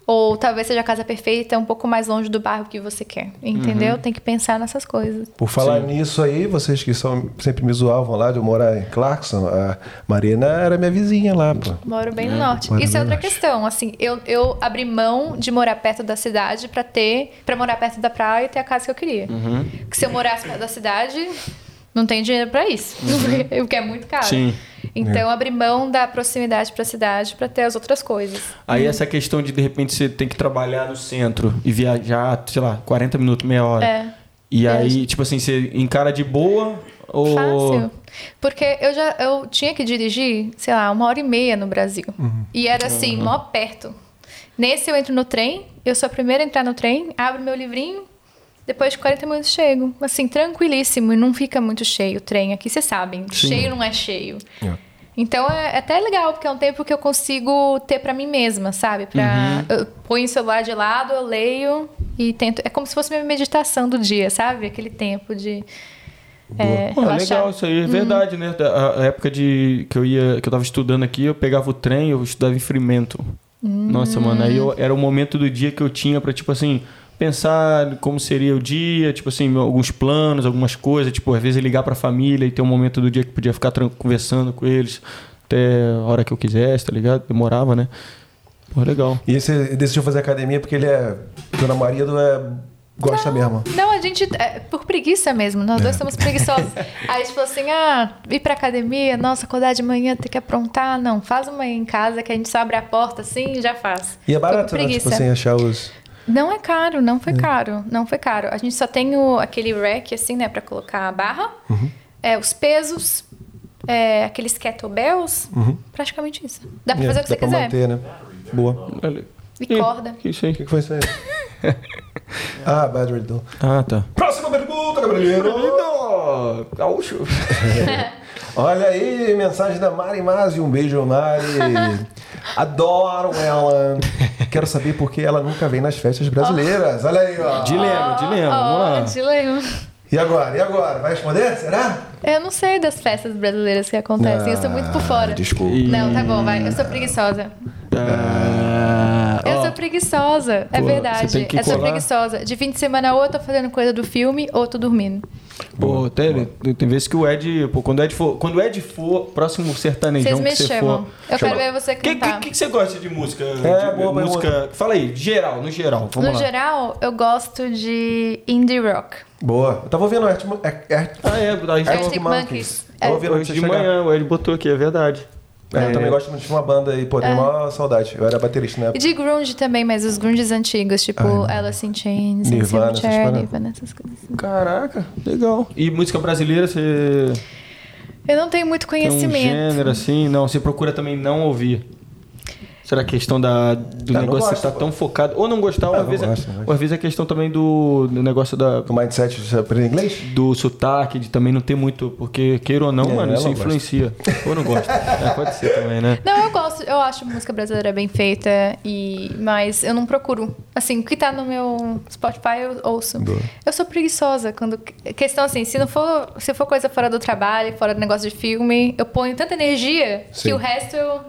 [SPEAKER 3] Ou talvez seja a casa perfeita um pouco mais longe do bairro que você quer. Entendeu? Tem que pensar nessas coisas.
[SPEAKER 1] Por falar
[SPEAKER 2] Sim.
[SPEAKER 1] nisso aí, vocês que são, sempre me zoavam lá de eu morar em Clarkson, a Marina era minha vizinha lá, pô.
[SPEAKER 3] Moro bem no norte.
[SPEAKER 1] Moro
[SPEAKER 3] Isso é outra
[SPEAKER 1] norte.
[SPEAKER 3] questão. Assim, eu, eu abri mão de morar perto da cidade para ter, para morar perto da praia e ter a casa que eu queria.
[SPEAKER 2] Uhum.
[SPEAKER 3] Porque se eu morasse perto da cidade, não tem dinheiro para isso, porque é muito caro.
[SPEAKER 2] Sim.
[SPEAKER 3] Então, eu abri mão da proximidade para a cidade para ter as outras coisas.
[SPEAKER 2] Aí essa questão de de repente você tem que trabalhar no centro e viajar, sei lá, 40 minutos, meia hora.
[SPEAKER 3] É.
[SPEAKER 2] E
[SPEAKER 3] É.
[SPEAKER 2] aí, tipo assim, você encara de boa ou.
[SPEAKER 3] Fácil. Porque eu já eu tinha que dirigir, sei lá, uma hora e meia no Brasil. E era assim, mó perto. Nesse eu entro no trem, eu sou a primeira a entrar no trem, abro meu livrinho, depois de 40 minutos chego. Assim, tranquilíssimo e não fica muito cheio o trem. Aqui vocês sabem,
[SPEAKER 2] Sim.
[SPEAKER 3] cheio não é cheio.
[SPEAKER 1] É.
[SPEAKER 3] Então é até legal, porque é um tempo que eu consigo ter pra mim mesma, sabe? Pra, Eu ponho o celular de lado, eu leio e tento. É como se fosse minha meditação do dia, sabe? Aquele tempo de. É,
[SPEAKER 2] Pô,
[SPEAKER 3] relaxar.
[SPEAKER 2] legal, isso aí é verdade, né? A, época de que eu ia, que eu tava estudando aqui, eu pegava o trem, eu estudava em Fremantle. Nossa, mano, aí eu, era o momento do dia que eu tinha pra, tipo assim, pensar como seria o dia, tipo assim, alguns planos, algumas coisas, tipo, às vezes ligar pra família e ter um momento do dia que podia ficar conversando com eles até a hora que eu quisesse, tá ligado? Demorava, né? Pô, legal.
[SPEAKER 1] E você decidiu fazer academia porque ele é. Teu marido é. Gosta mesmo.
[SPEAKER 3] Não, a gente. É, por preguiça mesmo, nós dois somos preguiçosos. Aí a gente falou assim: ah, ir pra academia, nossa, acordar de manhã, ter que aprontar. Não, faz uma em casa que a gente só abre a porta assim e já faz.
[SPEAKER 1] E é barato, né? Tipo
[SPEAKER 3] preguiça.
[SPEAKER 1] assim, achar os.
[SPEAKER 3] Não é caro, não foi caro. Não foi caro. A gente só tem o, aquele rack, assim, né, pra colocar a barra, é, os pesos, é, aqueles kettlebells, praticamente isso. Dá pra
[SPEAKER 1] É,
[SPEAKER 3] fazer o que
[SPEAKER 1] dá
[SPEAKER 3] você
[SPEAKER 1] pra
[SPEAKER 3] quiser.
[SPEAKER 1] manter, né? Boa.
[SPEAKER 2] Olha.
[SPEAKER 3] E corda.
[SPEAKER 2] Que isso aí?
[SPEAKER 1] O que que foi isso aí? ah, Bad Riddle.
[SPEAKER 2] Ah, tá.
[SPEAKER 1] Próxima pergunta, Gabrielino.
[SPEAKER 2] Gaúcho.
[SPEAKER 1] Olha aí, mensagem da Mari Masi. Um beijo, Mari. Adoro ela. Quero saber por que ela nunca vem nas festas brasileiras. Olha aí, ó.
[SPEAKER 2] Dilema, dilema, vamos lá.
[SPEAKER 3] Ó, dilema.
[SPEAKER 1] E agora? E agora? Vai responder? Será?
[SPEAKER 3] Eu não sei das festas brasileiras que acontecem, eu sou muito por fora.
[SPEAKER 1] Desculpa.
[SPEAKER 3] Não, tá bom, vai. Eu sou preguiçosa.
[SPEAKER 2] Ah,
[SPEAKER 3] Eu
[SPEAKER 2] ó,
[SPEAKER 3] sou preguiçosa, é verdade.
[SPEAKER 2] você tem que
[SPEAKER 3] eu sou preguiçosa. De fim de semana, ou eu tô fazendo coisa do filme, ou eu tô dormindo.
[SPEAKER 2] Pô, tem, tem vezes que o Ed, pô, quando o Ed for, quando o Ed for, próximo sertanejão
[SPEAKER 3] Vocês me
[SPEAKER 2] que você
[SPEAKER 3] chamam.
[SPEAKER 2] for.
[SPEAKER 3] Eu quero ver você
[SPEAKER 2] O que,
[SPEAKER 3] cantar.
[SPEAKER 2] que, que você gosta de música?
[SPEAKER 1] É,
[SPEAKER 2] de,
[SPEAKER 1] boa
[SPEAKER 2] música. Fala aí, geral, no geral. Vamos
[SPEAKER 3] no
[SPEAKER 2] lá.
[SPEAKER 3] geral, eu gosto de indie rock.
[SPEAKER 1] Boa. Eu tava ouvindo Art, Art, Art,
[SPEAKER 2] Ah, é, a gente
[SPEAKER 1] Arctic
[SPEAKER 2] tava-
[SPEAKER 1] Monkeys.
[SPEAKER 3] Monkeys.
[SPEAKER 1] Tava
[SPEAKER 3] É.
[SPEAKER 1] ouvindo antes
[SPEAKER 2] hoje
[SPEAKER 1] de
[SPEAKER 2] de
[SPEAKER 1] chegar.
[SPEAKER 2] manhã, o Ed botou aqui, é verdade.
[SPEAKER 1] É, eu também gosto muito de uma banda aí, pô, tenho maior saudade. Eu era baterista na
[SPEAKER 3] E
[SPEAKER 1] época.
[SPEAKER 3] de grunge também, mas os grunges antigos, tipo Alice in Chains,
[SPEAKER 1] Nirvana, essas
[SPEAKER 3] Silverchair,
[SPEAKER 1] paradas.
[SPEAKER 3] Nirvana, essas coisas. assim.
[SPEAKER 2] Caraca, legal. E música brasileira, você
[SPEAKER 3] Eu não tenho muito
[SPEAKER 2] tem um
[SPEAKER 3] conhecimento.
[SPEAKER 2] gênero assim? Não, você procura também não ouvir. Será a questão da, do
[SPEAKER 1] Ah, não
[SPEAKER 2] negócio
[SPEAKER 1] gosto,
[SPEAKER 2] estar
[SPEAKER 1] pô.
[SPEAKER 2] tão focado? Ou não gostar, ou,
[SPEAKER 1] Ah,
[SPEAKER 2] às vezes,
[SPEAKER 1] gosto,
[SPEAKER 2] é,
[SPEAKER 1] gosto.
[SPEAKER 2] ou às vezes é questão também do, do negócio da,
[SPEAKER 1] O mindset, você aprende inglês?
[SPEAKER 2] do sotaque, de também não ter muito, porque queira ou não,
[SPEAKER 1] É,
[SPEAKER 2] mano, isso influencia. Ou não gosta. É, pode ser também, né?
[SPEAKER 3] Não, eu gosto, eu acho música brasileira bem feita, e mas eu não procuro. Assim, o que tá no meu Spotify eu ouço.
[SPEAKER 1] Boa.
[SPEAKER 3] Eu sou preguiçosa quando. Questão assim, se não for, se for coisa fora do trabalho, fora do negócio de filme, eu ponho tanta energia
[SPEAKER 1] Sim.
[SPEAKER 3] que o resto eu.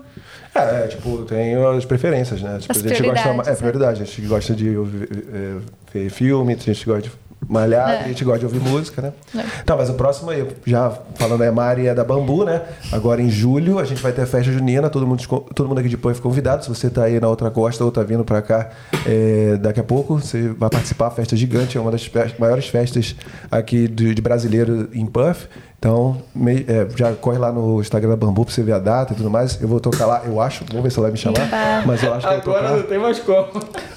[SPEAKER 1] É, é, tipo, tem as preferências, né? Tipo,
[SPEAKER 3] As
[SPEAKER 1] a gente gosta, é
[SPEAKER 3] né?
[SPEAKER 1] prioridade. A gente gosta de ouvir, é, ver filme, a gente gosta de malhar,
[SPEAKER 3] É.
[SPEAKER 1] a gente gosta de ouvir música, né?
[SPEAKER 3] É.
[SPEAKER 1] Tá, mas o próximo aí, já falando a Mari é da Bambu, né? Agora em julho a gente vai ter a festa junina, todo mundo, todo mundo aqui de Pão é convidado. Se você tá aí na outra costa ou tá vindo pra cá é, daqui a pouco, você vai participar, festa gigante, é uma das maiores festas aqui de, de brasileiro em Puff. Então, me- é, já corre lá no Instagram da Bambu pra você ver a data e tudo mais. Eu vou tocar lá, eu acho. Vamos ver se ela vai me chamar.
[SPEAKER 3] Tá.
[SPEAKER 1] Mas eu acho que eu vou
[SPEAKER 2] Agora
[SPEAKER 1] tocar.
[SPEAKER 2] não tem mais como.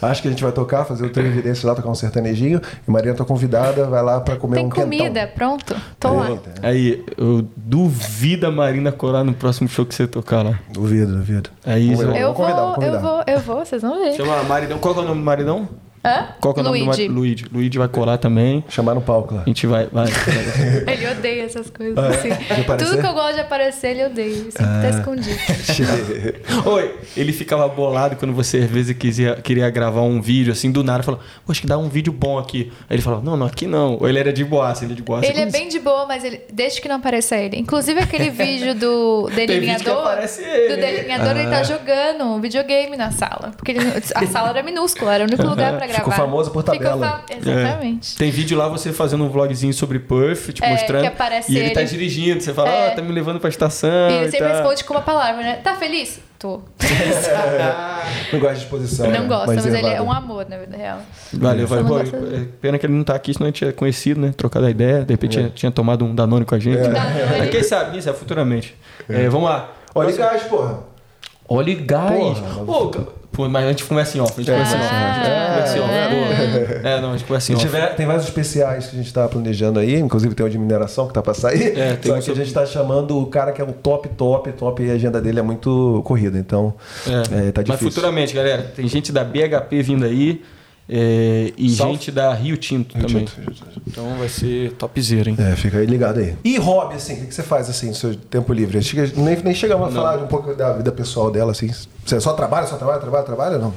[SPEAKER 1] Acho que a gente vai tocar, fazer o treino evidência lá, tocar um sertanejinho. E Marina, tua convidada, vai lá pra comer
[SPEAKER 3] Tem
[SPEAKER 1] um
[SPEAKER 3] comida,
[SPEAKER 1] quentão.
[SPEAKER 3] pronto. Tô lá.
[SPEAKER 1] Eita,
[SPEAKER 2] Aí, eu duvido a Marina colar no próximo show que você tocar lá.
[SPEAKER 1] Duvido, duvido.
[SPEAKER 2] É isso.
[SPEAKER 1] Ver,
[SPEAKER 3] Eu
[SPEAKER 1] vamos convidar,
[SPEAKER 3] vou,
[SPEAKER 1] convidar.
[SPEAKER 3] eu vou, eu vou, vocês vão ver.
[SPEAKER 2] Chama Maridão. Qual que é o nome do Maridão?
[SPEAKER 3] Hã?
[SPEAKER 2] Qual que é o nome do
[SPEAKER 3] Luigi.
[SPEAKER 2] Luigi. Luigi vai colar também.
[SPEAKER 1] Chamar no palco lá.
[SPEAKER 2] A gente vai. vai.
[SPEAKER 3] Ele odeia essas coisas.
[SPEAKER 1] Ah, é?
[SPEAKER 3] assim. Tudo que eu gosto de aparecer, ele odeia. Sempre tá escondido.
[SPEAKER 2] Oi, ele ficava bolado quando você às vezes quisia, queria gravar um vídeo assim do nada. Falou, "Pô, acho que dá um vídeo bom aqui. Aí ele falou, não, não, aqui não. Ou ele era de boaça, ele é de boaça.
[SPEAKER 3] Ele é bem de boa, mas ele, desde que não apareça ele. Inclusive aquele vídeo do delineador. Do delineador, ele tá jogando um videogame na sala. Porque ele- a sala era minúscula, era o único lugar pra gravar.
[SPEAKER 1] Ficou famoso por
[SPEAKER 3] Ficou
[SPEAKER 1] tabela.
[SPEAKER 3] fa- Exatamente.
[SPEAKER 2] Tem vídeo lá você fazendo um vlogzinho sobre Puff, tipo,
[SPEAKER 3] É,
[SPEAKER 2] mostrando.
[SPEAKER 3] que aparece
[SPEAKER 2] e ele, tá
[SPEAKER 3] ele.
[SPEAKER 2] dirigindo. Você fala,
[SPEAKER 3] É.
[SPEAKER 2] ah, tá me levando pra estação.
[SPEAKER 3] E ele
[SPEAKER 2] e
[SPEAKER 3] sempre
[SPEAKER 2] tal.
[SPEAKER 3] responde com uma palavra, né? Tá feliz? Tô.
[SPEAKER 1] Não gosta de exposição.
[SPEAKER 3] não
[SPEAKER 1] né?
[SPEAKER 3] gosta, mas ele é um amor na vida real.
[SPEAKER 2] Valeu, valeu. Pô,
[SPEAKER 3] gosta
[SPEAKER 2] é Pena que ele não tá aqui, senão a gente tinha conhecido, né? Trocado a ideia. De repente tinha, tinha tomado um Danone com a gente. Mas Quem sabe, isso é futuramente. É, vamos lá.
[SPEAKER 1] Olha o gás, porra.
[SPEAKER 2] Óleo e gás.
[SPEAKER 1] Porra,
[SPEAKER 2] pô, mas a gente conversa em off. A gente conversa em off. A gente conversa em off. Pô. É, não, a gente conversa em off.
[SPEAKER 1] tiver, tem vários especiais que a gente tá planejando aí, inclusive tem o de mineração que tá pra sair.
[SPEAKER 2] É, tem
[SPEAKER 1] Só
[SPEAKER 2] um
[SPEAKER 1] que a gente tá chamando o cara que é o top, top, top e a agenda dele é muito corrida. Então,
[SPEAKER 2] É.
[SPEAKER 1] é, tá
[SPEAKER 2] Mas
[SPEAKER 1] difícil.
[SPEAKER 2] futuramente, galera, tem gente da BHP vindo aí é, e
[SPEAKER 1] South-
[SPEAKER 2] gente da Rio Tinto
[SPEAKER 1] Rio
[SPEAKER 2] também.
[SPEAKER 1] Tinto.
[SPEAKER 2] Então vai ser topzera, hein?
[SPEAKER 1] É, fica aí ligado aí. E hobby, assim, o que você faz assim no seu tempo livre? Chega- nem, nem chegamos a falar um pouco da vida pessoal dela, assim. Você só trabalha, só trabalha, trabalha, trabalha, não?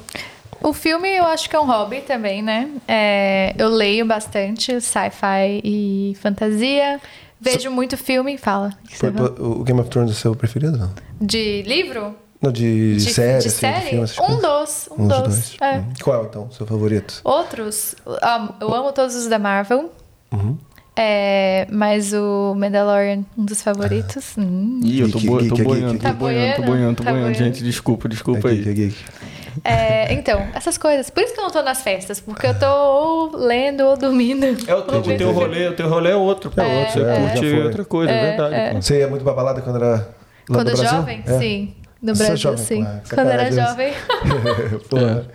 [SPEAKER 3] O filme eu acho que é um hobby também, né? É, eu leio bastante sci-fi e fantasia. Vejo muito filme. Fala. o
[SPEAKER 1] o Game of Thrones é o seu preferido, não?
[SPEAKER 3] De livro?
[SPEAKER 1] Não, de,
[SPEAKER 3] De,
[SPEAKER 1] série,
[SPEAKER 3] de
[SPEAKER 1] assim,
[SPEAKER 3] série?
[SPEAKER 1] de filme, essas
[SPEAKER 3] um dos. Um,
[SPEAKER 1] Um
[SPEAKER 3] dos.
[SPEAKER 1] dois.
[SPEAKER 3] É.
[SPEAKER 1] Hum. Qual é, então, seu favorito?
[SPEAKER 3] Outros, eu amo todos os da Marvel.
[SPEAKER 1] Uhum.
[SPEAKER 3] É, mas o Mandalorian, um dos favoritos.
[SPEAKER 1] Ah.
[SPEAKER 3] Hum.
[SPEAKER 2] Ih, eu tô,
[SPEAKER 1] Geek,
[SPEAKER 2] bo
[SPEAKER 1] geek,
[SPEAKER 2] tô
[SPEAKER 1] geek,
[SPEAKER 2] boiando,
[SPEAKER 1] geek.
[SPEAKER 2] tô
[SPEAKER 3] Tá
[SPEAKER 2] boiando, tô
[SPEAKER 3] boiando?
[SPEAKER 2] tô
[SPEAKER 3] Tá
[SPEAKER 2] boiando.
[SPEAKER 3] boiando?
[SPEAKER 2] Gente, desculpa, desculpa
[SPEAKER 1] É
[SPEAKER 2] aí.
[SPEAKER 1] geek, é geek.
[SPEAKER 3] É, então, essas coisas. Por isso que eu não tô nas festas, porque eu tô ou lendo ou dormindo.
[SPEAKER 2] É o teu, o teu rolê, o teu rolê é outro. pô.
[SPEAKER 1] É outro,
[SPEAKER 2] Você
[SPEAKER 1] é,
[SPEAKER 2] curte outra coisa, é, verdade. pô.
[SPEAKER 1] Você ia muito pra balada quando era lá
[SPEAKER 3] Quando jovem?
[SPEAKER 1] É.
[SPEAKER 3] Sim. No
[SPEAKER 1] é
[SPEAKER 3] Brasil,
[SPEAKER 1] jovem,
[SPEAKER 3] sim.
[SPEAKER 1] pô,
[SPEAKER 3] Quando era jovem.
[SPEAKER 1] porra.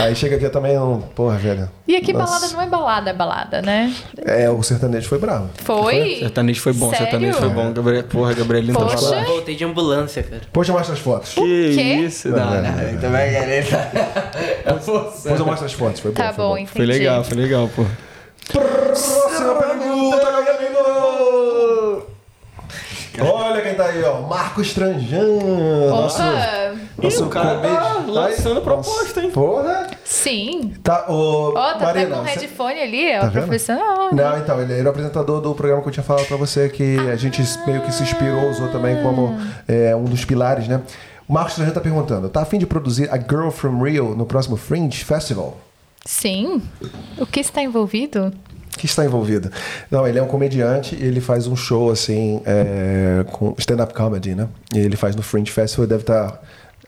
[SPEAKER 1] Aí chega aqui também um. Porra, velho.
[SPEAKER 3] E aqui
[SPEAKER 1] Nossa.
[SPEAKER 3] balada não é balada, é balada, né?
[SPEAKER 1] É, o sertanejo foi bravo.
[SPEAKER 3] Foi?
[SPEAKER 2] Sertanejo foi bom,
[SPEAKER 3] Sério?
[SPEAKER 2] sertanejo foi bom. Gabriel, porra, Gabrielino tá
[SPEAKER 3] Poxa.
[SPEAKER 2] falando.
[SPEAKER 4] Voltei de ambulância, cara.
[SPEAKER 1] Depois eu mostro as fotos.
[SPEAKER 2] Que isso? Não,
[SPEAKER 1] Não,
[SPEAKER 2] não,
[SPEAKER 1] não,
[SPEAKER 2] não, também, galera.
[SPEAKER 1] Depois eu mostro as fotos. Foi bom.
[SPEAKER 3] Tá
[SPEAKER 1] foi
[SPEAKER 3] bom,
[SPEAKER 1] bom.
[SPEAKER 3] entendi.
[SPEAKER 2] Foi legal, foi legal, pô.
[SPEAKER 1] Próxima pergunta, Gabrielino! Olha quem tá aí, ó. Marcos Tranjan. Nosso,
[SPEAKER 3] Opa!
[SPEAKER 1] nosso
[SPEAKER 2] o cara tá lançando proposta, hein?
[SPEAKER 1] Porra.
[SPEAKER 3] Sim.
[SPEAKER 1] Tá, ô,
[SPEAKER 3] Ó, tá até
[SPEAKER 1] Marina,
[SPEAKER 3] com um
[SPEAKER 1] você-
[SPEAKER 3] headphone ali, é
[SPEAKER 1] Tá
[SPEAKER 3] o
[SPEAKER 1] vendo?
[SPEAKER 3] profissional. né?
[SPEAKER 1] Não, então, ele era o apresentador do programa que eu tinha falado pra você, que a gente meio que se inspirou, usou também como é, um dos pilares, né? O Marcos Trajan tá perguntando, tá afim de produzir a Girl from Rio no próximo Fringe Festival?
[SPEAKER 3] Sim. O que está envolvido?
[SPEAKER 1] Que está envolvido? Não, ele é um comediante e ele faz um show assim, é, com stand-up comedy, né? E ele faz no Fringe Festival, deve estar.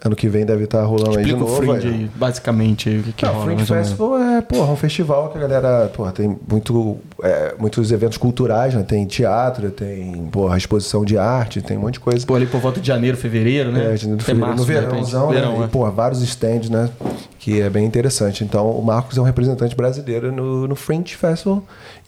[SPEAKER 1] ano que vem deve estar rolando aí de
[SPEAKER 2] Explica o
[SPEAKER 1] novo.
[SPEAKER 2] Fringe
[SPEAKER 1] aí.
[SPEAKER 2] aí, basicamente, o que, que
[SPEAKER 1] Não,
[SPEAKER 2] rola,
[SPEAKER 1] Fringe. Festival é, porra, um festival que a galera, porra, tem muito, é, muitos eventos culturais, né? Tem teatro, tem, porra, exposição de arte, tem um monte de coisa.
[SPEAKER 2] Pô, ali por volta de janeiro, fevereiro, né?
[SPEAKER 1] É, janeiro, fevereiro,
[SPEAKER 2] março,
[SPEAKER 1] no verãozão, né?
[SPEAKER 2] Verão,
[SPEAKER 1] e,
[SPEAKER 2] é.
[SPEAKER 1] porra, vários stands, né? Que é bem interessante. Então, o Marcos é um representante brasileiro no, no Fringe Festival.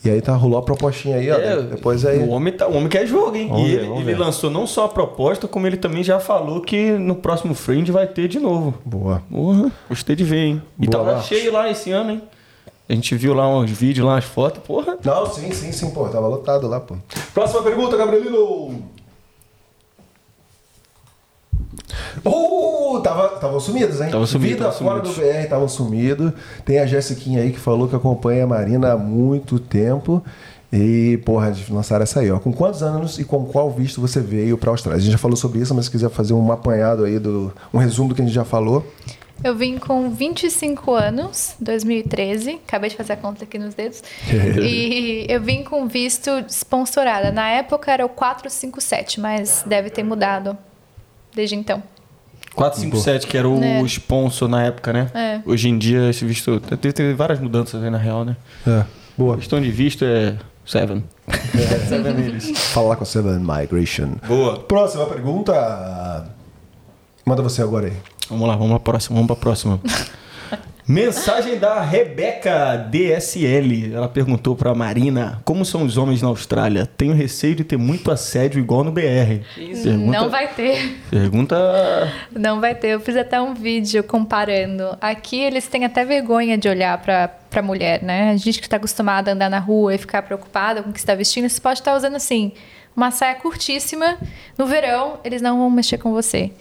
[SPEAKER 1] E aí tá, rolou a propostinha aí, ó.
[SPEAKER 2] É,
[SPEAKER 1] depois aí...
[SPEAKER 2] O homem, tá, o homem quer jogo, hein?
[SPEAKER 1] Vamos
[SPEAKER 2] e
[SPEAKER 1] ver,
[SPEAKER 2] ele, ele lançou não só a proposta, como ele também já falou que no próximo Fringe vai ter de novo.
[SPEAKER 1] Boa.
[SPEAKER 2] Porra, gostei de ver, hein? E
[SPEAKER 1] Boa,
[SPEAKER 2] tava
[SPEAKER 1] Marcos.
[SPEAKER 2] cheio lá esse ano, hein? A gente viu lá uns vídeos, lá umas fotos, porra.
[SPEAKER 1] Não, sim, sim, sim, pô. Tava lotado lá, pô. Próxima pergunta, Gabrielino. Oh, tava, estavam sumidos, hein?
[SPEAKER 2] Tava sumido,
[SPEAKER 1] Vida
[SPEAKER 2] tava
[SPEAKER 1] fora
[SPEAKER 2] sumidos.
[SPEAKER 1] do VR, estavam sumidos. Tem a Jessiquinha aí que falou que acompanha a Marina há muito tempo. E, porra, eles lançaram essa aí, ó. Com quantos anos e com qual visto você veio pra Austrália? A gente já falou sobre isso, mas se quiser fazer um apanhado aí, do, um resumo do que a gente já falou.
[SPEAKER 3] Eu vim com 25 anos, 2013. Acabei de fazer a conta aqui nos dedos. e eu vim com visto sponsorada. Na época era o 457, mas deve ter mudado desde então.
[SPEAKER 2] 457, que era o
[SPEAKER 3] É.
[SPEAKER 2] sponsor na época, né?
[SPEAKER 3] É.
[SPEAKER 2] Hoje em dia, esse visto. Teve, teve várias mudanças aí na real, né?
[SPEAKER 1] É, boa.
[SPEAKER 2] A questão de visto é. Seven. Seven eles.
[SPEAKER 1] Falar com a Seven Migration.
[SPEAKER 2] Boa.
[SPEAKER 1] Próxima pergunta. Manda você agora aí.
[SPEAKER 2] Vamos lá, vamos pra próxima, vamos pra próxima. Mensagem da Rebeca DSL. Ela perguntou pra Marina: Como são os homens na Austrália? Tenho receio de ter muito assédio igual no BR. Pergunta,
[SPEAKER 3] Não vai ter.
[SPEAKER 2] Pergunta.
[SPEAKER 3] Não vai ter. Eu fiz até um vídeo comparando. Aqui eles têm até vergonha de olhar pra, pra mulher, né? A gente que está acostumada a andar na rua e ficar preocupada com o que está vestindo, você pode estar usando assim, uma saia curtíssima. No verão, eles não vão mexer com você.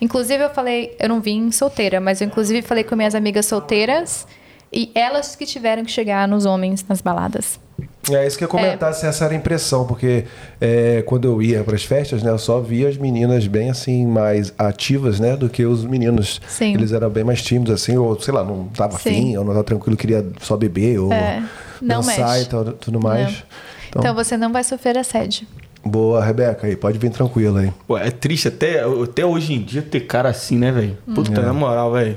[SPEAKER 3] Inclusive, eu falei, eu não vim solteira, mas eu inclusive falei com minhas amigas solteiras e elas que tiveram que chegar nos homens nas baladas.
[SPEAKER 1] É isso que eu ia comentar, se essa era a impressão, porque é, quando eu ia para as festas, né, eu só via as meninas bem assim, mais ativas, né, do que os meninos.
[SPEAKER 3] Sim.
[SPEAKER 1] Eles eram bem mais tímidos, assim, ou sei lá, não tava
[SPEAKER 3] Sim.
[SPEAKER 1] afim, ou não tava tranquilo, queria só beber, ou
[SPEAKER 3] É, não
[SPEAKER 1] dançar
[SPEAKER 3] mexe.
[SPEAKER 1] e tal, tudo mais. Então,
[SPEAKER 3] Então você não vai sofrer assédio.
[SPEAKER 1] Boa, Rebeca, aí, pode vir tranquilo aí.
[SPEAKER 2] Pô, é triste até, até hoje em dia ter cara assim, né, velho? Puta,
[SPEAKER 1] É.
[SPEAKER 2] na moral, velho.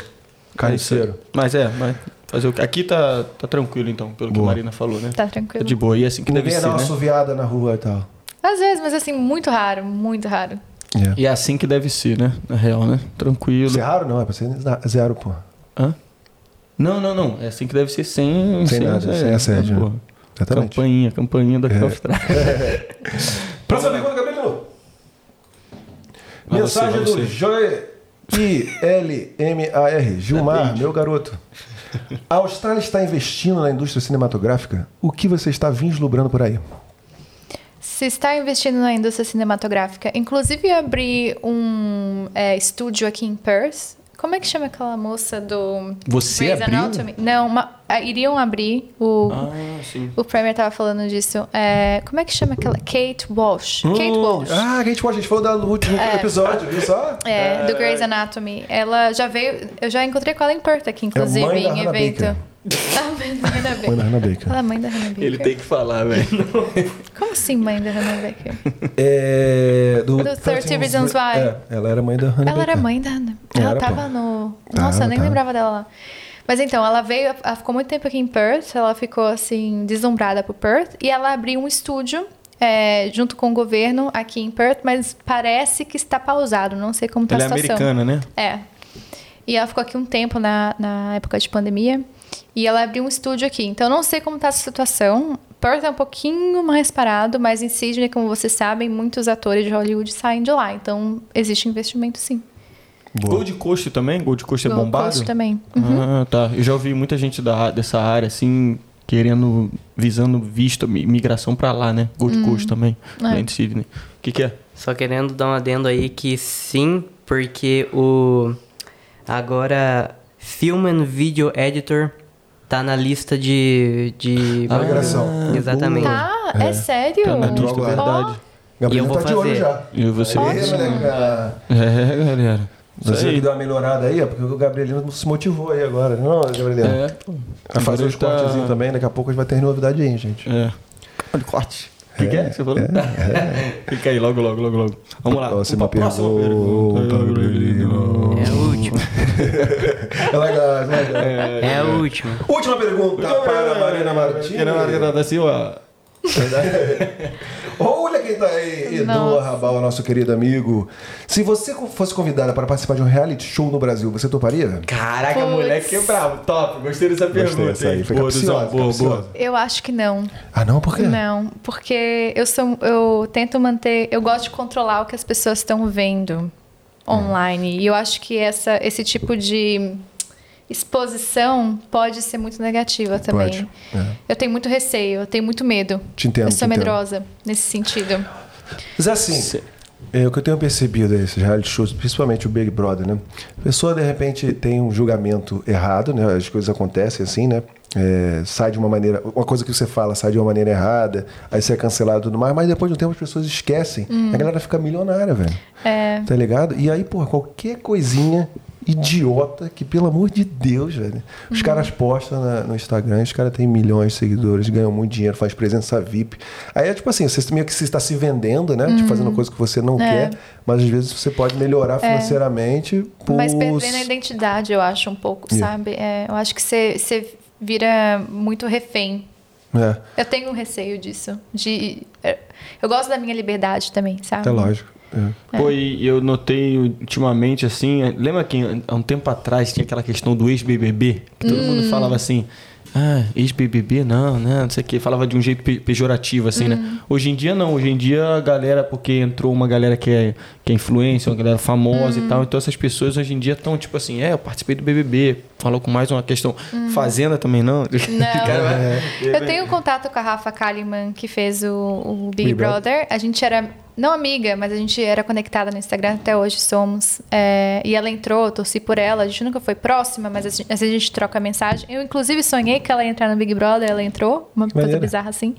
[SPEAKER 1] Carniceiro.
[SPEAKER 2] Mas é, mas fazer o quê? Aqui tá, tá tranquilo, então, pelo que
[SPEAKER 1] Boa.
[SPEAKER 2] a Marina falou, né?
[SPEAKER 3] Tá
[SPEAKER 2] Tá
[SPEAKER 3] tranquilo.
[SPEAKER 2] de boa. E é assim que deve
[SPEAKER 1] Ninguém
[SPEAKER 2] ser,
[SPEAKER 1] dá uma
[SPEAKER 2] né?
[SPEAKER 1] assoviada na rua e tal.
[SPEAKER 3] Às vezes, mas assim, muito raro, muito raro.
[SPEAKER 1] É.
[SPEAKER 2] E é assim que deve ser, né? Na real, né? Tranquilo.
[SPEAKER 1] Isso é raro? Não, é pra ser zero, pô.
[SPEAKER 2] Hã? Não, não, não. É assim que deve ser sem...
[SPEAKER 1] Sem nada, sem assédio, né? Exatamente.
[SPEAKER 2] Campainha, campainha daqui
[SPEAKER 1] É.
[SPEAKER 2] da Austrália.
[SPEAKER 1] Próxima pergunta, Gabriel.
[SPEAKER 2] Vai
[SPEAKER 1] Mensagem
[SPEAKER 2] vai
[SPEAKER 1] do
[SPEAKER 2] você.
[SPEAKER 1] Joy I-L-M-A-R. Gilmar,
[SPEAKER 2] Depende.
[SPEAKER 1] meu garoto. A Austrália está investindo na indústria cinematográfica? O que você está vislumbrando por aí?
[SPEAKER 3] Se está investindo na indústria cinematográfica, inclusive eu abri um é, estúdio aqui em Perth. Como é que chama aquela moça do
[SPEAKER 2] Você
[SPEAKER 3] Grey's
[SPEAKER 2] abriu?
[SPEAKER 3] Anatomy? Não, uma- ah, iriam abrir. O,
[SPEAKER 2] Ah, sim.
[SPEAKER 3] o Premier tava falando disso. É, como é que chama aquela? Kate Walsh. Kate Walsh.
[SPEAKER 1] Ah, a gente, a gente falou da- no último episódio, viu só?
[SPEAKER 3] É, do Grey's Anatomy. Ela já veio. Eu já encontrei com ela em Perth aqui, inclusive,
[SPEAKER 1] É mãe da
[SPEAKER 3] em evento.
[SPEAKER 1] Baker.
[SPEAKER 3] A mãe da Hannah Baker.
[SPEAKER 1] Mãe da Hannah Baker.
[SPEAKER 3] Ela é mãe da Hannah Baker.
[SPEAKER 2] Ele tem que falar, velho.
[SPEAKER 3] Como assim, mãe da Hannah Baker?
[SPEAKER 1] É, do,
[SPEAKER 3] Do 30 Reasons Why.
[SPEAKER 1] É, ela era mãe da Hannah
[SPEAKER 3] Ela era
[SPEAKER 1] Baker.
[SPEAKER 3] mãe da Hannah. Ela
[SPEAKER 1] Era,
[SPEAKER 3] tava
[SPEAKER 1] pô.
[SPEAKER 3] no.
[SPEAKER 1] Tava,
[SPEAKER 3] Nossa, eu nem
[SPEAKER 1] tava.
[SPEAKER 3] lembrava dela lá. Mas então, ela veio, ela ficou muito tempo aqui em Perth, ela ficou assim, deslumbrada por Perth, e ela abriu um estúdio é, junto com o governo aqui em Perth, mas parece que está pausado, não sei como está
[SPEAKER 2] Ela é
[SPEAKER 3] a situação.
[SPEAKER 2] americana, né?
[SPEAKER 3] É. E ela ficou aqui um tempo na, na época de pandemia. E ela abriu um estúdio aqui. Então, eu não sei como está essa situação. Perth é um pouquinho mais parado, mas em Sydney, como vocês sabem, muitos atores de Hollywood saem de lá. Então, existe investimento sim.
[SPEAKER 1] Boa.
[SPEAKER 2] Gold Coast também? Gold Coast é
[SPEAKER 3] Gold
[SPEAKER 2] bombado?
[SPEAKER 3] Coast também.
[SPEAKER 2] Ah, tá. Eu já ouvi muita gente da, dessa área, assim, querendo, visando visto, mi- migração pra lá, né? Gold Coast também,
[SPEAKER 3] É.
[SPEAKER 2] lá em Sydney. O que que é?
[SPEAKER 4] Só querendo dar um adendo aí que sim, porque o. Agora Film and Video Editor. Tá na lista de. de...
[SPEAKER 1] Ah, migração.
[SPEAKER 4] Exatamente.
[SPEAKER 3] Tá, é, sério?
[SPEAKER 2] Tá na lista, verdade.
[SPEAKER 1] Gabriel
[SPEAKER 4] E eu vou
[SPEAKER 1] tá de olho
[SPEAKER 4] fazer.
[SPEAKER 1] já.
[SPEAKER 2] E você.
[SPEAKER 1] Aê, moleca.
[SPEAKER 2] É, galera.
[SPEAKER 1] Você que
[SPEAKER 2] aí.
[SPEAKER 1] deu uma melhorada aí, é porque o Gabrielino se motivou aí agora. Não, Gabrielino.
[SPEAKER 2] É.
[SPEAKER 1] Vai fazer os
[SPEAKER 2] tá-
[SPEAKER 1] cortezinhos também, daqui a pouco vai ter novidade aí, gente.
[SPEAKER 2] É. Olha o corte. O que, que é que você falou? Fica aí, logo, logo, logo, logo. Vamos lá.
[SPEAKER 1] Próxima
[SPEAKER 2] próxima
[SPEAKER 1] pergunta.
[SPEAKER 4] É a última.
[SPEAKER 1] É legal, é legal.
[SPEAKER 4] É a última.
[SPEAKER 1] Última pergunta para a Marina Martins.
[SPEAKER 2] Marina Marina da Silva.
[SPEAKER 1] Olha quem tá aí, Edu
[SPEAKER 3] Nossa.
[SPEAKER 1] Arrabal, nosso querido amigo. Se você fosse convidada para participar de um reality show no Brasil, você toparia?
[SPEAKER 2] Caraca,
[SPEAKER 3] Puts.
[SPEAKER 2] moleque é bravo. Top. Gostei dessa
[SPEAKER 1] Gostei
[SPEAKER 2] pergunta.
[SPEAKER 1] dessa aí. Foi
[SPEAKER 2] Boa,
[SPEAKER 1] capciosa,
[SPEAKER 2] boa,
[SPEAKER 1] capciosa.
[SPEAKER 2] boa.
[SPEAKER 3] Eu acho que não.
[SPEAKER 1] Ah, não? Por quê?
[SPEAKER 3] Não, porque eu sou, eu tento manter, eu gosto de controlar o que as pessoas estão vendo online. E eu acho que essa, esse tipo de exposição pode ser muito negativa também.
[SPEAKER 1] Pode, é.
[SPEAKER 3] Eu tenho muito receio, eu tenho muito medo.
[SPEAKER 1] Te entendo,
[SPEAKER 3] Eu sou
[SPEAKER 1] entendo.
[SPEAKER 3] medrosa nesse sentido.
[SPEAKER 1] Mas assim, é, o que eu tenho percebido esses reality shows, principalmente o Big Brother, né? A pessoa, de repente, tem um julgamento errado, né? As coisas acontecem assim, né? É, sai de uma maneira... Uma coisa que você fala sai de uma maneira errada, aí você é cancelado e tudo mais, mas depois de um tempo as pessoas esquecem. A galera fica milionária, velho.
[SPEAKER 3] É.
[SPEAKER 1] Tá ligado? E aí, porra, qualquer coisinha idiota que, pelo amor de Deus, velho. Os
[SPEAKER 3] Uhum.
[SPEAKER 1] caras postam na- no Instagram, os caras têm milhões de seguidores, ganham muito dinheiro, faz presença VIP. Aí é tipo assim, você meio que se está se vendendo, né? Tipo, fazendo coisa que você não
[SPEAKER 3] Uhum. É.
[SPEAKER 1] quer, mas às vezes você pode melhorar financeiramente por...
[SPEAKER 3] Mas perdendo a identidade, eu acho, um pouco,
[SPEAKER 1] Yeah.
[SPEAKER 3] sabe? É, eu acho que você vira muito refém.
[SPEAKER 1] É,
[SPEAKER 3] Eu tenho um receio disso. De, eu gosto da minha liberdade também, sabe?
[SPEAKER 1] é lógico. é.
[SPEAKER 2] Pô, e eu notei ultimamente assim. Lembra que há um tempo atrás tinha aquela questão do ex-BBB? Que todo mundo falava assim. Ah, ex-BBB, não, né? Não sei o que. Falava de um jeito pe- pejorativo, assim, né? Hoje em dia, não. Hoje em dia, a galera, porque entrou uma galera que é, que é influência, uma galera famosa e tal. Então, essas pessoas hoje em dia estão, tipo assim, é, eu participei do BBB. Falou com mais uma questão. Fazenda também, não?
[SPEAKER 3] Não.
[SPEAKER 2] Vai-
[SPEAKER 3] Eu tenho contato com a Rafa Kalimann, que fez o, o Big
[SPEAKER 1] Big Brother.
[SPEAKER 3] Brother. A gente era, não amiga, mas a gente era conectada no Instagram, até hoje somos. É, e ela entrou, eu torci por ela. A gente nunca foi próxima, mas a gente, às vezes a gente troca mensagem. Eu, inclusive, sonhei que ela ia entrar no Big Brother, ela entrou, uma coisa bizarra assim.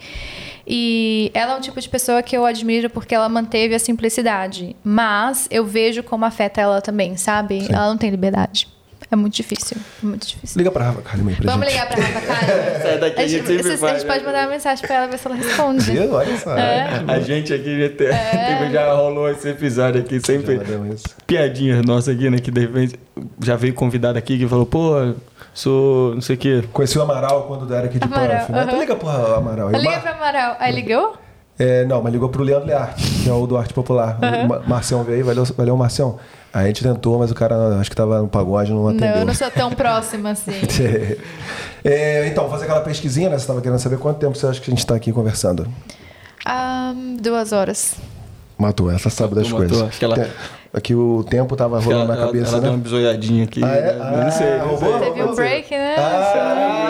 [SPEAKER 3] E ela é um tipo de pessoa que eu admiro porque ela manteve a simplicidade. Mas eu vejo como afeta ela também, sabe? Ela não tem liberdade. É muito difícil, é muito difícil.
[SPEAKER 1] Liga pra Rafa Kalimann aí pra
[SPEAKER 3] Vamos
[SPEAKER 1] gente.
[SPEAKER 3] ligar pra Rafa Kalimann?
[SPEAKER 2] Sai daqui,
[SPEAKER 3] A gente,
[SPEAKER 2] sempre
[SPEAKER 3] vocês- a
[SPEAKER 2] faz,
[SPEAKER 3] gente pode
[SPEAKER 2] né?
[SPEAKER 3] mandar uma mensagem pra ela ver se ela responde.
[SPEAKER 1] Viu? Olha só.
[SPEAKER 3] É.
[SPEAKER 2] A gente aqui já, tem, teve- já rolou esse episódio aqui, sempre
[SPEAKER 1] Já deu isso.
[SPEAKER 2] piadinha nossa aqui, né? Que de repente já veio convidado aqui que falou, pô, sou não sei o quê.
[SPEAKER 1] Conheci o Amaral quando era aqui de
[SPEAKER 3] Amaral,
[SPEAKER 1] né?
[SPEAKER 3] aham.
[SPEAKER 1] Liga pro Amaral. aí.
[SPEAKER 3] Liga
[SPEAKER 1] Mar-
[SPEAKER 3] pra Amaral. Aí ligou?
[SPEAKER 1] É, não, mas ligou pro Leandro Learte, que é o do Arte Popular. Ma- Marcião veio aí, valeu, valeu Marcião. A gente tentou, mas o cara acho que tava no pagode, não atendeu.
[SPEAKER 3] Não, eu não sou tão próxima assim.
[SPEAKER 1] É, então, fazer aquela pesquisinha, né? Você tava querendo saber quanto tempo você acha que a gente tá aqui conversando?
[SPEAKER 3] Ah, duas horas.
[SPEAKER 1] Matou, essa sabe das
[SPEAKER 2] Matou,
[SPEAKER 1] coisas.
[SPEAKER 2] acho que ela-
[SPEAKER 1] Tem- Aqui o tempo tava rolando na
[SPEAKER 2] ela,
[SPEAKER 1] cabeça,
[SPEAKER 2] ela
[SPEAKER 1] né?
[SPEAKER 2] deu uma bisoiadinha aqui.
[SPEAKER 1] Ah, é?
[SPEAKER 2] né? Eu não sei.
[SPEAKER 1] Ah,
[SPEAKER 2] não
[SPEAKER 1] roubou?
[SPEAKER 2] sei.
[SPEAKER 3] Teve um break, né?
[SPEAKER 1] Ah, crer.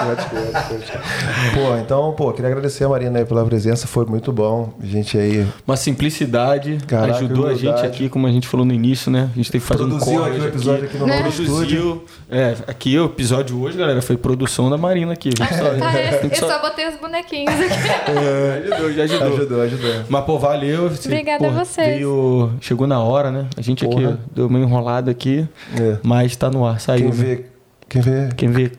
[SPEAKER 1] Pô, então, pô, queria agradecer a Marina aí pela presença, foi muito bom. A gente aí
[SPEAKER 2] Uma simplicidade,
[SPEAKER 1] Caraca,
[SPEAKER 2] ajudou a gente aqui, como a gente falou no início, né? A gente teve que fazer
[SPEAKER 1] produziu
[SPEAKER 2] um
[SPEAKER 1] aqui
[SPEAKER 2] corte
[SPEAKER 1] o episódio aqui no
[SPEAKER 3] Né?
[SPEAKER 1] estúdio.
[SPEAKER 2] Produziu. É, aqui o episódio hoje, galera, foi produção da Marina aqui. Só,
[SPEAKER 3] Ah, é? Eu
[SPEAKER 2] só-
[SPEAKER 3] só botei os bonequinhos aqui.
[SPEAKER 2] É, ajudou, já ajudou.
[SPEAKER 1] Ajudou, ajudou.
[SPEAKER 2] Mas, pô, valeu. Você,
[SPEAKER 3] Obrigada
[SPEAKER 2] pô,
[SPEAKER 3] a vocês.
[SPEAKER 2] Veio, chegou na hora, né? A gente
[SPEAKER 1] Porra.
[SPEAKER 2] aqui deu uma enrolada aqui,
[SPEAKER 1] É.
[SPEAKER 2] mas tá no ar, saiu.
[SPEAKER 1] Quem
[SPEAKER 2] né?
[SPEAKER 1] vê, quem vê
[SPEAKER 2] Quem vê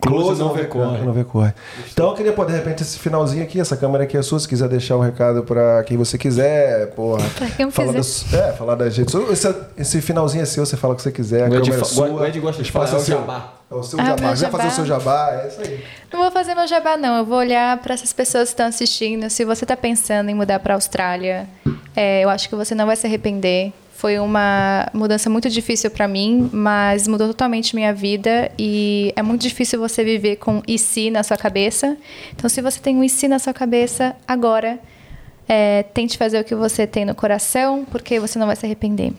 [SPEAKER 2] close, não vê corre.
[SPEAKER 1] Não vê corre. Então eu queria poder, de repente, esse finalzinho aqui, essa câmera aqui é sua, se quiser deixar um recado pra quem você quiser, porra.
[SPEAKER 3] Pra quem eu
[SPEAKER 1] falar
[SPEAKER 3] quiser.
[SPEAKER 1] das- é, falar das redes sociais. Esse, esse finalzinho é seu, você fala o que você quiser, a
[SPEAKER 2] O
[SPEAKER 1] câmera é sua.
[SPEAKER 2] o Ed gosta de é o
[SPEAKER 1] seu.
[SPEAKER 2] jabá.
[SPEAKER 1] É o seu
[SPEAKER 3] Ah,
[SPEAKER 1] jabá. Quiser fazer o seu jabá, é isso aí.
[SPEAKER 3] Não vou fazer meu jabá, não. Eu vou olhar para essas pessoas que estão assistindo. Se você está pensando em mudar para a Austrália, é, eu acho que você não vai se arrepender. Foi uma mudança muito difícil para mim, mas mudou totalmente minha vida. E é muito difícil você viver com e se na sua cabeça. Então, se você tem um e se na sua cabeça, agora, é, tente fazer o que você tem no coração, porque você não vai se arrepender.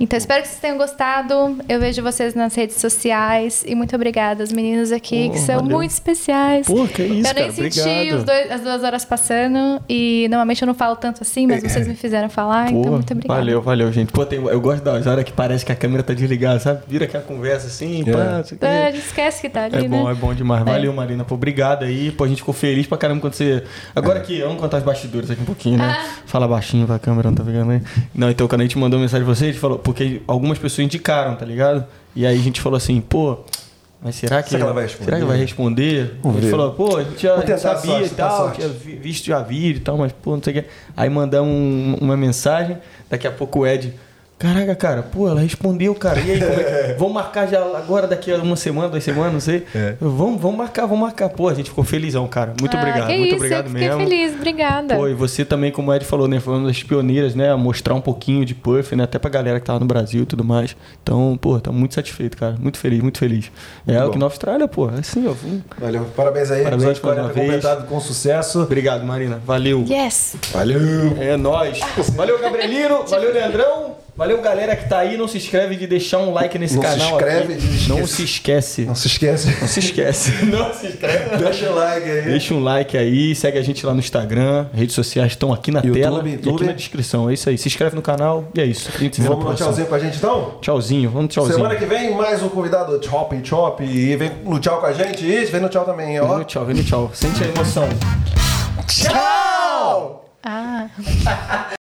[SPEAKER 3] Então, espero que vocês tenham gostado. Eu vejo vocês nas redes sociais. E muito obrigada, os meninos aqui,
[SPEAKER 2] Pô,
[SPEAKER 3] que são
[SPEAKER 2] valeu.
[SPEAKER 3] muito especiais.
[SPEAKER 2] Pô, que isso,
[SPEAKER 3] Eu nem
[SPEAKER 2] cara,
[SPEAKER 3] senti dois- as duas horas passando. E normalmente eu não falo tanto assim, mas vocês me fizeram falar.
[SPEAKER 2] Pô,
[SPEAKER 3] então, muito obrigada.
[SPEAKER 2] valeu, valeu, gente. Pô, tem- eu gosto das horas que parece que a câmera tá desligada, sabe? Vira aquela conversa assim,
[SPEAKER 1] É.
[SPEAKER 2] pá, não sei o quê.
[SPEAKER 3] Ah, esquece que tá ali,
[SPEAKER 2] É bom,
[SPEAKER 3] né?
[SPEAKER 2] é bom demais.
[SPEAKER 3] É.
[SPEAKER 2] Valeu, Marina. Pô, obrigado aí. Pô, a gente ficou feliz pra caramba quando você. Agora aqui, vamos contar os bastidores aqui um pouquinho, né?
[SPEAKER 3] Ah.
[SPEAKER 2] Fala baixinho pra câmera, não tá pegando aí. Não, então quando a gente mandou mensagem pra você, a gente falou, porque algumas pessoas indicaram, tá ligado? E aí a gente falou assim, pô. Mas será que,
[SPEAKER 1] Será que ela vai responder?
[SPEAKER 2] será que vai responder?
[SPEAKER 1] Vamos
[SPEAKER 2] a gente
[SPEAKER 1] ver.
[SPEAKER 2] falou, pô, a gente já
[SPEAKER 1] a
[SPEAKER 2] sabia
[SPEAKER 1] sorte,
[SPEAKER 2] e tal, tinha vi- visto já vídeo e tal, mas pô, não sei o que. Aí mandamos um- uma mensagem, daqui a pouco o Ed. Caraca, cara, pô, ela respondeu, cara. E aí, como é vamos marcar já agora, daqui a uma semana, duas semanas, não sei.
[SPEAKER 1] É.
[SPEAKER 2] Vamos, vamos marcar, vamos marcar. Pô, a gente ficou felizão, cara. Muito
[SPEAKER 3] Ah,
[SPEAKER 2] obrigado,
[SPEAKER 3] que
[SPEAKER 2] muito
[SPEAKER 3] isso,
[SPEAKER 2] obrigado
[SPEAKER 3] eu fiquei
[SPEAKER 2] mesmo.
[SPEAKER 3] feliz, obrigada.
[SPEAKER 2] Pô, e você também, como o Ed falou, né? Foi uma das pioneiras, né? A mostrar um pouquinho de Puff, né? Até pra galera que tava no Brasil e tudo mais. Então, pô, tá muito satisfeito, cara. Muito feliz, muito feliz. É
[SPEAKER 1] Muito
[SPEAKER 2] o que na Austrália, pô. É assim, ó.
[SPEAKER 1] Valeu. Parabéns aí.
[SPEAKER 2] Parabéns
[SPEAKER 1] 40
[SPEAKER 2] vez.
[SPEAKER 1] completado com sucesso.
[SPEAKER 2] Obrigado, Marina. Valeu.
[SPEAKER 3] Yes!
[SPEAKER 1] Valeu.
[SPEAKER 2] É nóis. Valeu, Gabrielino. Valeu, Leandrão. Valeu, galera que tá aí. Não se inscreve de deixar um like nesse
[SPEAKER 1] Não se
[SPEAKER 2] canal.
[SPEAKER 1] inscreve,
[SPEAKER 2] aqui.
[SPEAKER 1] esquece.
[SPEAKER 2] Não se esquece.
[SPEAKER 1] Não se esquece.
[SPEAKER 2] Não se esquece. Não se inscreve.
[SPEAKER 1] Deixa o like aí.
[SPEAKER 2] Deixa um like aí, segue a gente lá no Instagram, redes sociais estão aqui na
[SPEAKER 1] YouTube,
[SPEAKER 2] tela e
[SPEAKER 1] YouTube.
[SPEAKER 2] aqui na descrição. É isso aí. Se inscreve no canal e é isso. Se
[SPEAKER 1] Vamos no
[SPEAKER 2] próxima.
[SPEAKER 1] tchauzinho com a gente então?
[SPEAKER 2] Tchauzinho, vamos tchauzinho.
[SPEAKER 1] Semana que vem, mais um convidado Chop Chop. E vem no tchau com a gente. E vem no tchau também, ó.
[SPEAKER 2] Vem no tchau, vem no tchau. Sente a emoção.
[SPEAKER 1] Tchau!
[SPEAKER 3] Ah.